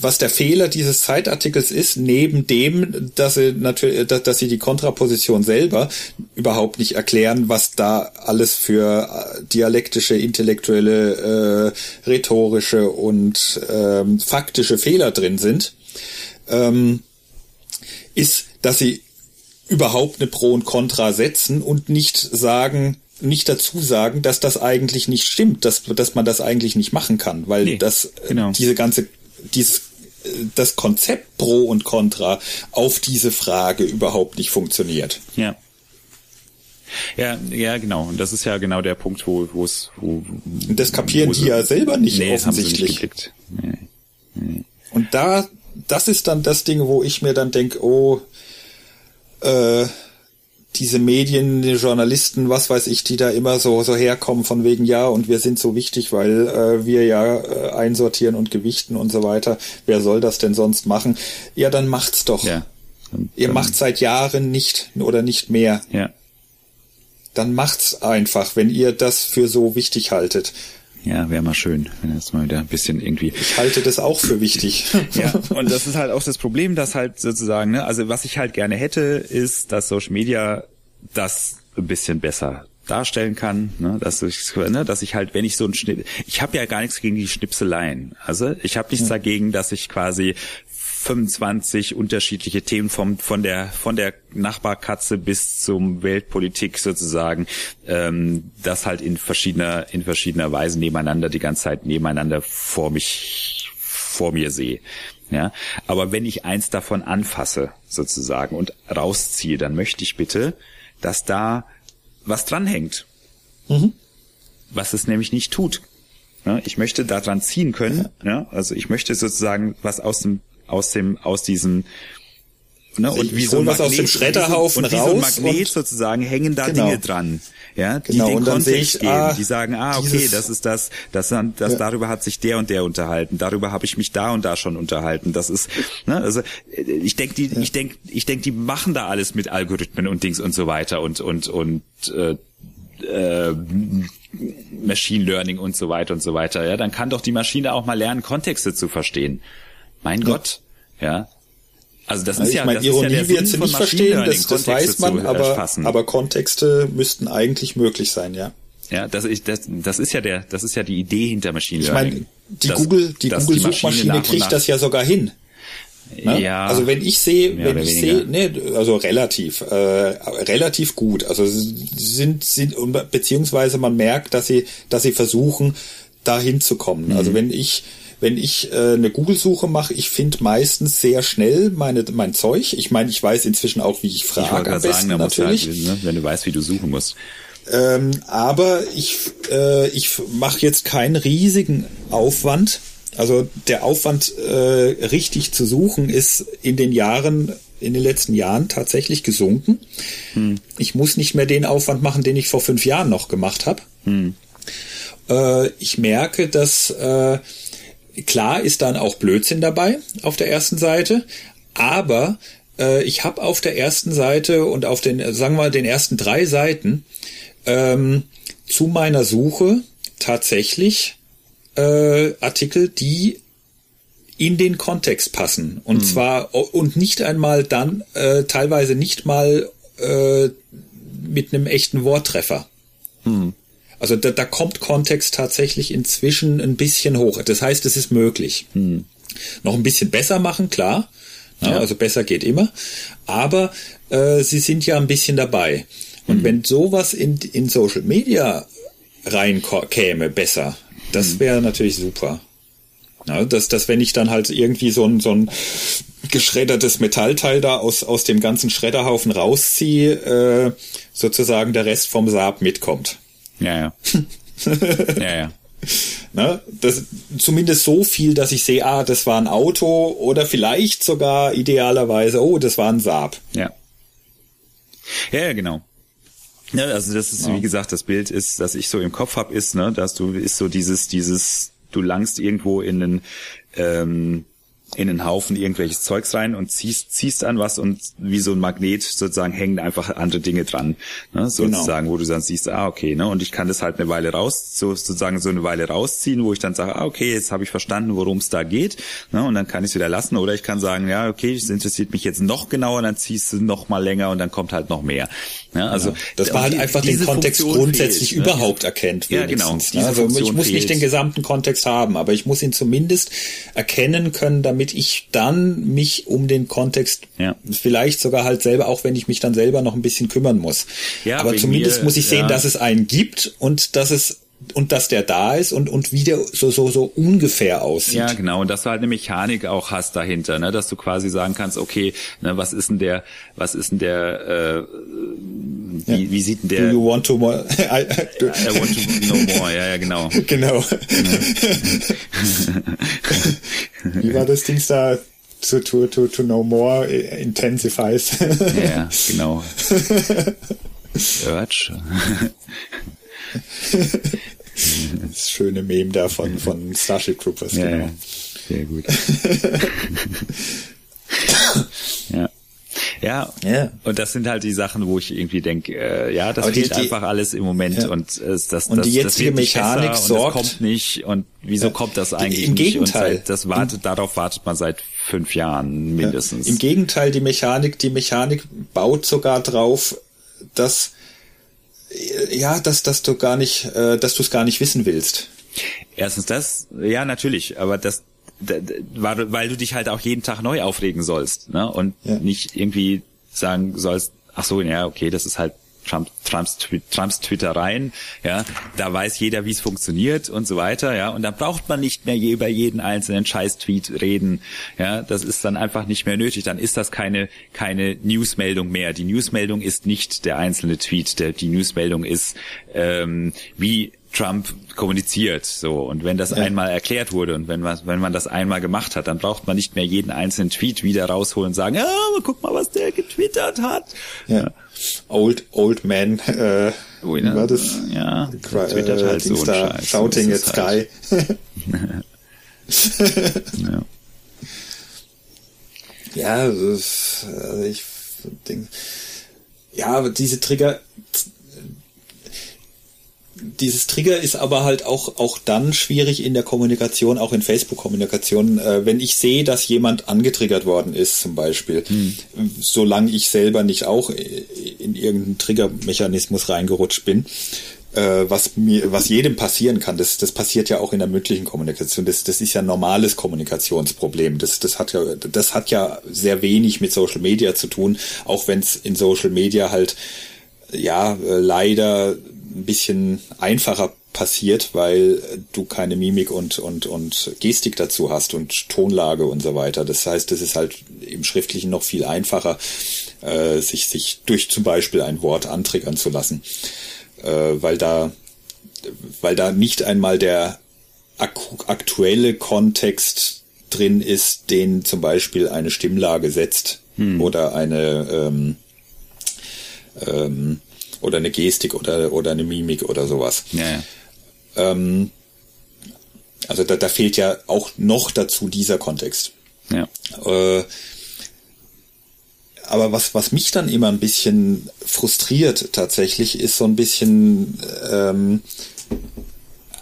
was der Fehler dieses Zeitartikels ist, neben dem, dass sie natürlich, dass, dass sie die Kontraposition selber überhaupt nicht erklären, was da alles für äh, dialektische, intellektuelle, äh, rhetorische und ähm, faktische Fehler drin sind, ähm, ist, dass sie überhaupt eine Pro und Contra setzen und nicht sagen, nicht dazu sagen, dass das eigentlich nicht stimmt, dass, dass man das eigentlich nicht machen kann, weil nee, das, äh, genau. diese ganze, dieses, äh, das Konzept Pro und Contra auf diese Frage überhaupt nicht funktioniert. Ja. Ja, ja, genau. Und das ist ja genau der Punkt, wo, wo es, wo, Und das kapieren die ja selber nicht nee, offensichtlich. Nicht nee, nee. Und da, das ist dann das Ding, wo ich mir dann denke, oh, äh, diese Medien, die Journalisten, was weiß ich, die da immer so, so herkommen von wegen, ja, und wir sind so wichtig, weil äh, wir ja äh, einsortieren und gewichten und so weiter. Wer soll das denn sonst machen? Ja, dann macht's doch. Ja. Und, Ihr macht seit Jahren nicht oder nicht mehr. Ja. Dann macht's einfach, wenn ihr das für so wichtig haltet. Ja, wäre mal schön, wenn jetzt mal wieder ein bisschen irgendwie. Ich halte das auch für wichtig. <laughs> ja, und das ist halt auch das Problem, dass halt sozusagen, ne, also was ich halt gerne hätte, ist, dass Social Media das ein bisschen besser darstellen kann, ne, dass ich, ne, dass ich halt, wenn ich so ein Schnipp, ich habe ja gar nichts gegen die Schnipseleien. Also ich habe nichts dagegen, dass ich quasi 25 unterschiedliche Themen vom, von der von der Nachbarkatze bis zum Weltpolitik sozusagen, ähm, das halt in verschiedener in verschiedener Weise nebeneinander die ganze Zeit nebeneinander vor mich vor mir sehe. Ja, aber wenn ich eins davon anfasse sozusagen und rausziehe, dann möchte ich bitte, dass da was dranhängt, mhm. was es nämlich nicht tut. Ja, ich möchte da dran ziehen können. Ja, also ich möchte sozusagen was aus dem aus dem, aus diesem, ne, und wie so ein Magnet, aus dem Schredderhaufen und wie so ein Magnet sozusagen hängen da genau. Dinge dran, ja, die genau, den Kontext ich, geben, ah, die sagen, ah, okay, das ist das, das, das ja. darüber hat sich der und der unterhalten, darüber habe ich mich da und da schon unterhalten, das ist, ne, also ich denke, die, ja. ich denke, ich denke, die machen da alles mit Algorithmen und Dings und so weiter und und und äh, äh, Machine Learning und so weiter und so weiter, ja, dann kann doch die Maschine auch mal lernen, Kontexte zu verstehen. Mein ja. Gott, ja. Also das ist ich ja, meine, das Ironie ist ja wird sie nicht verstehen, das, das weiß man, aber, aber Kontexte müssten eigentlich möglich sein, ja. Ja, das ist, das, das ist ja der, das ist ja die Idee hinter Machine Learning. Ich meine, die dass, Google, die Google Suchmaschine kriegt das ja sogar hin. Ne? Ja. Also wenn ich sehe, wenn ich sehe, ne, also relativ, äh, relativ gut. Also sind, sind, beziehungsweise man merkt, dass sie, dass sie versuchen, da hinzukommen. Mhm. Also wenn ich, wenn ich äh, eine Google-Suche mache, ich finde meistens sehr schnell meine, mein Zeug. Ich meine, ich weiß inzwischen auch, wie ich frage. Ich am besten, sagen, natürlich. Halt, ne, wenn du weißt, wie du suchen musst. Ähm, aber ich, äh, ich mache jetzt keinen riesigen Aufwand. Also der Aufwand, äh, richtig zu suchen, ist in den Jahren, in den letzten Jahren tatsächlich gesunken. Hm. Ich muss nicht mehr den Aufwand machen, den ich vor fünf Jahren noch gemacht habe. Hm. Äh, ich merke, dass äh, klar ist dann auch Blödsinn dabei auf der ersten Seite, aber äh, ich habe auf der ersten Seite und auf den, sagen wir mal, den ersten drei Seiten ähm, zu meiner Suche tatsächlich äh, Artikel, die in den Kontext passen. Und hm. zwar und nicht einmal dann, äh, teilweise nicht mal äh, mit einem echten Worttreffer. Hm. Also da, da kommt Kontext tatsächlich inzwischen ein bisschen hoch. Das heißt, es ist möglich. Hm. Noch ein bisschen besser machen, klar. Ja. Also besser geht immer. Aber äh, sie sind ja ein bisschen dabei. Und hm. wenn sowas in, in Social Media reinkäme, besser, das hm. wäre natürlich super. Ja, dass, dass wenn ich dann halt irgendwie so ein, so ein geschreddertes Metallteil da aus, aus dem ganzen Schredderhaufen rausziehe, äh, sozusagen der Rest vom Saab mitkommt. Ja, ja. <laughs> ja, ja. Ne? Das, zumindest so viel, dass ich sehe, ah, das war ein Auto oder vielleicht sogar idealerweise, oh, das war ein Saab. Ja. Ja, ja genau. Ja, also das ist, ja. wie gesagt, das Bild ist, das ich so im Kopf habe, ist, ne, dass du ist so dieses, dieses, du langst irgendwo in den ähm, in einen Haufen irgendwelches Zeugs rein und ziehst, ziehst an was und wie so ein Magnet sozusagen hängen einfach andere Dinge dran, ne, sozusagen, genau. wo du dann siehst, ah, okay, ne, und ich kann das halt eine Weile raus, so, sozusagen so eine Weile rausziehen, wo ich dann sage, ah, okay, jetzt habe ich verstanden, worum es da geht, ne, und dann kann ich es wieder lassen oder ich kann sagen, ja, okay, es interessiert mich jetzt noch genauer, dann ziehst du noch mal länger und dann kommt halt noch mehr. Ja, also ja, das war halt einfach den Kontext Funktion grundsätzlich fehlt, ne? überhaupt erkennt. Ja, genau. Ne? Also ich muss fehlt. nicht den gesamten Kontext haben, aber ich muss ihn zumindest erkennen können, damit ich dann mich um den Kontext ja. vielleicht sogar halt selber, auch wenn ich mich dann selber noch ein bisschen kümmern muss. Ja, aber zumindest mir, muss ich sehen, ja. dass es einen gibt und dass es und dass der da ist und und wie der so so so ungefähr aussieht. Ja, genau und dass du halt eine Mechanik auch hast dahinter, ne, dass du quasi sagen kannst, okay, ne, was ist denn der, was ist denn der, äh, wie, ja. wie sieht denn der? Do you want to more? <laughs> I, I want to know more. Ja, ja, genau. <laughs> Genau. wie war das Ding da? To, to, to, to know more intensifies. ja, genau. <laughs> Urge. Das schöne Meme da von, Starship Troopers. Ja, genau. sehr gut. <laughs> ja. Ja, yeah. und das sind halt die Sachen, wo ich irgendwie denke, äh, ja, das fehlt einfach alles im Moment ja. und äh, das, und das, die jetzige das Mechanik sorgt, und das kommt nicht und wieso ja. kommt das eigentlich Im nicht? Gegenteil. Seit, das wartet, darauf wartet man seit fünf Jahren mindestens. Ja. Im Gegenteil, die Mechanik, die Mechanik baut sogar drauf, dass ja, dass, dass du gar nicht, äh, dass du es gar nicht wissen willst. Erstens das, ja, natürlich, aber das, weil, weil du dich halt auch jeden Tag neu aufregen sollst, ne? Und ja. nicht irgendwie sagen sollst, ach so, ja, okay, das ist halt Trump, Trumps, Trumps Twittereien, ja, da weiß jeder, wie es funktioniert und so weiter, ja, und dann braucht man nicht mehr über jeden einzelnen Scheiß-Tweet reden, ja, das ist dann einfach nicht mehr nötig, dann ist das keine, keine Newsmeldung mehr. Die Newsmeldung ist nicht der einzelne Tweet, der, die Newsmeldung ist, ähm, wie Trump kommuniziert. So und wenn das ja. einmal erklärt wurde und wenn man wenn man das einmal gemacht hat, dann braucht man nicht mehr jeden einzelnen Tweet wieder rausholen und sagen, ja, guck mal, was der getwittert hat. Ja. Old Old Man. Äh, Ui, ne? war das? Ja. Der twittert halt so da, Shouting at Sky. Halt. <laughs> ja. Ja, also ich denke, ja, aber diese Trigger, dieses Trigger ist aber halt auch, auch dann schwierig in der Kommunikation, auch in Facebook-Kommunikation, äh, wenn ich sehe, dass jemand angetriggert worden ist, zum Beispiel, hm. solange ich selber nicht auch in irgendeinen Triggermechanismus reingerutscht bin, äh, was mir, was jedem passieren kann, das, das passiert ja auch in der mündlichen Kommunikation. Das, das ist ja ein normales Kommunikationsproblem. Das, das hat ja, das hat ja sehr wenig mit Social Media zu tun, auch wenn es in Social Media halt ja äh, leider ein bisschen einfacher passiert, weil du keine Mimik und, und, und Gestik dazu hast und Tonlage und so weiter. Das heißt, es ist halt im Schriftlichen noch viel einfacher, äh, sich, sich durch zum Beispiel ein Wort antriggern zu lassen, äh, weil da, weil da nicht einmal der aktuelle Kontext drin ist, den zum Beispiel eine Stimmlage setzt hm. oder eine ähm, ähm, oder eine Gestik oder, oder eine Mimik oder sowas. Ja, ja. Ähm, Also da, da fehlt ja auch noch dazu dieser Kontext. Ja. Äh, aber was, was mich dann immer ein bisschen frustriert tatsächlich, ist so ein bisschen, ähm,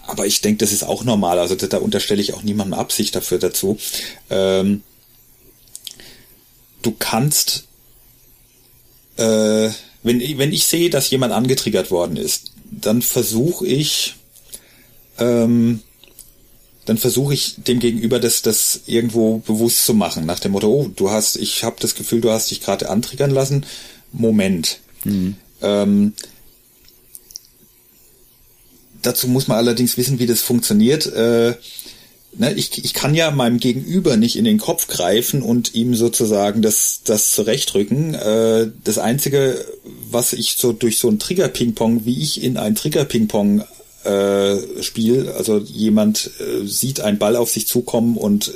aber ich denke, das ist auch normal, also da, da unterstelle ich auch niemandem Absicht dafür dazu. Ähm, du kannst, äh, wenn, wenn ich sehe, dass jemand angetriggert worden ist, dann versuche ich, ähm, dann versuche ich dem Gegenüber das, das irgendwo bewusst zu machen, nach dem Motto, oh, du hast, ich habe das Gefühl, du hast dich gerade antriggern lassen. Moment. Mhm. Ähm, dazu muss man allerdings wissen, wie das funktioniert. Äh, ne, ich, ich kann ja meinem Gegenüber nicht in den Kopf greifen und ihm sozusagen das, das zurechtrücken. Äh, das Einzige, was ich so durch so ein Trigger-Ping-Pong, wie ich in ein Trigger-Ping-Pong äh, Spiel. Also jemand äh, sieht einen Ball auf sich zukommen und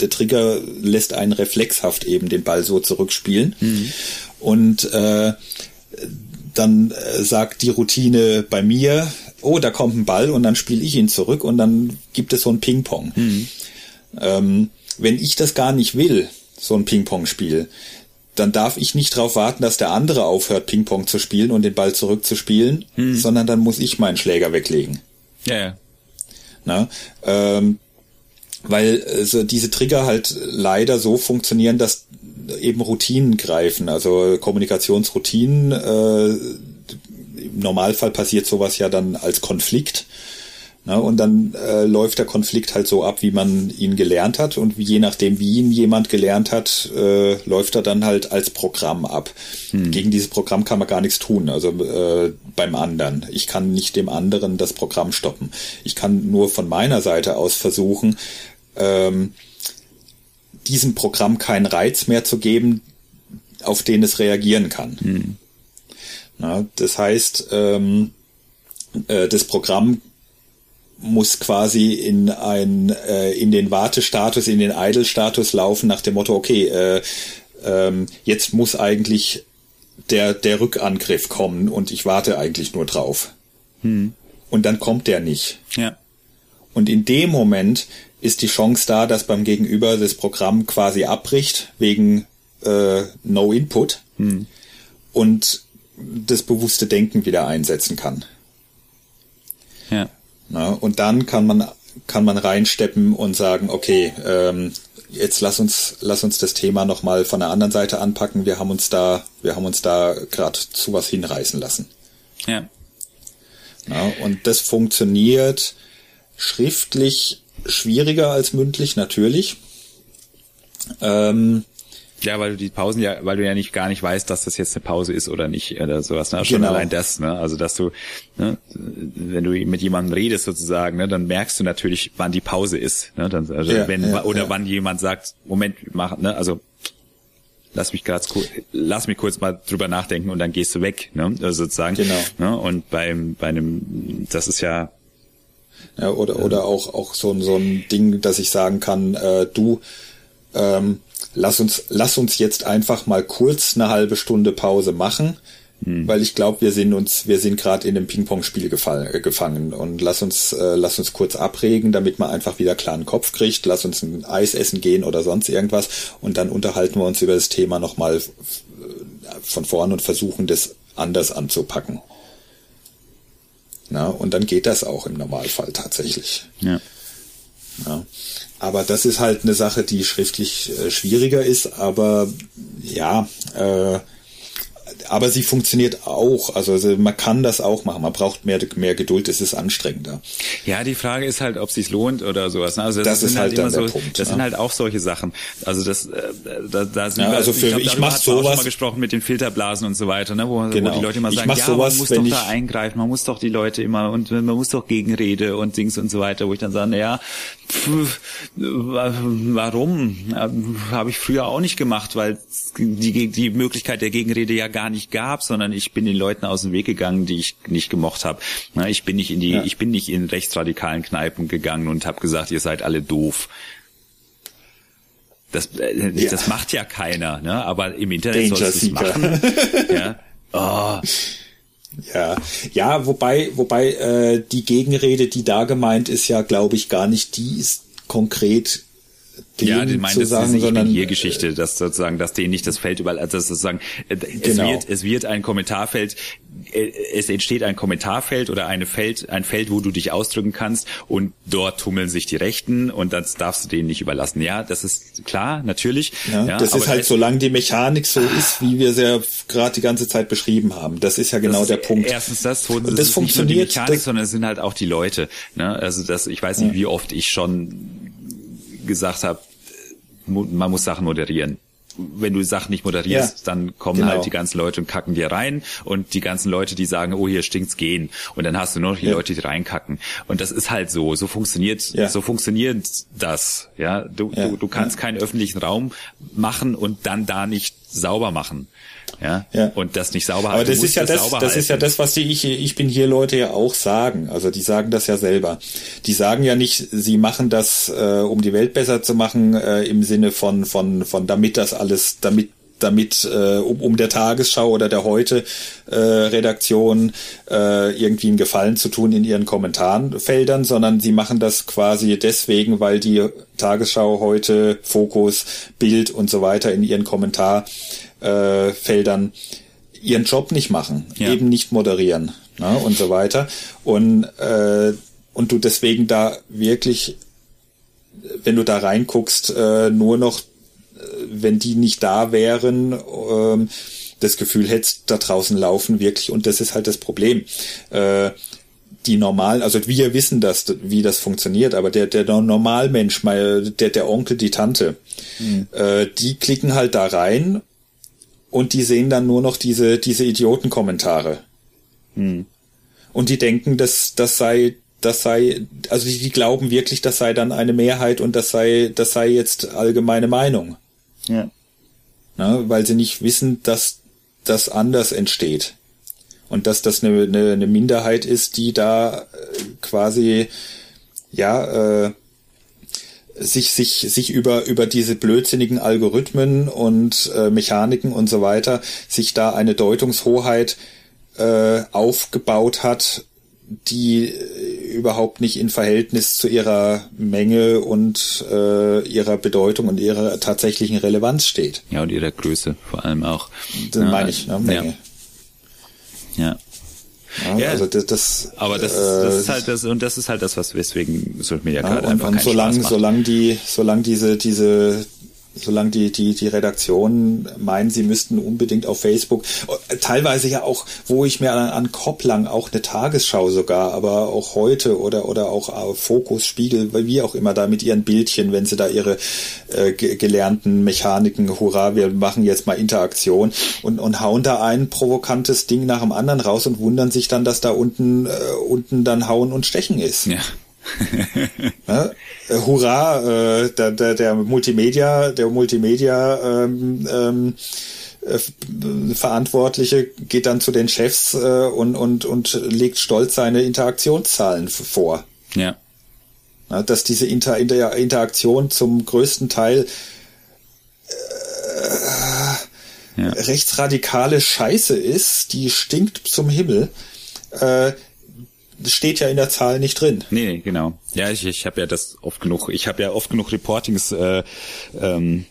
der Trigger lässt einen reflexhaft eben den Ball so zurückspielen. Mhm. Und äh, dann äh, sagt die Routine bei mir, oh, da kommt ein Ball und dann spiele ich ihn zurück und dann gibt es so ein Ping-Pong. Mhm. Ähm, wenn ich das gar nicht will, so ein Ping-Pong-Spiel, dann darf ich nicht darauf warten, dass der andere aufhört, Ping-Pong zu spielen und den Ball zurückzuspielen, hm. sondern dann muss ich meinen Schläger weglegen. Ja, ja. Na, ähm, weil also diese Trigger halt leider so funktionieren, dass eben Routinen greifen, also Kommunikationsroutinen. Äh, Im Normalfall passiert sowas ja dann als Konflikt Ne? Und dann äh, läuft der Konflikt halt so ab, wie man ihn gelernt hat. Und je nachdem, wie ihn jemand gelernt hat, äh, läuft er dann halt als Programm ab. Hm. Gegen dieses Programm kann man gar nichts tun, also äh, beim anderen. Ich kann nicht dem anderen das Programm stoppen. Ich kann nur von meiner Seite aus versuchen, ähm, diesem Programm keinen Reiz mehr zu geben, auf den es reagieren kann. Hm. Na, das heißt, ähm, äh, das Programm muss quasi in ein äh, in den Wartestatus, in den Idle-Status laufen nach dem Motto, okay, äh, ähm, jetzt muss eigentlich der der Rückangriff kommen und ich warte eigentlich nur drauf. Hm. Und dann kommt der nicht. Ja. Und in dem Moment ist die Chance da, dass beim Gegenüber das Programm quasi abbricht wegen äh, No Input hm. und das bewusste Denken wieder einsetzen kann. Ja. Na, und dann kann man, kann man reinsteppen und sagen, okay, ähm, jetzt lass uns, lass uns das Thema nochmal von der anderen Seite anpacken. Wir haben uns da, wir haben uns da gerade zu was hinreißen lassen. Ja. Na, und das funktioniert schriftlich schwieriger als mündlich, natürlich. Ähm, ja, weil du die Pausen ja, weil du ja nicht gar nicht weißt, dass das jetzt eine Pause ist oder nicht oder sowas. Ne? Schon genau. allein das, ne? Also dass du, ne, wenn du mit jemandem redest sozusagen, ne, dann merkst du natürlich, wann die Pause ist. Ne? Dann, also ja, wenn ja, oder ja. wann jemand sagt, Moment, mach, ne, also lass mich gerade lass mich kurz mal drüber nachdenken und dann gehst du weg, ne? Also sozusagen. Genau. Ne? Und beim bei einem, das ist ja ja, oder, oder auch, auch so, so ein Ding, dass ich sagen kann, äh, du, ähm, lass uns, lass uns jetzt einfach mal kurz eine halbe Stunde Pause machen, hm. weil ich glaube, wir sind uns, wir sind gerade in einem Ping-Pong-Spiel äh, gefangen und lass uns, äh, lass uns kurz abregen, damit man einfach wieder klaren Kopf kriegt. Lass uns ein Eis essen gehen oder sonst irgendwas und dann unterhalten wir uns über das Thema nochmal von vorn und versuchen das anders anzupacken. Na, und dann geht das auch im Normalfall tatsächlich. Ja. Ja. Aber das ist halt eine Sache, die schriftlich äh, schwieriger ist, aber ja, äh, aber sie funktioniert auch. Also, also, man kann das auch machen. Man braucht mehr, mehr Geduld. Es ist anstrengender. Ja, die Frage ist halt, ob es sich lohnt oder sowas. Ne? Also das, das ist halt, halt immer so. Punkt, das ja. sind halt auch solche Sachen. Also das, äh, da, da sind ja, also für, ich, glaub, ich mach sowas. Schon mal gesprochen mit den Filterblasen und so weiter, ne? wo, genau. wo die Leute immer sagen, ja, sowas, man muss doch da eingreifen, man muss doch die Leute immer und man muss doch Gegenrede und Dings und so weiter, wo ich dann sage, ja, warum? Habe ich früher auch nicht gemacht, weil die, die Möglichkeit der Gegenrede ja gar nicht gab, sondern ich bin den Leuten aus dem Weg gegangen, die ich nicht gemocht habe. Ich bin nicht in die, ja. ich bin nicht in rechtsradikalen Kneipen gegangen und habe gesagt, ihr seid alle doof. Das, äh, ja. das macht ja keiner, ne? aber im Internet Danger sollst du es machen. <laughs> ja. Oh. Ja, ja, wobei, wobei äh, die Gegenrede, die da gemeint ist, ja, glaube ich, gar nicht. Die ist konkret ja, die meint, das ist diese sondern, Ich Geschichte, dass sozusagen, dass denen nicht das Feld überall, also sozusagen, äh, es genau. wird, es wird ein Kommentarfeld, äh, es entsteht ein Kommentarfeld oder eine Feld, ein Feld, wo du dich ausdrücken kannst und dort tummeln sich die Rechten und das darfst du denen nicht überlassen. Ja, das ist klar, natürlich. Ja, ja das ist halt, solange die Mechanik so ist, wie wir sie ja gerade die ganze Zeit beschrieben haben. Das ist ja genau ist der Punkt. Erstens das, zweitens, das, das funktioniert. Nicht nur die Mechanik, sondern es sind halt auch die Leute. Ne? Also das, ich weiß nicht, ja. wie oft ich schon gesagt habe, man muss Sachen moderieren wenn du Sachen nicht moderierst, ja, dann kommen genau. halt die ganzen Leute und kacken dir rein und die ganzen Leute, die sagen, oh, hier stinkt's, gehen. Und dann hast du nur noch die ja. Leute, die reinkacken. Und das ist halt so. So funktioniert, ja. so funktioniert das. Ja, du, du, du kannst keinen öffentlichen Raum machen und dann da nicht sauber machen ja, ja. und das nicht sauber Aber das ist ja das, das, das ist ja das, was die ich, ich bin hier Leute ja auch sagen. Also die sagen das ja selber. Die sagen ja nicht, sie machen das, äh, um die Welt besser zu machen, äh, im Sinne von, von, von damit das alles, damit damit äh, um, um der Tagesschau oder der heute äh, Redaktion äh, irgendwie einen Gefallen zu tun in ihren Kommentarfeldern, sondern sie machen das quasi deswegen, weil die Tagesschau heute Fokus, Bild und so weiter in ihren Kommentar äh, Feldern ihren Job nicht machen, ja. eben nicht moderieren ne, und so weiter. Und, äh, und du deswegen da wirklich, wenn du da reinguckst, äh, nur noch, äh, wenn die nicht da wären, äh, das Gefühl hättest, da draußen laufen wirklich, und das ist halt das Problem. Äh, die normalen, also wir wissen das, wie das funktioniert, aber der, der Normalmensch, mal, der, der Onkel, die Tante, mhm. äh, die klicken halt da rein und die sehen dann nur noch diese, diese Idiotenkommentare. Hm. Und die denken, dass das sei, das sei, also die, die glauben wirklich, das sei dann eine Mehrheit und das sei, das sei jetzt allgemeine Meinung. Ja. Na, weil sie nicht wissen, dass das anders entsteht. Und dass das eine, eine, eine Minderheit ist, die da äh, quasi, ja, äh, sich, sich, sich über, über diese blödsinnigen Algorithmen und äh, Mechaniken und so weiter, sich da eine Deutungshoheit äh, aufgebaut hat, die äh, überhaupt nicht in Verhältnis zu ihrer Menge und äh, ihrer Bedeutung und ihrer tatsächlichen Relevanz steht. Ja, und ihrer Größe vor allem auch. Das meine ich, ne? Menge. Ja. ja. Ja, ja, also das, das aber das, äh, das ist halt das und das ist halt das, was weswegen Social Media ja, gerade einfach und solange solange die solange diese diese solange die, die, die Redaktion meinen, sie müssten unbedingt auf Facebook, teilweise ja auch, wo ich mir an, an Koplang auch eine Tagesschau sogar, aber auch heute oder, oder auch Fokus, Spiegel, wie auch immer da mit ihren Bildchen, wenn sie da ihre äh, gelernten Mechaniken, hurra, wir machen jetzt mal Interaktion und, und hauen da ein provokantes Ding nach dem anderen raus und wundern sich dann, dass da unten, äh, unten dann Hauen und Stechen ist. Ja. Ja, äh, hurra, äh, der, der, der Multimedia, der Multimedia ähm, ähm, äh, Verantwortliche geht dann zu den Chefs äh, und, und, und legt stolz seine Interaktionszahlen vor. Ja. ja dass diese Inter, Inter Interaktion zum größten Teil äh, ja. rechtsradikale Scheiße ist, die stinkt zum Himmel. Äh, steht ja in der Zahl nicht drin. Nee, nee genau. Ja, ich, ich habe ja das oft genug, ich habe ja oft genug Reportings äh, ähm,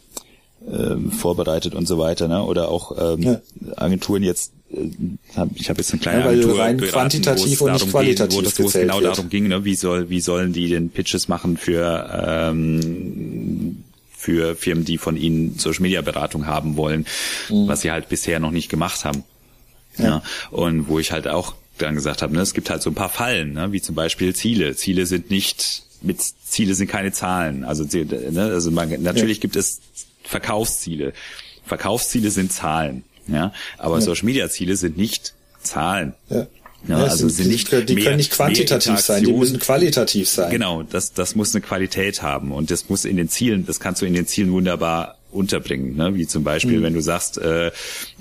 äh, vorbereitet und so weiter, ne? Oder auch ähm, ja. Agenturen jetzt äh, hab, ich habe jetzt eine kleine ja, weil Agentur rein beraten, quantitativ und nicht qualitativ ging, wo, das, wo es genau wird. darum ging, ne? wie soll wie sollen die den Pitches machen für ähm, für Firmen, die von ihnen Social Media Beratung haben wollen, mhm. was sie halt bisher noch nicht gemacht haben. Ja. ja. Und wo ich halt auch dann gesagt habe, ne, es gibt halt so ein paar Fallen, ne, wie zum Beispiel Ziele. Ziele sind nicht mit Ziele sind keine Zahlen. Also, ne, also man, natürlich ja. gibt es Verkaufsziele. Verkaufsziele sind Zahlen, ja, aber ja. Social Media Ziele sind nicht Zahlen. Ja. Ja, ja, also sind, nicht die mehr, können nicht quantitativ sein, die müssen qualitativ sein. Genau, das, das muss eine Qualität haben und das muss in den Zielen, das kannst du in den Zielen wunderbar unterbringen, ne? wie zum Beispiel, mhm. wenn du sagst, äh,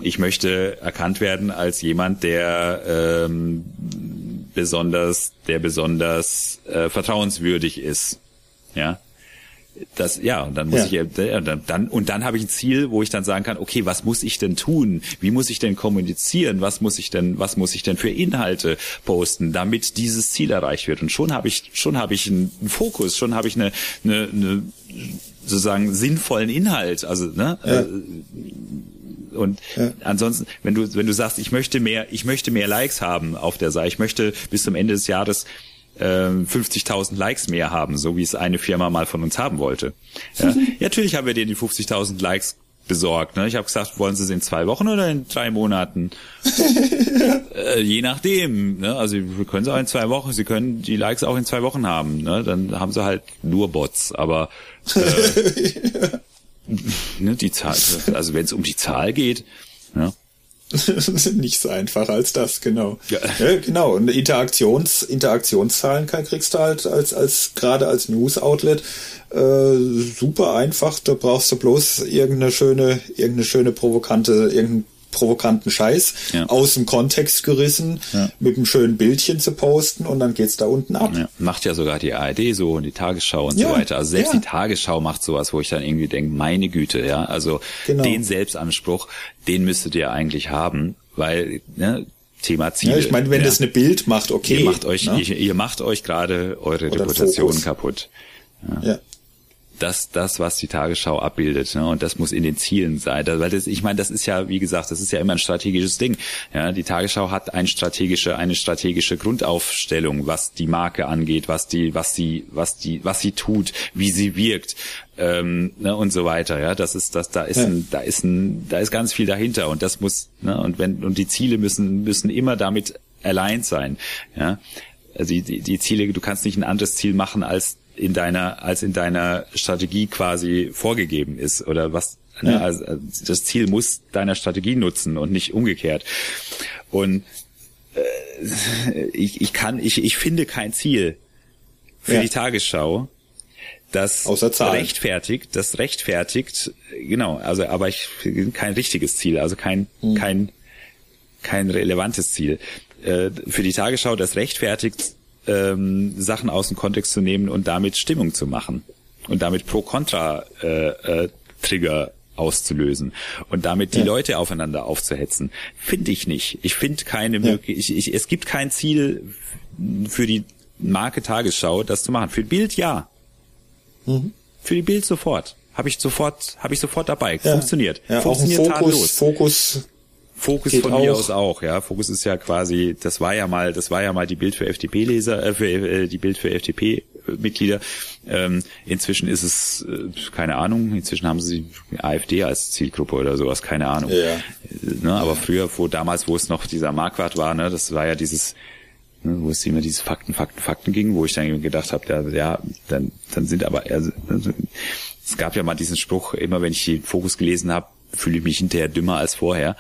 ich möchte erkannt werden als jemand, der ähm, besonders, der besonders äh, vertrauenswürdig ist, ja, das ja und dann muss ja. ich ja, dann, dann und dann habe ich ein Ziel, wo ich dann sagen kann, okay, was muss ich denn tun? Wie muss ich denn kommunizieren? Was muss ich denn was muss ich denn für Inhalte posten, damit dieses Ziel erreicht wird? Und schon habe ich schon habe ich einen Fokus, schon habe ich eine, eine, eine sozusagen sinnvollen Inhalt, also ne ja. Äh, und ja. ansonsten, wenn du wenn du sagst, ich möchte mehr, ich möchte mehr Likes haben auf der Seite, ich möchte bis zum Ende des Jahres 50.000 ähm, Likes mehr haben, so wie es eine Firma mal von uns haben wollte. Ja, <laughs> natürlich haben wir dir die 50.000 Likes besorgt. Ne? Ich habe gesagt, wollen Sie es in zwei Wochen oder in drei Monaten? <laughs> äh, je nachdem. Ne? Also wir können es auch in zwei Wochen. Sie können die Likes auch in zwei Wochen haben. Ne? Dann haben Sie halt nur Bots. Aber äh, <laughs> ne, die Zahl, also wenn es um die Zahl geht, ja, <laughs> nicht so einfach als das, genau. Ja. ja genau. Und Interaktions, Interaktionszahlen kriegst du halt als, als, gerade als News-Outlet, äh, super einfach. Da brauchst du bloß irgendeine schöne, irgendeine schöne provokante, irgendein provokanten Scheiß ja. aus dem Kontext gerissen, ja. mit einem schönen Bildchen zu posten und dann geht's da unten ab. Ja. Macht ja sogar die ARD so und die Tagesschau und so weiter. Also selbst die Tagesschau macht sowas, wo ich dann irgendwie denke, meine Güte, ja, also genau. den Selbstanspruch, den müsstet ihr eigentlich haben, weil ne, Thema Ziele. Ja, ich meine, wenn das eine Bild macht, okay. Ihr macht euch, ne? ihr, ihr, macht euch gerade eure Oder Reputation kaputt. Ja das, das, was die Tagesschau abbildet. Ne? Und das muss in den Zielen sein. Weil das, ich meine, das ist ja, wie gesagt, das ist ja immer ein strategisches Ding. Ja, die Tagesschau hat eine strategische, eine strategische Grundaufstellung, was die Marke angeht, was die, was sie, was die, was sie tut, wie sie wirkt. Ähm, ne, und so weiter, ja, das ist das, da ist ja. ein, da ist ein, da ist ganz viel dahinter und das muss, ne, und wenn und die Ziele müssen müssen immer damit allein sein, ja, also die, die Ziele, du kannst nicht ein anderes Ziel machen als in deiner, als in deiner Strategie quasi vorgegeben ist oder was, ne? also das Ziel muss deiner Strategie nutzen und nicht umgekehrt. Und äh, ich, ich kann, ich, ich finde kein Ziel für ja. die Tagesschau, das rechtfertigt, das rechtfertigt, genau, also aber ich kein richtiges Ziel, also kein, mhm. kein, kein relevantes Ziel. Äh, für die Tagesschau, das rechtfertigt ähm, Sachen aus dem Kontext zu nehmen und damit Stimmung zu machen und damit Pro-Contra-Trigger äh, äh, auszulösen und damit die ja. Leute aufeinander aufzuhetzen. Finde ich nicht. Ich finde keine ja. Möglichkeit, ich, es gibt kein Ziel für die Marke Tagesschau, das zu machen. Für Bild ja. Mhm. Für die Bild sofort. Habe ich sofort, habe ich sofort dabei. Ja. Funktioniert. Ja, Funktioniert auch ein Fokus, Fokus Fokus Geht von mir aus auch, ja. Fokus ist ja quasi, das war ja mal, das war ja mal die Bild für FDP-Leser, äh, für äh, die Bild für FDP-Mitglieder. Ähm, inzwischen ist es, äh, keine Ahnung, inzwischen haben sie AfD als Zielgruppe oder sowas, keine Ahnung. Ja. Ne, aber früher, wo damals, wo es noch dieser Marquardt war, ne, das war ja dieses, ne, wo es immer dieses Fakten, Fakten, Fakten ging, wo ich dann gedacht habe, ja, ja, dann, dann sind aber, also, es gab ja mal diesen Spruch, immer wenn ich den Fokus gelesen habe, fühle ich mich hinterher dümmer als vorher.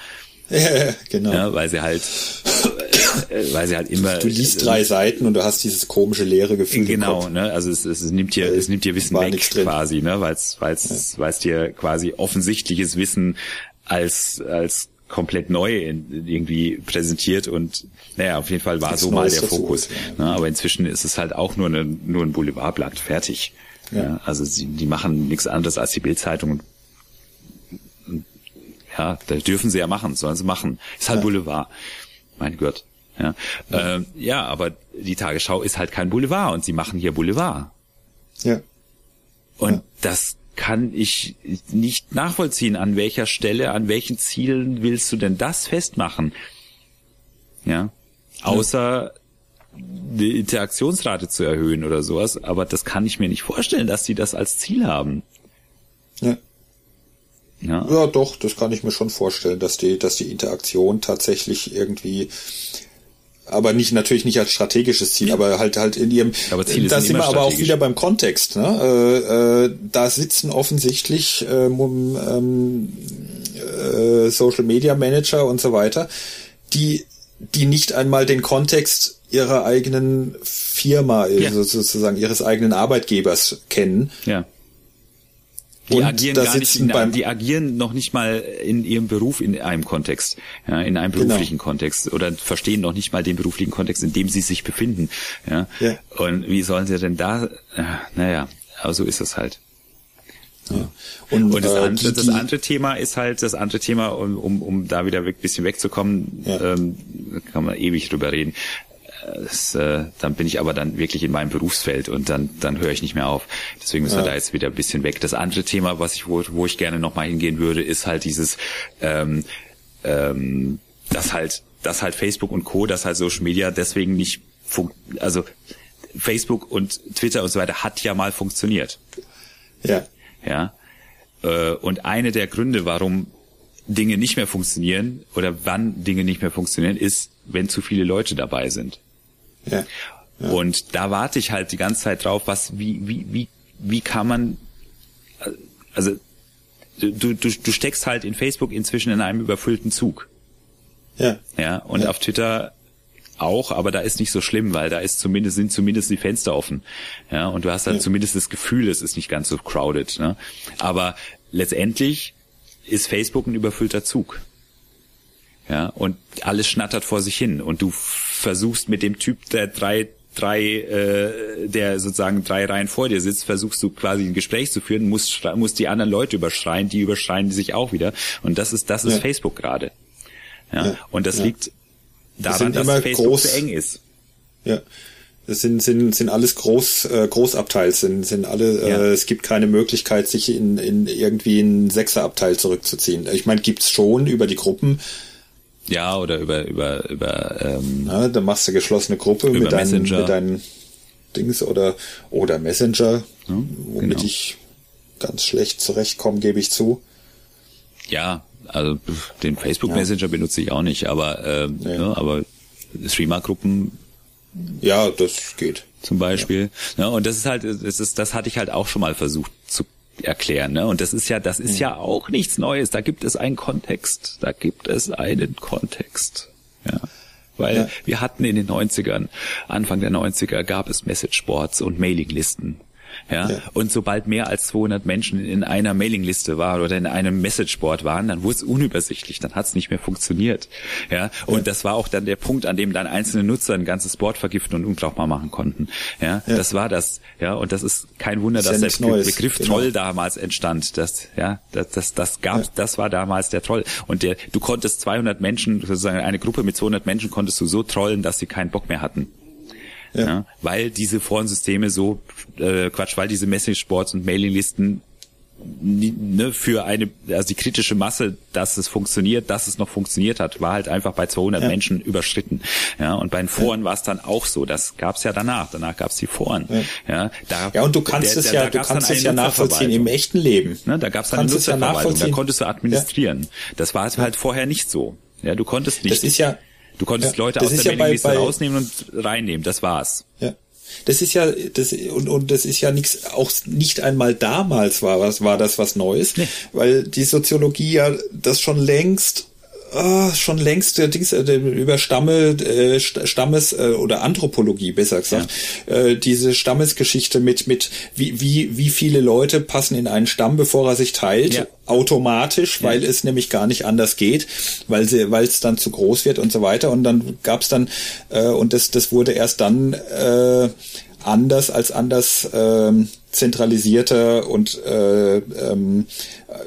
Ja, <laughs> genau. Ja, weil sie halt, äh, weil sie halt immer. Du liest drei Seiten und du hast dieses komische leere Gefühl. Genau, ne? Also es, es nimmt dir, es nimmt dir Wissen weg quasi, ne? Weil es, weil es, weil es dir quasi offensichtliches Wissen als als komplett neu irgendwie präsentiert und naja, auf jeden Fall war so mal der Fokus. Ja. Ne? Aber inzwischen ist es halt auch nur, eine, nur ein Boulevardblatt, fertig. Ja. ja also sie, die machen nichts anderes als die Bildzeitung und ja, das dürfen sie ja machen, sollen sie machen. Ist halt ja. Boulevard. Mein Gott. Ja. Ja. Ähm, ja, aber die Tagesschau ist halt kein Boulevard und sie machen hier Boulevard. Ja. Und ja. das kann ich nicht nachvollziehen. An welcher Stelle, an welchen Zielen willst du denn das festmachen? Ja. Außer die Interaktionsrate zu erhöhen oder sowas. Aber das kann ich mir nicht vorstellen, dass sie das als Ziel haben. Ja. Ja. ja, doch, das kann ich mir schon vorstellen, dass die, dass die Interaktion tatsächlich irgendwie aber nicht natürlich nicht als strategisches Ziel, ja. aber halt halt in ihrem. Aber Ziele da sind, wir aber auch wieder beim Kontext. Ne? Äh, äh, da sitzen offensichtlich ähm, ähm, äh, Social Media Manager und so weiter, die die nicht einmal den Kontext ihrer eigenen Firma, ja. also sozusagen ihres eigenen Arbeitgebers kennen. Ja. Die und agieren gar nicht, in, beim die agieren noch nicht mal in ihrem Beruf in einem Kontext, ja, in einem genau. beruflichen genau. Kontext oder verstehen noch nicht mal den beruflichen Kontext, in dem sie sich befinden. Ja. ja. Und wie sollen sie denn da? Naja, aber so ist es halt. Ja. Und, und das, äh, andere, das andere Thema ist halt, das andere Thema, um, um, um da wieder ein bisschen wegzukommen, ja. ähm, kann man ewig drüber reden. Das, äh, dann bin ich aber dann wirklich in meinem Berufsfeld und dann dann höre ich nicht mehr auf. Deswegen müssen ja. wir da jetzt wieder ein bisschen weg. Das andere Thema, was ich wo, wo ich gerne noch mal hingehen würde, ist halt dieses, ähm, ähm, dass halt dass halt Facebook und Co, dass halt Social Media deswegen nicht funkt, also Facebook und Twitter und so weiter hat ja mal funktioniert. Ja. Ja. Äh, und eine der Gründe, warum Dinge nicht mehr funktionieren oder wann Dinge nicht mehr funktionieren, ist, wenn zu viele Leute dabei sind. Ja. ja. Und da warte ich halt die ganze Zeit drauf, was, wie, wie, wie, wie kann man, also du, du, du steckst halt in Facebook inzwischen in einem überfüllten Zug. Ja. Ja, und ja. auf Twitter auch, aber da ist nicht so schlimm, weil da ist zumindest, sind zumindest die Fenster offen. Ja, und du hast dann ja. zumindest das Gefühl, es ist nicht ganz so crowded. Ne? Aber letztendlich ist Facebook ein überfüllter Zug. Ja, und alles schnattert vor sich hin und du versuchst mit dem Typ, der drei drei, äh, der sozusagen drei Reihen vor dir sitzt, versuchst du quasi ein Gespräch zu führen, musst, musst die anderen Leute überschreien, die überschreien sich auch wieder. Und das ist, das ist ja. Facebook gerade. Ja? ja? Und das ja. liegt daran, das dass Facebook groß, zu eng ist. Ja. Das sind, sind, sind alles Groß, äh, Großabteils, sind, sind alle, äh, ja. es gibt keine Möglichkeit, sich in, in irgendwie einen Sechserabteil zurückzuziehen. Ich meine, gibt's schon über die Gruppen. Ja, oder über, über, über, ähm, ja, dann machst du geschlossene Gruppe mit deinen, mit deinen Dings oder, oder Messenger, ja, womit genau. ich ganz schlecht zurechtkomme, gebe ich zu. Ja, also den Facebook ja. Messenger benutze ich auch nicht, aber, ähm, ja. ne, aber Streamer-Gruppen ja, das geht. Zum Beispiel. Ja. Ne, und das ist halt, das ist, das hatte ich halt auch schon mal versucht zu erklären. Ne? Und das ist ja, das ist mhm. ja auch nichts Neues. Da gibt es einen Kontext. Da gibt es einen Kontext. Ja. Weil ja. wir hatten in den 90ern, Anfang der 90er, gab es Messageboards und Mailinglisten. Ja? ja? Und sobald mehr als 200 Menschen in einer Mailingliste waren oder in einem Messageboard waren, dann wurde es unübersichtlich, dann hat es nicht mehr funktioniert. Ja? Und ja. das war auch dann der Punkt, an dem dann einzelne Nutzer ein ganzes Board vergiften und unbrauchbar machen konnten. Ja? ja? Das war das. Ja, und das ist kein Wunder, das dass der Neues. Begriff genau. Troll damals entstand. Das, ja, das, das, das gab, das war damals der Troll. Und der, du konntest 200 Menschen, sozusagen eine Gruppe mit 200 Menschen konntest du so trollen, dass sie keinen Bock mehr hatten. Ja. ja. weil diese Forensysteme so äh, Quatsch, weil diese Messageboards und Mailinglisten ne, für eine, also die kritische Masse, dass es funktioniert, dass es noch funktioniert hat, war halt einfach bei 200 ja. Menschen überschritten. Ja, und bei den Foren ja. war es dann auch so. Das gab es ja danach. Danach gab es die Foren. Ja. Ja, da, ja, und du kannst der, es ja, du kannst es ja nachvollziehen im echten Leben. Ne, da gab es dann eine Nutzerverwaltung. Da konntest du administrieren. Das war halt vorher nicht so. Ja, du konntest nicht. Das ist ja Du konntest ja, Leute aus der ja Mailingliste rausnehmen und reinnehmen, das war's. Ja. Das ist ja, das, und, und das ist ja nichts, auch nicht einmal damals war was, war das was Neues, nee. weil die Soziologie ja das schon längst oh, schon längst der Dings, äh, über Stamme, äh, Stammes äh, oder Anthropologie besser gesagt, ja. äh, diese Stammesgeschichte mit mit wie wie wie viele Leute passen in einen Stamm, bevor er sich teilt, ja. automatisch, ja. weil es nämlich gar nicht anders geht, weil sie weil es dann zu groß wird und so weiter und dann gab es dann äh, und das das wurde erst dann äh, anders als anders ähm, zentralisierter und äh, ähm,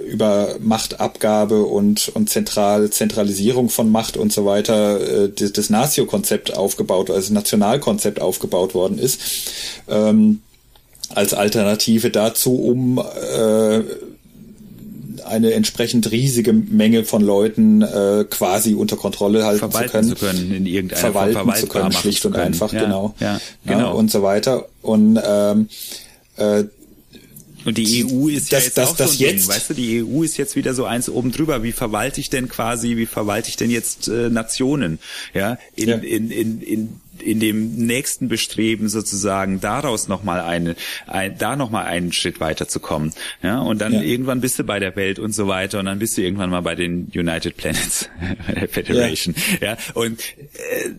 über Machtabgabe und, und Zentral, Zentralisierung von Macht und so weiter äh, das, das Nazio-Konzept aufgebaut, also das Nationalkonzept aufgebaut worden ist, ähm, als Alternative dazu, um äh, eine entsprechend riesige Menge von Leuten äh, quasi unter Kontrolle halten verwalten zu können, zu können in irgendeiner verwalten zu können, schlicht und einfach, ja, genau, ja, genau. Ja, und so weiter. Und ähm, äh, und die EU ist ja das, jetzt das, auch das so ein jetzt, Ding, weißt du, die EU ist jetzt wieder so eins oben drüber. Wie verwalte ich denn quasi, wie verwalte ich denn jetzt äh, Nationen? Ja, in, ja. in, in, in in dem nächsten Bestreben sozusagen daraus nochmal eine, ein, da nochmal einen Schritt weiterzukommen. Ja, und dann ja. irgendwann bist du bei der Welt und so weiter und dann bist du irgendwann mal bei den United Planets <laughs> Federation. Ja, ja und äh,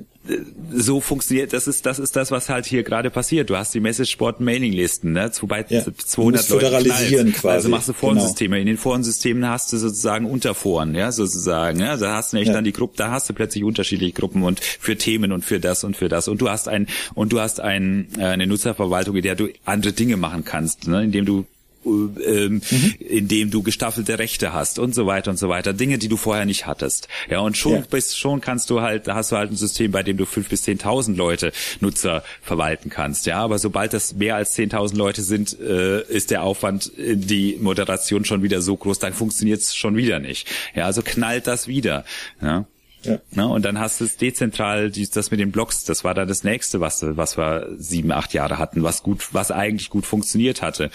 so funktioniert, das ist, das ist das, was halt hier gerade passiert. Du hast die Messageboard-Mailinglisten, ne? Wobei ja. 200 Leute föderalisieren quasi. Also machst du Forensysteme. Genau. In den Forensystemen hast du sozusagen Unterforen, ja, sozusagen, ja. Da hast du nämlich ja. dann die Gruppe, da hast du plötzlich unterschiedliche Gruppen und für Themen und für das und für das. Und du hast ein, und du hast ein, äh, eine Nutzerverwaltung, in der du andere Dinge machen kannst, ne? Indem du ähm, mhm. indem du gestaffelte Rechte hast und so weiter und so weiter. Dinge, die du vorher nicht hattest. Ja, und schon ja. bist, schon kannst du halt, da hast du halt ein System, bei dem du fünf bis zehntausend Leute, Nutzer verwalten kannst. Ja, aber sobald das mehr als zehntausend Leute sind, äh, ist der Aufwand, die Moderation schon wieder so groß, dann funktioniert es schon wieder nicht. Ja, also knallt das wieder. Ja. Ja. Ne? Und dann hast du es dezentral, das mit den Blogs, das war dann das nächste, was, was wir sieben, acht Jahre hatten, was gut, was eigentlich gut funktioniert hatte.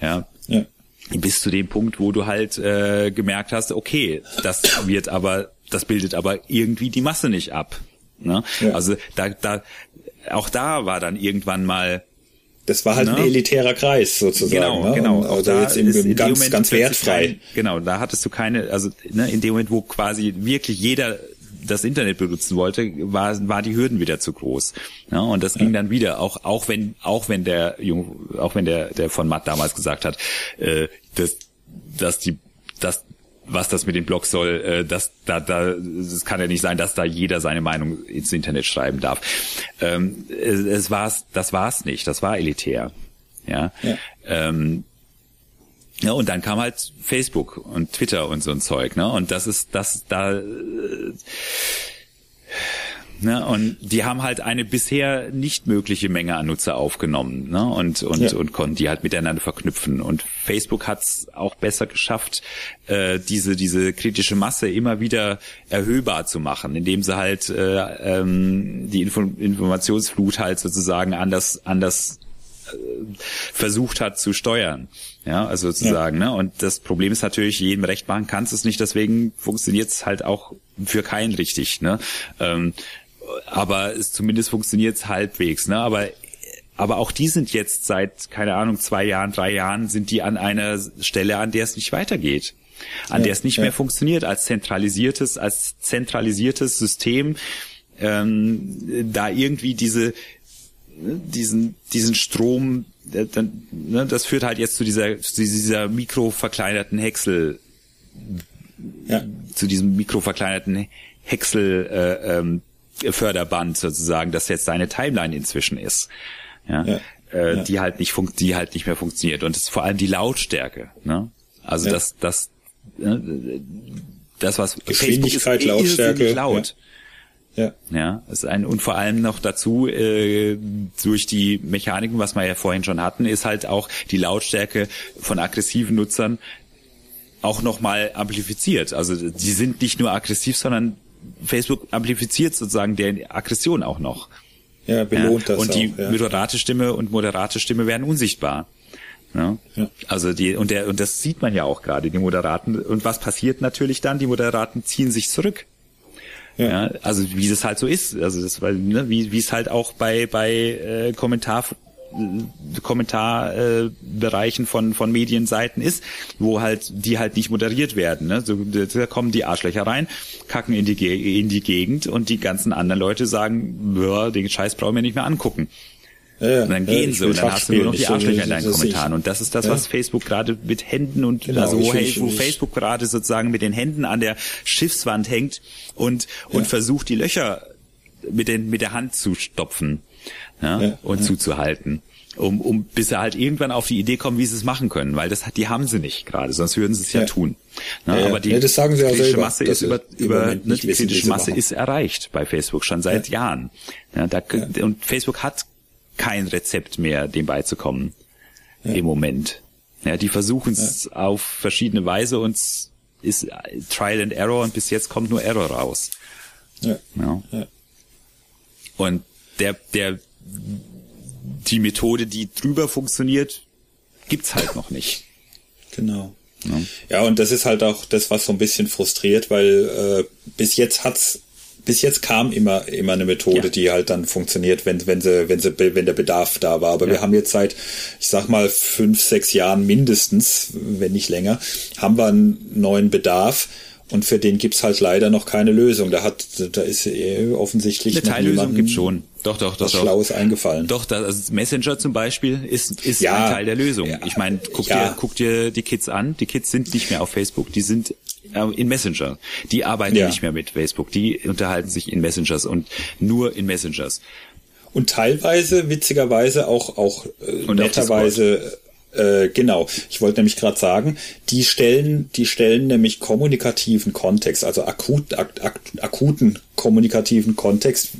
Ja. ja. Bis zu dem Punkt, wo du halt äh, gemerkt hast, okay, das wird aber, das bildet aber irgendwie die Masse nicht ab. Ne? Ja. Also da, da, auch da war dann irgendwann mal das war halt ne? ein elitärer Kreis sozusagen. Genau, ne? genau. Also da jetzt im, im ganz, Moment ganz wertfrei. Kein, genau, da hattest du keine, also ne, in dem Moment, wo quasi wirklich jeder das Internet benutzen wollte, war, war die Hürden wieder zu groß. Ja, und das ging dann wieder, auch, auch wenn, auch wenn der Jung, auch wenn der, der von Matt damals gesagt hat, äh, dass, dass die, dass was das mit den Blogs soll, äh, dass da, da, es kann ja nicht sein, dass da jeder seine Meinung ins Internet schreiben darf. Ähm, es, es war's, das war's nicht, das war elitär. Ja. ja. Ähm, ja, und dann kam halt Facebook und Twitter und so ein Zeug, ne? Und das ist das da äh, ne? und die haben halt eine bisher nicht mögliche Menge an Nutzer aufgenommen, ne? Und und ja. und konnten die halt miteinander verknüpfen und Facebook hat's auch besser geschafft, äh, diese diese kritische Masse immer wieder erhöhbar zu machen, indem sie halt äh, ähm, die Info Informationsflut halt sozusagen anders anders äh, versucht hat zu steuern. Ja, also sozusagen, ja. ne? Und das Problem ist natürlich, jedem recht machen kannst es nicht, deswegen funktioniert es halt auch für keinen richtig, ne? Ähm, aber es zumindest funktioniert es halbwegs, ne? Aber aber auch die sind jetzt seit, keine Ahnung, zwei Jahren, drei Jahren, sind die an einer Stelle, an der es nicht weitergeht. An ja, der es nicht ja. mehr funktioniert als zentralisiertes, als zentralisiertes System, ähm, da irgendwie diese, diesen, diesen Strom dann, ne, das führt halt jetzt zu dieser, zu dieser mikroverkleinerten Häcksel, ja. zu diesem mikroverkleinerten Häcksel äh, ähm, Förderband sozusagen, das jetzt seine Timeline inzwischen ist. Ja. ja. Äh, ja. die halt nicht funkt, die halt nicht mehr funktioniert. Und es ist vor allem die Lautstärke, ne? Also ja. das, das, äh, das, was Geschwindigkeit, Facebook ist Lautstärke. laut. Ja. Ja, ist ein, und vor allem noch dazu, äh, durch die Mechaniken, was wir ja vorhin schon hatten, ist halt auch die Lautstärke von aggressiven Nutzern auch nochmal amplifiziert. Also die sind nicht nur aggressiv, sondern Facebook amplifiziert sozusagen der Aggression auch noch. Ja, belohnt ja. das. Und die ja. moderate Stimme und moderate Stimme werden unsichtbar. Ja? ja. Also die und der und das sieht man ja auch gerade die Moderaten und was passiert natürlich dann? Die Moderaten ziehen sich zurück. Ja. ja. also wie es halt so ist, also das weil ne, wie wie es halt auch bei bei äh, Kommentar Kommentarbereichen äh, von von Medienseiten ist, wo halt die halt nicht moderiert werden. Ne? So, da kommen die Arschlöcher rein, kacken in die in die Gegend und die ganzen anderen Leute sagen, den Scheiß brauchen wir nicht mehr angucken. Ja, und dann gehen ja, sie und dann hast du nur noch die Arschlöcher in deinen Kommentaren. Und das ist das, was Facebook gerade mit Händen und genau, also wo, ich, wo Facebook gerade sozusagen mit den Händen an der Schiffswand hängt und, und versucht, die Löcher mit, den, mit der Hand zu stopfen ja, und zuzuhalten. Um, um bis sie halt irgendwann auf die Idee kommen, wie sie es machen können, weil das die haben sie nicht gerade, sonst würden sie es ja, tun. Na, aber die das sagen sie kritische Masse ist über, über ne, die kritische Masse ist erreicht bei Facebook schon seit Jahren. Ja, da, Und Facebook hat kein Rezept mehr, dem beizukommen ja. im Moment. Ja, die versuchen es ja. auf verschiedene Weise und ist Trial and Error und bis jetzt kommt nur Error raus. Ja. ja. Und der, der, die Methode, die drüber funktioniert, gibt's halt noch nicht. Genau. Ja. ja, und das ist halt auch das, was so ein bisschen frustriert, weil äh, bis jetzt hat's bis jetzt kam immer immer eine Methode, ja. die halt dann funktioniert, wenn wenn sie wenn sie wenn der Bedarf da war. Aber ja. wir haben jetzt seit ich sag mal fünf sechs Jahren mindestens, wenn nicht länger, haben wir einen neuen Bedarf. Und für den gibt's halt leider noch keine Lösung. Da hat, da ist offensichtlich eine Teillösung gibt's schon. Doch, doch, doch. Was doch. Schlaues eingefallen. Doch, das, also Messenger zum Beispiel ist, ist ja, ein Teil der Lösung. Ja, ich meine, guck, ja. dir, guck dir die Kids an. Die Kids sind nicht mehr auf Facebook. Die sind äh, in Messenger. Die arbeiten ja. nicht mehr mit Facebook. Die unterhalten sich in Messengers und nur in Messengers. Und teilweise, witzigerweise, auch, auch äh, netterweise Äh, genau. Ich wollte nämlich gerade sagen, die stellen, die stellen nämlich kommunikativen Kontext, also akut, ak, ak, akuten kommunikativen Kontext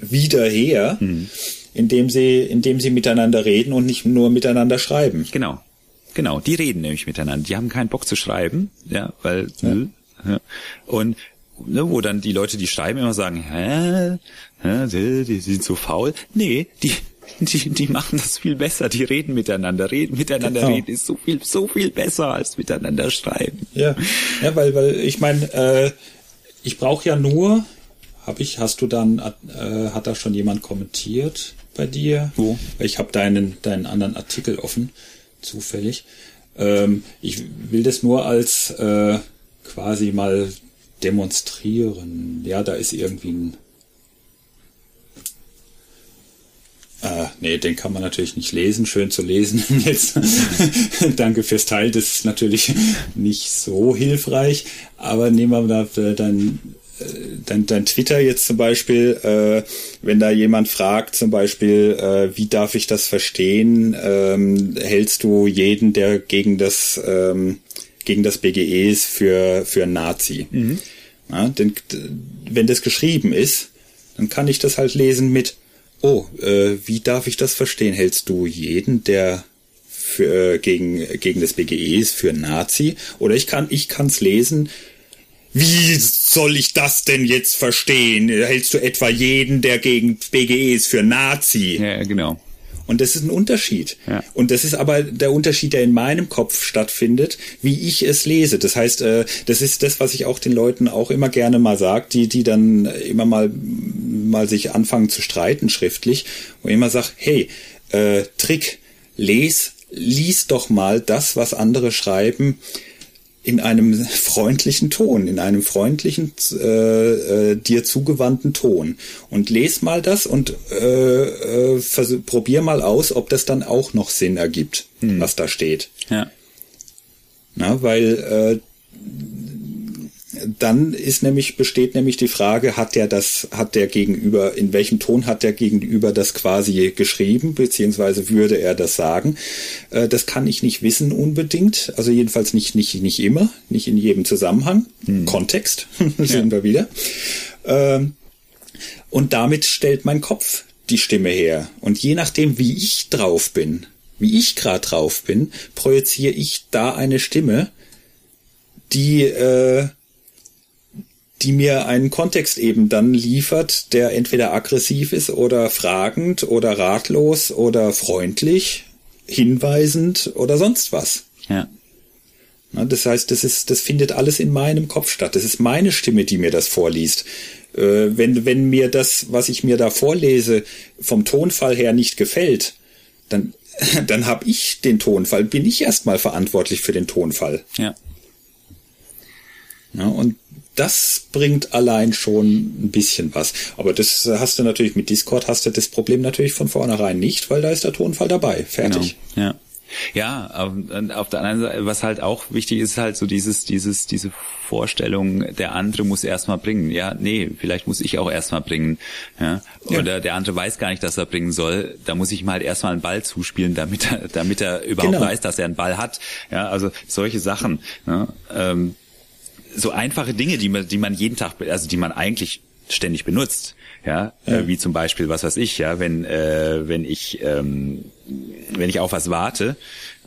wieder her, mhm. indem sie, indem sie miteinander reden und nicht nur miteinander schreiben. Genau. Genau, die reden nämlich miteinander. Die haben keinen Bock zu schreiben, ja, weil ja. Und ne, wo dann die Leute, die schreiben, immer sagen, hä, hä die, die sind so faul. Nee, die die, die machen das viel besser, die reden miteinander. Reden miteinander genau. reden ist so viel, so viel besser als miteinander schreiben. Ja, ja weil, weil ich meine, äh, ich brauche ja nur, habe ich, hast du dann, äh, hat da schon jemand kommentiert bei dir? Wo? Ich habe deinen, deinen anderen Artikel offen, zufällig. Ähm, ich will das nur als äh, quasi mal demonstrieren. Ja, da ist irgendwie ein Äh, nee, den kann man natürlich nicht lesen. Schön zu lesen. <laughs> Jetzt <laughs> danke fürs Teil. Das ist natürlich nicht so hilfreich. Aber nehmen wir da dann äh, dein, dein Twitter jetzt zum Beispiel, äh, wenn da jemand fragt, zum Beispiel, äh, wie darf ich das verstehen, ähm, hältst du jeden, der gegen das ähm, gegen das BGE ist, für für Nazi? Mhm. Ja, denn wenn das geschrieben ist, dann kann ich das halt lesen mit Oh, äh, wie darf ich das verstehen? Hältst du jeden, der für, äh, gegen, gegen das BGE ist, für Nazi? Oder ich kann ich kann's lesen. Wie soll ich das denn jetzt verstehen? Hältst du etwa jeden, der gegen BGE ist, für Nazi? Ja, genau. Und das ist ein Unterschied. Ja. Und das ist aber der Unterschied, der in meinem Kopf stattfindet, wie ich es lese. Das heißt, äh, das ist das, was ich auch den Leuten auch immer gerne mal sage, die, die dann immer mal, mal sich anfangen zu streiten schriftlich und immer sag, hey, äh, Trick, les, lies doch mal das, was andere schreiben, in einem freundlichen Ton, in einem freundlichen, äh, äh, dir zugewandten Ton. Und les mal das und äh, äh, probier mal aus, ob das dann auch noch Sinn ergibt, hm. was da steht. Ja. Na, weil äh, dann ist nämlich, besteht nämlich die Frage, hat der das, hat der Gegenüber, in welchem Ton hat der Gegenüber das quasi geschrieben, beziehungsweise würde er das sagen? Äh, das kann ich nicht wissen unbedingt, also jedenfalls nicht, nicht, nicht immer, nicht in jedem Zusammenhang. Hm. Kontext, <laughs> sind ja. wir wieder. Ähm, und damit stellt mein Kopf die Stimme her. Und je nachdem, wie ich drauf bin, wie ich gerade drauf bin, projiziere ich da eine Stimme, die äh, die mir einen Kontext eben dann liefert, der entweder aggressiv ist oder fragend oder ratlos oder freundlich, hinweisend oder sonst was. Ja. Na, das heißt, das ist, das findet alles in meinem Kopf statt. Das ist meine Stimme, die mir das vorliest. Äh, wenn, wenn mir das, was ich mir da vorlese, vom Tonfall her nicht gefällt, dann, <laughs> dann habe ich den Tonfall, bin ich erstmal verantwortlich für den Tonfall. Ja. Ja, und das bringt allein schon ein bisschen was. Aber das hast du natürlich mit Discord hast du das Problem natürlich von vornherein nicht, weil da ist der Tonfall dabei. Fertig. Genau. Ja. Ja, auf der anderen Seite, was halt auch wichtig ist, halt so dieses, dieses, diese Vorstellung, der andere muss erstmal bringen. Ja, nee, vielleicht muss ich auch erstmal bringen. Ja? Oder ja. der andere weiß gar nicht, dass er bringen soll. Da muss ich ihm halt erstmal einen Ball zuspielen, damit er, damit er überhaupt genau. weiß, dass er einen Ball hat. Ja, also solche Sachen. Ja? Ähm, so einfache Dinge, die man, die man jeden Tag, also die man eigentlich ständig benutzt, ja, ja. Äh, wie zum Beispiel, was weiß ich, ja, wenn äh, wenn ich ähm, wenn ich auf was warte,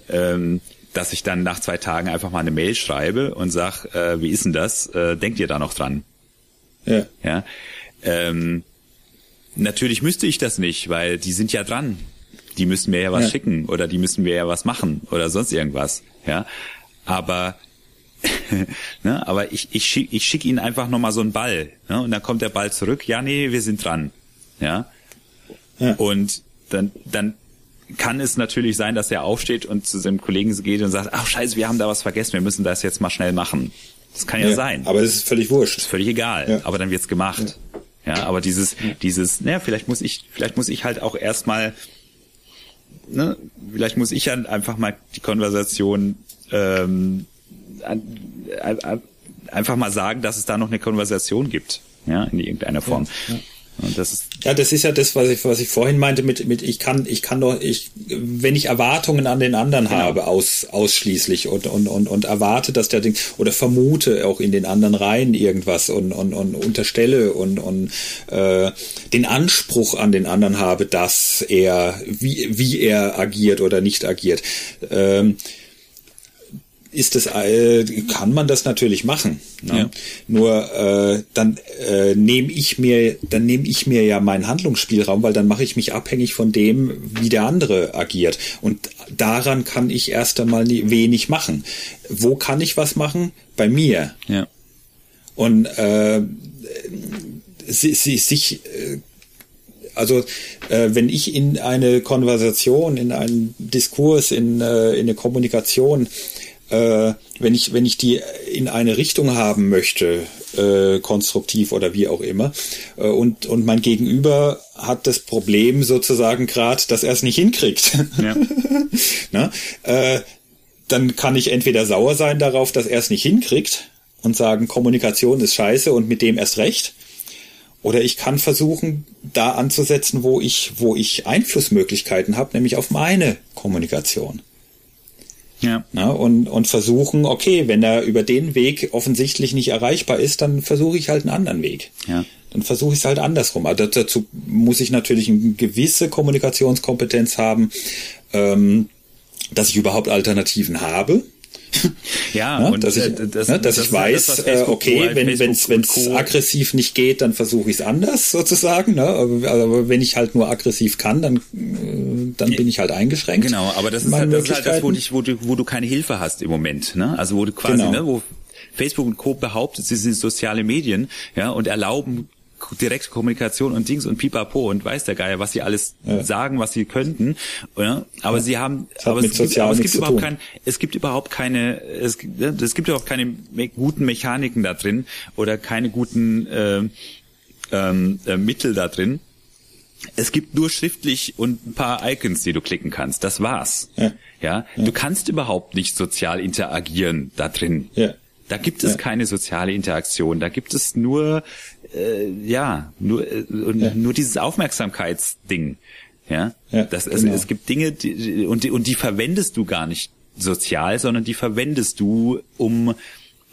ähm, dass ich dann nach zwei Tagen einfach mal eine Mail schreibe und sag, äh, wie ist denn das? Äh, denkt ihr da noch dran? Ja. Ja. Ähm, natürlich müsste ich das nicht, weil die sind ja dran. Die müssen mir ja was ja. schicken oder die müssen mir ja was machen oder sonst irgendwas. Ja. Aber <laughs> ne? Aber ich, ich schicke ich schick ihnen einfach nochmal so einen Ball. Ne? Und dann kommt der Ball zurück. Ja, nee, wir sind dran. Ja. ja. Und dann, dann kann es natürlich sein, dass er aufsteht und zu seinem Kollegen geht und sagt, ach scheiße, wir haben da was vergessen, wir müssen das jetzt mal schnell machen. Das kann ja, ja sein. Aber es ist völlig wurscht. ist völlig egal. Ja. Aber dann wird's gemacht. Ja. aber dieses, dieses, naja, vielleicht muss ich, vielleicht muss ich halt auch erstmal, ne, vielleicht muss ich halt einfach mal die Konversation ähm, einfach mal sagen, dass es da noch eine Konversation gibt, ja, in irgendeiner Form. Ja, ja. Und das ist ja, das ist ja das, was ich, was ich vorhin meinte mit, mit ich kann, ich kann doch, ich, wenn ich Erwartungen an den anderen genau. habe, aus, ausschließlich und, und, und, und erwarte, dass der Ding, oder vermute auch in den anderen Reihen irgendwas und, und, und unterstelle und, und äh, den Anspruch an den anderen habe, dass er, wie, wie er agiert oder nicht agiert. Ähm, ist das, äh, kann man das natürlich machen. Ne? Ja. Nur äh, dann äh, nehme ich mir, dann nehme ich mir ja meinen Handlungsspielraum, weil dann mache ich mich abhängig von dem, wie der andere agiert. Und daran kann ich erst einmal nie, wenig machen. Wo kann ich was machen? Bei mir. Ja. Und äh, sie, sie, sich äh, also äh, wenn ich in eine Konversation, in einen Diskurs, in, äh, in eine Kommunikation äh, wenn ich wenn ich die in eine Richtung haben möchte, äh, konstruktiv oder wie auch immer, äh, und und mein Gegenüber hat das Problem sozusagen gerade, dass er es nicht hinkriegt, ja. <laughs> Na, äh, dann kann ich entweder sauer sein darauf, dass er es nicht hinkriegt und sagen, Kommunikation ist scheiße und mit dem erst recht. Oder ich kann versuchen, da anzusetzen, wo ich, wo ich Einflussmöglichkeiten habe, nämlich auf meine Kommunikation. Ja. ja. und, und versuchen, okay, wenn er über den Weg offensichtlich nicht erreichbar ist, dann versuche ich halt einen anderen Weg. Ja. Dann versuche ich es halt andersrum. Also dazu muss ich natürlich eine gewisse Kommunikationskompetenz haben, ähm, dass ich überhaupt Alternativen habe. <laughs> Ja, ja und dass ich, äh, das, ne, dass das ich weiß, das, äh, okay, wenn es wenn es aggressiv nicht geht, dann versuche ich es anders sozusagen. Ne? Aber, aber, wenn ich halt nur aggressiv kann, dann äh, dann bin ich halt eingeschränkt. Genau, aber das ist, halt, das, ist halt das, wo, dich, wo, du, wo du keine Hilfe hast im Moment. Ne? Also wo du quasi, genau. ne, wo Facebook und Co. behauptet, sie sind soziale Medien, ja, und erlauben direkte Kommunikation und Dings und Pipapo und weiß der Geier, was sie alles ja. sagen, was sie könnten. Oder? Aber ja. sie haben, aber es, gibt, aber es gibt überhaupt kein, es gibt überhaupt keine, es, es gibt überhaupt keine me guten Mechaniken da drin oder keine guten äh, ähm, äh, Mittel da drin. Es gibt nur schriftlich und ein paar Icons, die du klicken kannst. Das war's. Ja. ja? Du kannst überhaupt nicht sozial interagieren da drin. Ja. Da gibt es ja. keine soziale Interaktion. Da gibt es nur, äh, ja, nur, äh, ja. nur dieses Aufmerksamkeitsding. Ja, ja das, also, genau. es gibt Dinge, die, und, die, und die verwendest du gar nicht sozial, sondern die verwendest du, um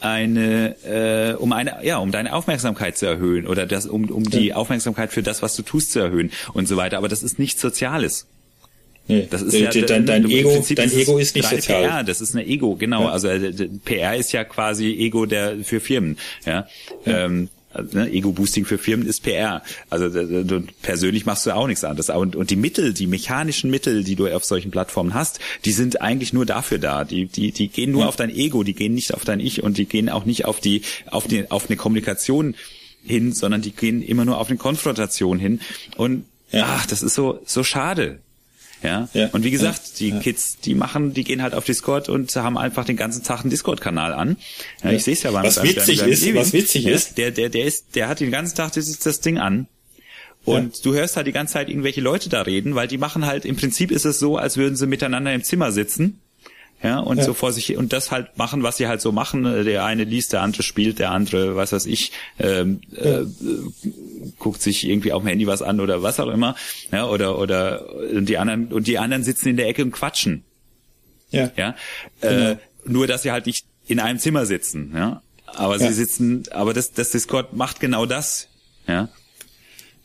eine, äh, um eine, ja, um deine Aufmerksamkeit zu erhöhen oder das, um, um die Aufmerksamkeit für das, was du tust, zu erhöhen und so weiter. Aber das ist nichts Soziales. Nee, das ist ja, dein, dein Ego, dein Ego ist nicht sozial. PR, das ist eine Ego, genau. Ja. Also äh, PR ist ja quasi Ego der für Firmen. Ja. ja. Ähm, also, ne, Ego-Boosting für Firmen ist PR. Also du, persönlich machst du auch nichts anderes. Und, und die Mittel, die mechanischen Mittel, die du auf solchen Plattformen hast, die sind eigentlich nur dafür da. Die, die, die gehen nur ja. auf dein Ego, die gehen nicht auf dein Ich und die gehen auch nicht auf die, auf die, auf eine Kommunikation hin, sondern die gehen immer nur auf eine Konfrontation hin. Und ja. ach, das ist so, so schade. Ja? ja. Und wie gesagt, ja. die ja. Kids, die machen, die gehen halt auf Discord und haben einfach den ganzen Tag einen Discord-Kanal an. Ja, Ich sehe es ja beim Was witzig beim, ist, was witzig ist, der, der, der ist, der hat den ganzen Tag dieses das Ding an. Und du hörst halt die ganze Zeit irgendwelche Leute da reden, weil die machen halt, im Prinzip ist es so, als würden sie miteinander im Zimmer sitzen ja, und ja. so vor sich und das halt machen, was sie halt so machen. Der eine liest, der andere spielt, der andere, was weiß ich, ähm, ja. äh, guckt sich irgendwie auf dem Handy was an oder was auch immer, ja, oder oder und die anderen und die anderen sitzen in der Ecke und quatschen. Ja. Ja. Äh, genau. Äh, nur dass sie halt nicht in einem Zimmer sitzen, ja. Aber ja. sie sitzen, aber das, das Discord macht genau das, ja.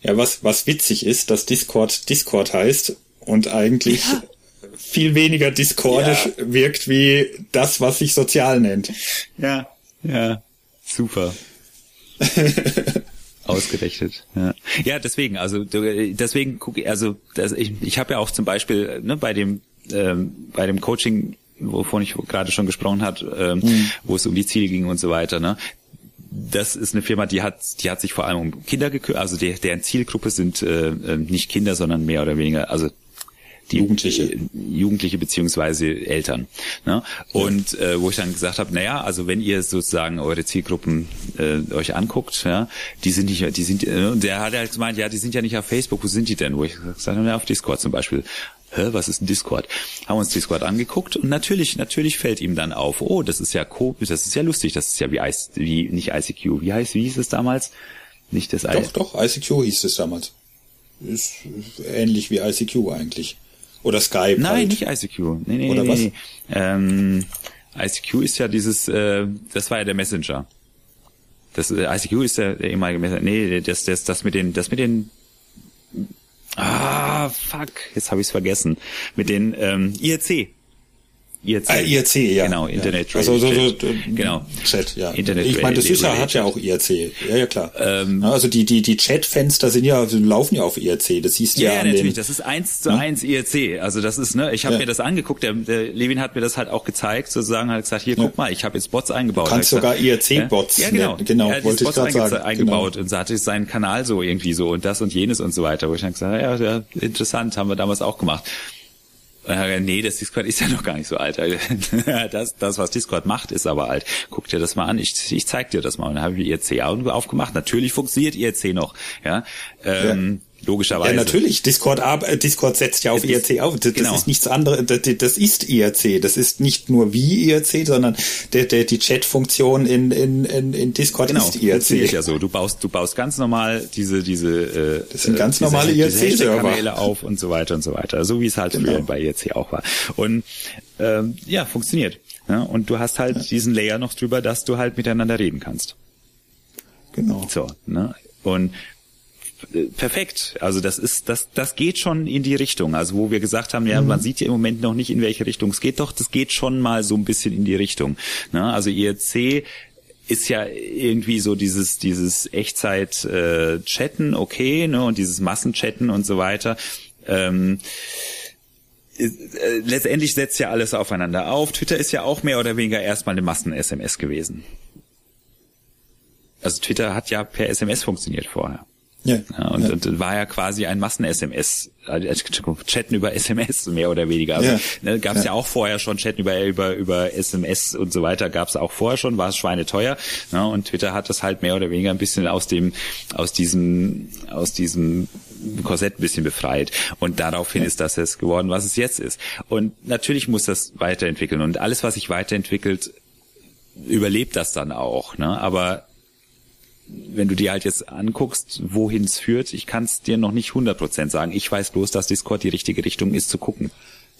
Ja, was, was witzig ist, dass Discord Discord heißt und eigentlich ja viel weniger diskordisch ja. wirkt wie das, was sich sozial nennt. Ja, ja, super. <laughs> Ausgerechnet. Ja. ja, deswegen, also deswegen gucke ich, also das, ich, ich habe ja auch zum Beispiel ne, bei dem ähm, bei dem Coaching, wovon ich gerade schon gesprochen hat, ähm, mhm. wo es um die Ziele ging und so weiter, ne, das ist eine Firma, die hat, die hat sich vor allem um Kinder gekümmert. Also der, deren Zielgruppe sind äh, äh nicht Kinder, sondern mehr oder weniger, also die Jugendliche, äh, Jugendliche beziehungsweise Eltern. Ne? Und ja. äh, wo ich dann gesagt habe, naja, also wenn ihr sozusagen eure Zielgruppen äh, euch anguckt, ja, die sind nicht, die sind, äh, und der hat halt gemeint, ja, die sind ja nicht auf Facebook, wo sind die denn? Wo ich gesagt habe, ja, auf Discord zum Beispiel. Hä, was ist ein Discord? Haben uns Discord angeguckt und natürlich, natürlich fällt ihm dann auf, oh, das ist ja Co das ist ja lustig, das ist ja wie, I, wie nicht ICQ, wie heißt, wie hieß es damals? Nicht das Doch, doch, ICQ hieß es damals. Ist ähnlich wie ICQ eigentlich. Oder Skype. Nein, halt. nicht ICQ. Nee, nee, Oder nee, was? nee. Ähm, ICQ ist ja dieses, äh, das war ja der Messenger. Das äh, ICQ ist der, der ehemalige Messenger. Nee, das, das, das mit den, das mit den Ah, fuck, jetzt habe ich es vergessen. Mit den ähm, IRC. IRC. Ah, IRC, ja. Genau, ja. Internet also, so, so, so, Genau. Chat, ja. Internet ich meine, das ist ja, hat ja auch IRC. Ja, ja, klar. Ähm, Ja, also die, die, die Chatfenster sind ja, laufen ja auf IRC. Das siehst du Ja, ja, ja, natürlich. den, Das ist eins zu eins IRC. Also das ist, ne, ich habe Ja. mir das angeguckt. Der, der Levin hat mir das halt auch gezeigt, sozusagen, hat gesagt, hier, guck mal, ich habe jetzt Bots eingebaut. Du kannst sogar IRC-Bots Ja, genau. nennen. Genau, er hat wollte ich Bots grad einge- sagen. eingebaut und so hatte seinen Kanal so irgendwie so und das und jenes und so weiter. Wo ich dann gesagt habe, ja, ja, interessant, haben wir damals auch gemacht. Gesagt, Nee, das Discord ist ja noch gar nicht so alt. <laughs> Das, das, was Discord macht, ist aber alt. Guck dir das mal an. Ich, ich zeig dir das mal. Und dann habe ich IRC aufgemacht. Natürlich funktioniert IRC noch. Ja, ähm, logischerweise. Ja, natürlich. Discord, äh, Discord setzt ja auf ist- IRC auf. Das, genau. das ist nichts anderes. Das, das ist IRC. Das ist nicht nur wie IRC, sondern der, der, die Chat-Funktion in, in, in, Discord Genau, ist IRC. ja so. Du baust, du baust ganz normal diese, diese, äh, Das sind ganz diese- normale. Hashtag-Kanäle auf und so weiter und so weiter. So wie es halt Genau. früher bei IRC auch war. Und ähm, ja, funktioniert. Ja, und du hast halt diesen Layer noch drüber, dass du halt miteinander reden kannst. Genau. So, ne? Und äh, perfekt. Also das ist, das, das geht schon in die Richtung. Also wo wir gesagt haben, ja, man sieht ja im Moment noch nicht, in welche Richtung es geht. Doch, das geht schon mal so ein bisschen in die Richtung. Ne? Also IRC ist ja irgendwie so dieses dieses Echtzeit äh, Chatten okay ne und dieses Massenchatten und so weiter ähm, äh, letztendlich setzt ja alles aufeinander auf. Twitter ist ja auch mehr oder weniger erstmal eine Massen-SMS gewesen. Also Twitter hat ja per SMS funktioniert vorher. Ja. Ja, und, ja. und war ja quasi ein Massen-SMS, also Chatten über <laughs> SMS mehr oder weniger. Also Ja. ne, gab es ja. Ja. auch vorher schon Chatten über über über SMS und so weiter, gab es auch vorher schon, war es schweineteuer. Ne, und Twitter hat das halt mehr oder weniger ein bisschen aus dem aus diesem aus diesem Korsett ein bisschen befreit. Und daraufhin ist das es geworden, was es jetzt ist. Und natürlich muss das weiterentwickeln. Und alles, was sich weiterentwickelt, überlebt das dann auch. Ne? Aber wenn du dir halt jetzt anguckst, wohin es führt, ich kann es dir noch nicht 100% sagen. Ich weiß bloß, dass Discord die richtige Richtung ist zu gucken.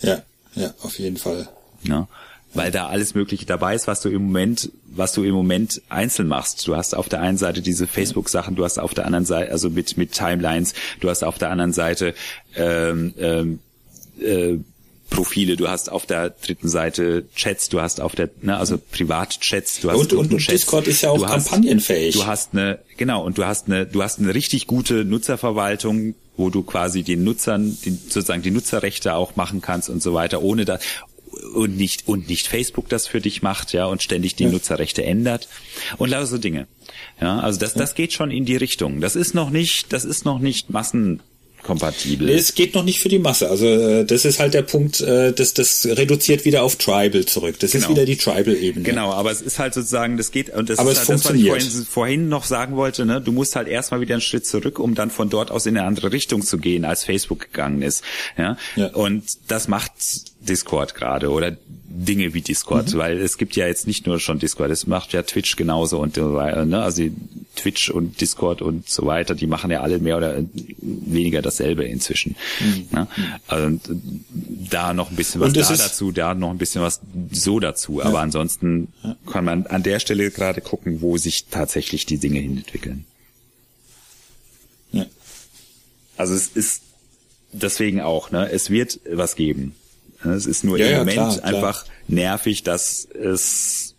ja, ja, auf jeden Fall. Ne? Weil da alles Mögliche dabei ist, was du im Moment, was du im Moment einzeln machst. Du hast auf der einen Seite diese Facebook-Sachen, du hast auf der anderen Seite, also mit, mit Timelines, du hast auf der anderen Seite ähm, ähm, äh, Profile, du hast auf der dritten Seite Chats, du hast auf der, ne, also Privatchats, du hast Und, und, und Gruppenchats, Discord ist ja auch du hast- kampagnenfähig. Du hast eine, genau, und du hast eine, du hast eine richtig gute Nutzerverwaltung, wo du quasi den Nutzern, die, sozusagen die Nutzerrechte auch machen kannst und so weiter, ohne da, und nicht, und nicht Facebook das für dich macht, ja, und ständig die Ja. Nutzerrechte ändert und lauter so Dinge. Ja, also das, das geht schon in die Richtung. Das ist noch nicht, das ist noch nicht massenkompatibel. Es geht noch nicht für die Masse. Also äh, das ist halt der Punkt, äh, das, das reduziert wieder auf Tribal zurück. Das ist Genau. wieder die Tribal-Ebene. Genau, aber es ist halt sozusagen, das geht, und das Aber ist es halt das, was ich vorhin, vorhin noch sagen wollte, ne? du musst halt erstmal wieder einen Schritt zurück, um dann von dort aus in eine andere Richtung zu gehen, als Facebook gegangen ist. Ja? Ja. Und das macht Discord gerade oder Dinge wie Discord, Mhm. weil es gibt ja jetzt nicht nur schon Discord, es macht ja Twitch genauso und so weiter, ne? also Twitch und Discord und so weiter, die machen ja alle mehr oder weniger dasselbe inzwischen. Ne? Also da noch ein bisschen was Mhm. Da dazu, da noch ein bisschen was so dazu, aber ansonsten kann man an der Stelle gerade gucken, wo sich tatsächlich die Dinge hin entwickeln. Ja. Also es ist deswegen auch, ne, es wird was geben. Es ist nur Ja, im Moment klar, klar. einfach nervig, dass es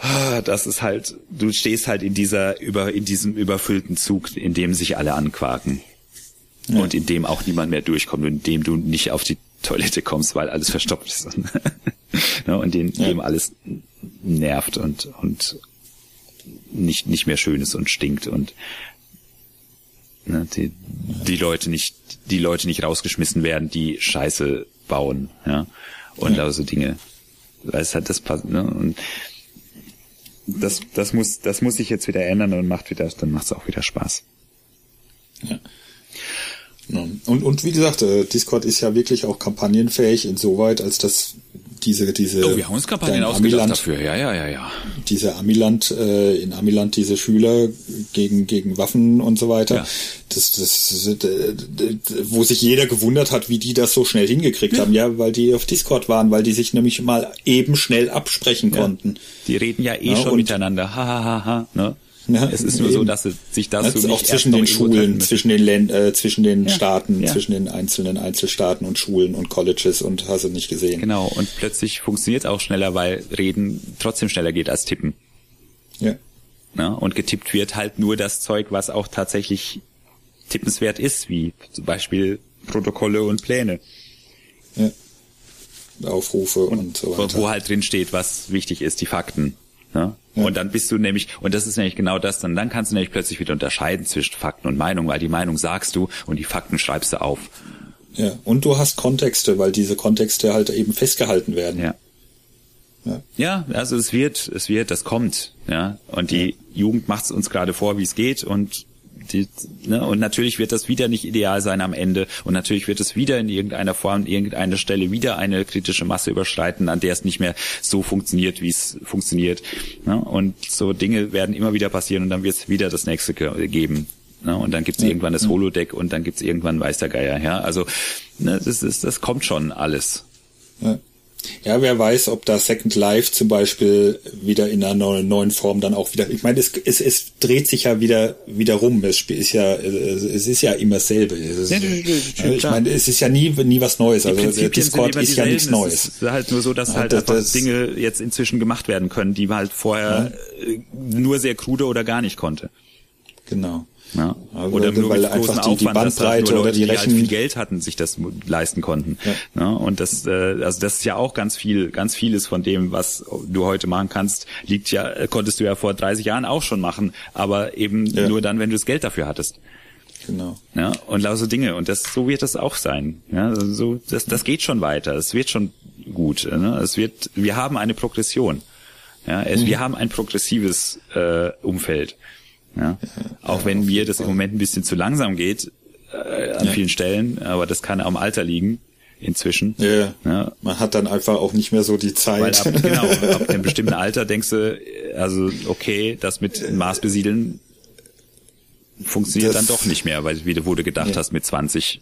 ah, das ist halt, du stehst halt in dieser über in diesem überfüllten Zug, in dem sich alle anquaken Ja. und in dem auch niemand mehr durchkommt und in dem du nicht auf die Toilette kommst, weil alles verstopft ist <laughs> und in Ja. dem alles nervt und und nicht nicht mehr schön ist und stinkt und ne, die, die Leute nicht die Leute nicht rausgeschmissen werden, die Scheiße bauen, ja und Ja. also Dinge, es halt das passt, ne? und das das muss das muss sich jetzt wieder ändern und macht wieder dann macht es auch wieder Spaß. Ja. Und, und wie gesagt, äh, Discord ist ja wirklich auch kampagnenfähig insoweit, als dass diese, diese. Oh, wir haben uns Kampagnen ausgedacht dafür. Ja, ja, ja, ja. Diese Amiland, äh, in Amiland diese Schüler gegen, gegen Waffen und so weiter. Ja. Das, das, das, wo sich jeder gewundert hat, wie die das so schnell hingekriegt ja. haben. Ja, weil die auf Discord waren, weil die sich nämlich mal eben schnell absprechen ja. konnten. Die reden ja eh schon miteinander. Ha, ha, ha, ha, ne? Ja, es ist nur eben. so, dass sich das also auch zwischen den Schulen, zwischen den Länd äh, zwischen den ja, Staaten, ja. zwischen den einzelnen Einzelstaaten und Schulen und Colleges und hast du nicht gesehen. Genau, und plötzlich funktioniert es auch schneller, weil Reden trotzdem schneller geht als Tippen. Ja. ja. Und getippt wird halt nur das Zeug, was auch tatsächlich tippenswert ist, wie zum Beispiel Protokolle und Pläne. Ja. Aufrufe und, und so weiter. Wo halt drin steht, was wichtig ist, die Fakten. Ja. Und dann bist du nämlich, und das ist nämlich genau das, dann, dann kannst du nämlich plötzlich wieder unterscheiden zwischen Fakten und Meinung, weil die Meinung sagst du und die Fakten schreibst du auf. Ja, und du hast Kontexte, weil diese Kontexte halt eben festgehalten werden. Ja. Ja, ja also es wird, es wird, das kommt, ja. Und die. Jugend macht es uns gerade vor, wie es geht und die, ne? Und natürlich wird das wieder nicht ideal sein am Ende. Und natürlich wird es wieder in irgendeiner Form, irgendeiner Stelle wieder eine kritische Masse überschreiten, an der es nicht mehr so funktioniert, wie es funktioniert. Ne? Und so Dinge werden immer wieder passieren und dann wird es wieder das nächste geben. Ne? Und dann gibt es ja, irgendwann das Holodeck und dann gibt es irgendwann Weiß der Geier. Ja? Also ne, das, ist, das kommt schon alles. Ja. Ja, wer weiß, ob da Second Life zum Beispiel wieder in einer neuen, neuen Form dann auch wieder. Ich meine, es, es, es dreht sich ja wieder wieder rum. Es ist ja es ist ja immer dasselbe. Ist, ja, ich meine, es ist ja nie nie was Neues. Also der Discord ist ja nichts Neues. Es ist halt nur so, dass ja, halt das, einfach Dinge jetzt inzwischen gemacht werden können, die man halt vorher ja. nur sehr krude oder gar nicht konnte. Genau. Ja. Also oder nur weil mit großen die, die Bandbreite Leute, oder die, die halt viel Geld hatten, sich das leisten konnten. Ja. ja. und das, äh, also das ist ja auch ganz viel, ganz vieles von dem, was du heute machen kannst, liegt ja, äh, konntest du ja vor 30 Jahren auch schon machen, aber eben ja. nur dann, wenn du das Geld dafür hattest. Genau. Ja, und lauter Dinge. Und das, so wird das auch sein. Ja, so, das, das geht schon weiter. Es wird schon gut. Ne? Es wird, wir haben eine Progression. Ja, es, mhm. wir haben ein progressives äh, Umfeld. Ja? Auch wenn mir das im Moment ein bisschen zu langsam geht äh, an vielen Stellen, aber das kann am Alter liegen inzwischen. Ja, ja. Man hat dann einfach auch nicht mehr so die Zeit. Weil ab, genau, <laughs> ab einem bestimmten Alter denkst du, also okay, das mit Mars besiedeln funktioniert das, dann doch nicht mehr, weil wie du wurde gedacht ja. hast mit 20.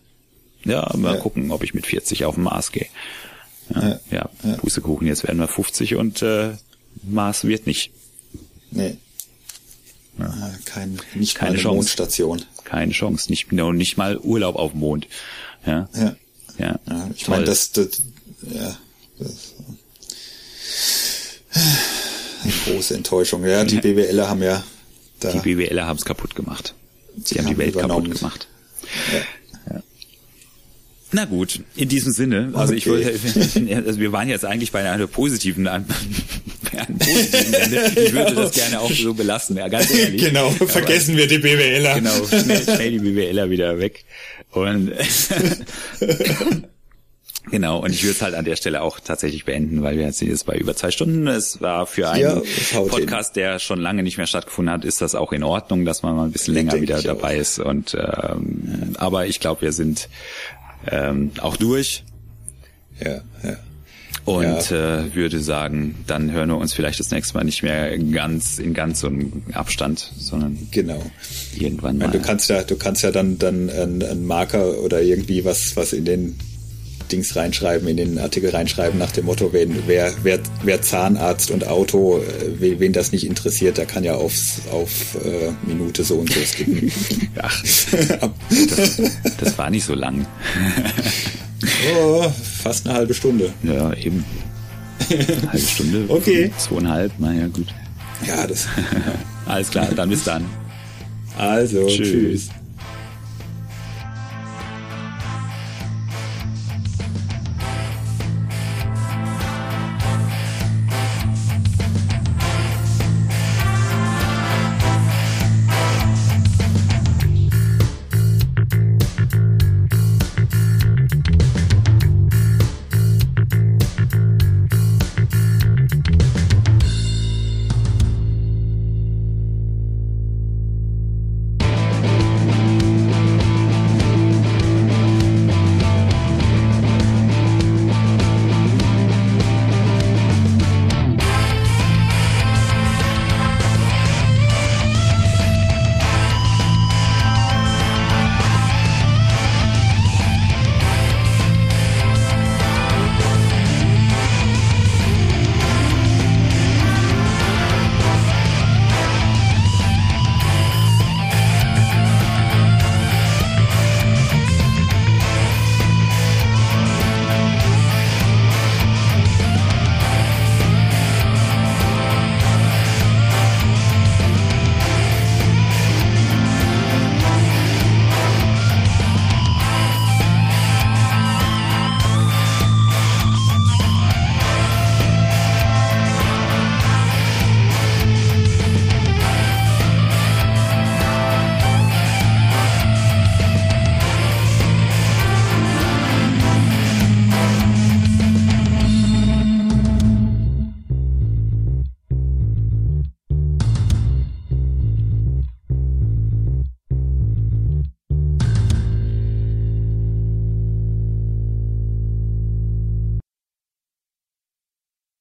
Ja, mal ja. gucken, ob ich mit 40 auf den Mars gehe. Ja, ja, ja. Pustekuchen, jetzt werden wir 50 und äh, Mars wird nicht. Nee. Ja. Ah, kein, nicht keine Chance. Mondstation. Keine Chance. Nicht, nicht mal Urlaub auf dem Mond. Ja. Ja. ja. ja ich meine, das, das, ja, das, eine große Enttäuschung. Ja, die BWLer haben ja da. Die BWLer haben es kaputt gemacht. Sie haben die Welt übernommen. kaputt gemacht. Ja. Na gut, in diesem Sinne, also okay. ich wollte, <laughs> also wir waren jetzt eigentlich bei einer positiven, <laughs> einem positiven Ende. Ich würde das gerne auch so belassen, ja, ganz ehrlich. Genau, Aber, vergessen wir die BWLer. Genau, schnell, schnell die BWLer wieder weg. Und <laughs> Genau, und ich würde es halt an der Stelle auch tatsächlich beenden, weil wir sind jetzt bei über zwei Stunden. Es war für einen ja, Podcast, der schon lange nicht mehr stattgefunden hat, ist das auch in Ordnung, dass man mal ein bisschen länger wieder dabei auch. ist. Und ähm, aber ich glaube, wir sind ähm, auch durch. Ja, ja. Und ja. äh, würde sagen, dann hören wir uns vielleicht das nächste Mal nicht mehr ganz in ganz so einem Abstand, sondern genau irgendwann mal. du kannst ja, du kannst ja dann dann einen Marker oder irgendwie was was in den Dings reinschreiben, in den Artikel reinschreiben nach dem Motto, wen, wer, wer, wer Zahnarzt und Auto, äh, wen das nicht interessiert, der kann ja aufs, auf äh, Minute so und so skippen. <laughs> Ach, das, <laughs> das war nicht so lang. <laughs> oh, fast eine halbe Stunde. Ja, eben. Eine halbe Stunde. okay. Zweieinhalb, naja, gut. Ja, das. Alles klar, dann bis dann. Also, tschüss. tschüss.